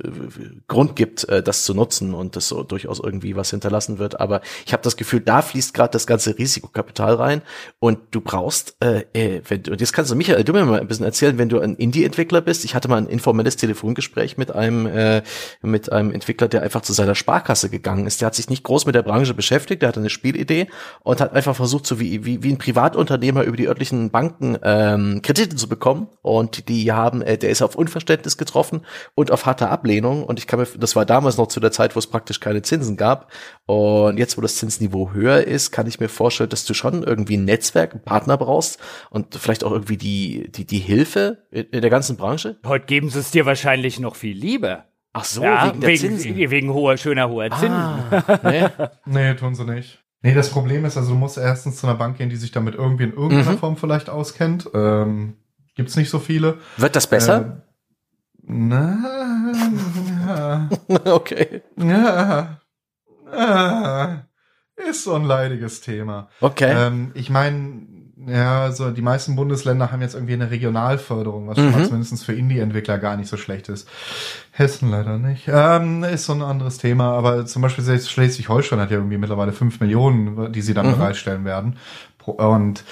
Grund gibt, äh, das zu nutzen und das so durchaus irgendwie was hinterlassen wird. Aber ich habe das Gefühl, da fließt gerade das ganze Risikokapital rein und du brauchst, äh, äh, wenn du, und jetzt kannst du Michael, du mir mal ein bisschen erzählen, wenn du ein Indie-Entwickler bist. Ich hatte mal ein informelles Telefongespräch mit einem äh, mit einem Entwickler, der einfach zu seiner Sparkasse gegangen ist. Der hat sich nicht groß mit der Branche beschäftigt, der hatte eine Spielidee und hat einfach versucht, so wie, wie, wie ein Privatunternehmer über die örtlichen Banken ähm, Kredite zu bekommen. Und die haben, äh, der ist auf Unverständnis getroffen und auf harte Ablehnung. Und ich kann mir, das war damals noch zu der Zeit, wo es praktisch keine Zinsen gab. Und jetzt, wo das Zinsniveau höher ist, kann ich mir vorstellen, dass du schon irgendwie ein Netzwerk, einen Partner brauchst und vielleicht auch irgendwie die, die, die Hilfe in der ganzen Branche. Heute geben sie es dir wahrscheinlich noch viel lieber. Ach so, ja, wegen der wegen, Zinsen. Wegen hoher, schöner hoher Zinsen. Ah, nee. nee, tun sie nicht. Nee, das Problem ist, also du musst erstens zu einer Bank gehen, die sich damit irgendwie in irgendeiner mhm. Form vielleicht auskennt. Ähm, gibt's nicht so viele. Wird das besser? Äh, na, ja. okay. Ja. ja. Ist so ein leidiges Thema. Okay. Ähm, ich meine, ja, also die meisten Bundesländer haben jetzt irgendwie eine Regionalförderung, was mhm. zumindest für Indie-Entwickler gar nicht so schlecht ist. Hessen leider nicht. Ähm, ist so ein anderes Thema, aber zum Beispiel Schleswig-Holstein hat ja irgendwie mittlerweile fünf Millionen, die sie dann mhm. bereitstellen werden. Und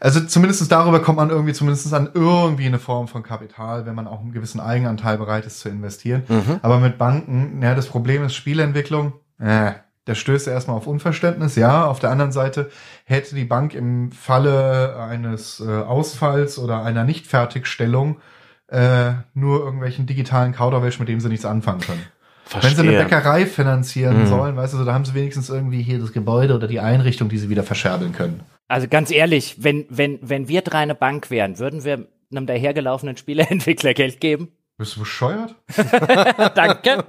also zumindest darüber kommt man irgendwie zumindest an irgendwie eine Form von Kapital, wenn man auch einen gewissen Eigenanteil bereit ist zu investieren. Mhm. Aber mit Banken, ja, das Problem ist Spielentwicklung. Äh, der stößt erstmal auf Unverständnis. Ja, auf der anderen Seite hätte die Bank im Falle eines äh, Ausfalls oder einer Nichtfertigstellung äh, nur irgendwelchen digitalen Kauderwelsch, mit dem sie nichts anfangen können. Verstehe. Wenn sie eine Bäckerei finanzieren mhm. sollen, weißt du, da haben sie wenigstens irgendwie hier das Gebäude oder die Einrichtung, die sie wieder verscherbeln können. Also ganz ehrlich, wenn, wenn, wenn wir drei eine Bank wären, würden wir einem dahergelaufenen Spieleentwickler Geld geben? Bist du bescheuert? Danke.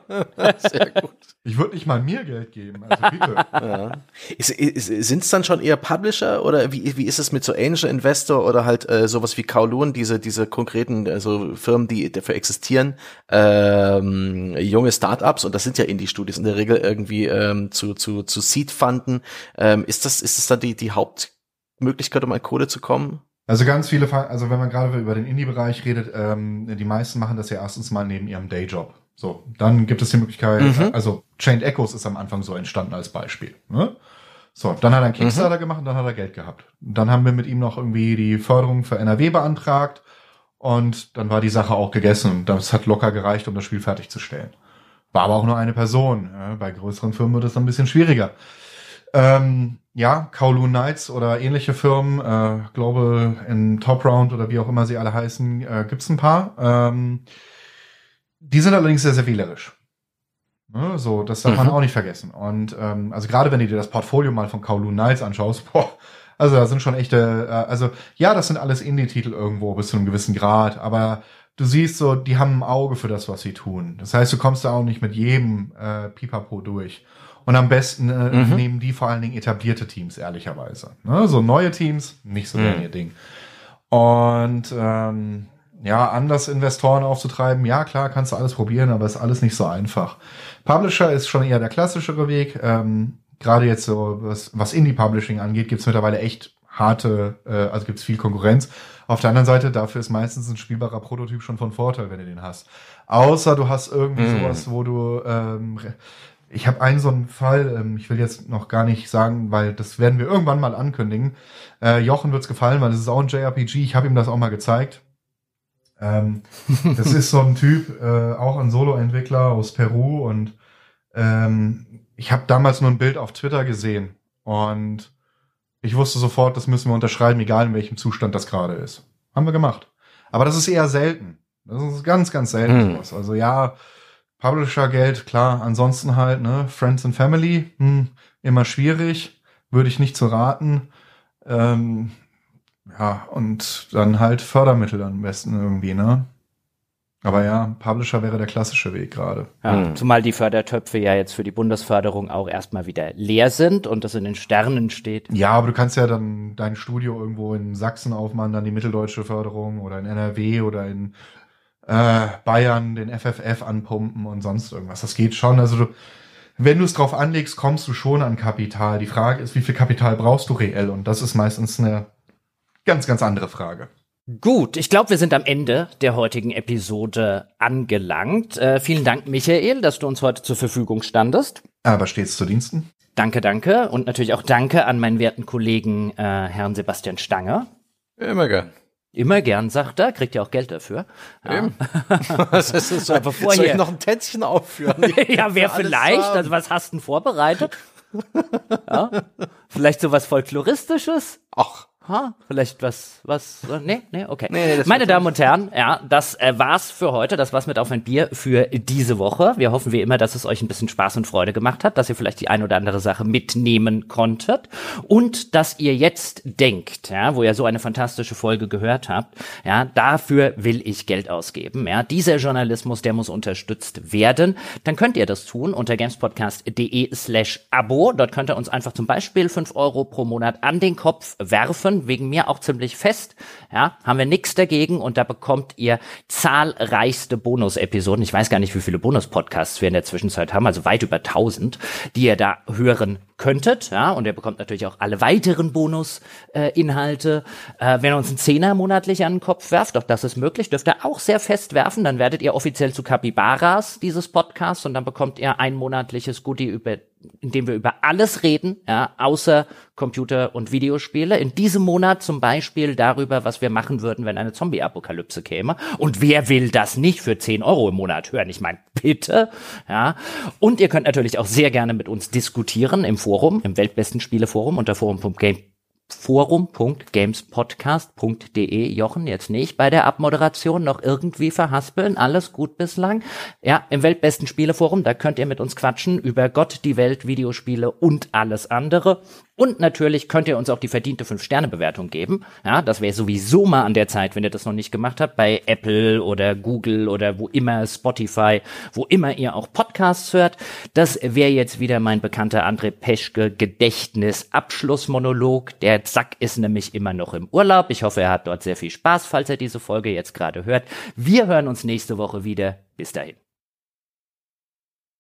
Sehr gut. Ich würde nicht mal mir Geld geben. Also bitte. Ja. Sind es dann schon eher Publisher oder wie, wie ist es mit so Angel Investor oder halt äh, sowas wie Kowloon, diese, diese konkreten also Firmen, die dafür existieren, ähm, junge Startups und das sind ja Indie-Studios in der Regel irgendwie ähm, zu, zu, zu Seed-Funden. Ähm, ist das, ist das dann die, die Hauptmöglichkeit, um an Kohle zu kommen? Also ganz viele, also wenn man gerade über den Indie-Bereich redet, ähm, die meisten machen das ja erstens mal neben ihrem Dayjob. So, dann gibt es die Möglichkeit, Mhm. also Chained Echoes ist am Anfang so entstanden als Beispiel. Ne? So, dann hat er einen Kickstarter gemacht und dann hat er Geld gehabt. Dann haben wir mit ihm noch irgendwie die Förderung für NRW beantragt und dann war die Sache auch gegessen und das hat locker gereicht, um das Spiel fertigzustellen. War aber auch nur eine Person. Ja, bei größeren Firmen wird es dann ein bisschen schwieriger. Ähm, ja, Kowloon Knights oder ähnliche Firmen, äh, Global in Top Round oder wie auch immer sie alle heißen, äh, gibt's ein paar. Ähm, die sind allerdings sehr, sehr wählerisch. Ne, so, das darf man Mhm. auch nicht vergessen. Und ähm, also gerade wenn du dir das Portfolio mal von Kowloon Knights anschaust, boah, also da sind schon echte, äh, also ja, das sind alles Indie-Titel irgendwo bis zu einem gewissen Grad, aber du siehst so, die haben ein Auge für das, was sie tun. Das heißt, du kommst da auch nicht mit jedem äh, Pipapo durch. Und am besten äh, Mhm. nehmen die vor allen Dingen etablierte Teams, ehrlicherweise. Ne? So neue Teams, nicht so Mhm. ihr Ding. Und ähm, ja, anders Investoren aufzutreiben, ja klar, kannst du alles probieren, aber ist alles nicht so einfach. Publisher ist schon eher der klassischere Weg. Ähm, Gerade jetzt so, was, was Indie-Publishing angeht, gibt's mittlerweile echt harte, äh, also gibt's viel Konkurrenz. Auf der anderen Seite, dafür ist meistens ein spielbarer Prototyp schon von Vorteil, wenn du den hast. Außer du hast irgendwie Mhm. sowas, wo du ähm, ich habe einen so einen Fall, ähm, ich will jetzt noch gar nicht sagen, weil das werden wir irgendwann mal ankündigen. Äh, Jochen wird's gefallen, weil das ist auch ein JRPG. Ich habe ihm das auch mal gezeigt. Ähm, das ist so ein Typ, äh, auch ein Solo-Entwickler aus Peru und ähm, ich habe damals nur ein Bild auf Twitter gesehen und ich wusste sofort, das müssen wir unterschreiben, egal in welchem Zustand das gerade ist. Haben wir gemacht. Aber das ist eher selten. Das ist ganz, ganz selten Hm. sowas. Also ja, Publisher-Geld, klar. Ansonsten halt, ne, Friends and Family, hm, immer schwierig. Würde ich nicht zu raten. Ähm, ja, und dann halt Fördermittel am besten irgendwie, ne? Aber ja, Publisher wäre der klassische Weg gerade. Ja, Hm. Zumal die Fördertöpfe ja jetzt für die Bundesförderung auch erstmal wieder leer sind und das in den Sternen steht. Ja, aber du kannst ja dann dein Studio irgendwo in Sachsen aufmachen, dann die mitteldeutsche Förderung oder in NRW oder in äh, Bayern den FFF anpumpen und sonst irgendwas. Das geht schon. Also du, wenn du es drauf anlegst, kommst du schon an Kapital. Die Frage ist, wie viel Kapital brauchst du reell? Und das ist meistens eine ganz, ganz andere Frage. Gut, ich glaube, wir sind am Ende der heutigen Episode angelangt. Äh, vielen Dank, Michael, dass du uns heute zur Verfügung standest. Aber stets zu Diensten. Danke, danke. Und natürlich auch danke an meinen werten Kollegen äh, Herrn Sebastian Stange. Immer gern. Immer gern, sagt er, kriegt ja auch Geld dafür. Ja. Was ist das? Aber bevor Soll ich noch ein Tänzchen aufführen? ja, wer vielleicht? haben. Also was hast du denn vorbereitet? ja? Vielleicht sowas Folkloristisches? Ach, Ha, vielleicht was, was, äh, nee, nee, okay. Nee, nee, Meine Damen und Herren, ja, das äh, war's für heute. Das war's mit Auf ein Bier für diese Woche. Wir hoffen wie immer, dass es euch ein bisschen Spaß und Freude gemacht hat, dass ihr vielleicht die ein oder andere Sache mitnehmen konntet und dass ihr jetzt denkt, ja, wo ihr so eine fantastische Folge gehört habt, ja, dafür will ich Geld ausgeben, ja. Dieser Journalismus, der muss unterstützt werden. Dann könnt ihr das tun unter gamespodcast.de slash Abo. Dort könnt ihr uns einfach zum Beispiel fünf Euro pro Monat an den Kopf werfen, wegen mir auch ziemlich fest. Ja, haben wir nichts dagegen und da bekommt ihr zahlreichste Bonus-Episoden. Ich weiß gar nicht, wie viele Bonus-Podcasts wir in der Zwischenzeit haben, also weit über 1000, die ihr da hören könntet. Ja, und ihr bekommt natürlich auch alle weiteren Bonus-Inhalte. Äh, wenn ihr uns einen Zehner monatlich an den Kopf werft, auch das ist möglich, dürft ihr auch sehr fest werfen. Dann werdet ihr offiziell zu Capybaras dieses Podcasts und dann bekommt ihr ein monatliches Goodie über in dem wir über alles reden, ja, außer Computer- und Videospiele. In diesem Monat zum Beispiel darüber, was wir machen würden, wenn eine Zombie-Apokalypse käme. Und wer will das nicht für 10 Euro im Monat hören? Ich meine, bitte, ja. Und ihr könnt natürlich auch sehr gerne mit uns diskutieren im Forum, im Weltbesten Spieleforum unter forum.game forum.gamespodcast.de. Jochen, jetzt nicht bei der Abmoderation noch irgendwie verhaspeln. Alles gut bislang. Ja, im weltbesten Spieleforum, da könnt ihr mit uns quatschen über Gott, die Welt, Videospiele und alles andere. Und natürlich könnt ihr uns auch die verdiente 5-Sterne-Bewertung geben. Ja, das wäre sowieso mal an der Zeit, wenn ihr das noch nicht gemacht habt, bei Apple oder Google oder wo immer, Spotify, wo immer ihr auch Podcasts hört. Das wäre jetzt wieder mein bekannter André Peschke Gedächtnis-Abschlussmonolog. Der Zack ist nämlich immer noch im Urlaub. Ich hoffe, er hat dort sehr viel Spaß, falls er diese Folge jetzt gerade hört. Wir hören uns nächste Woche wieder. Bis dahin.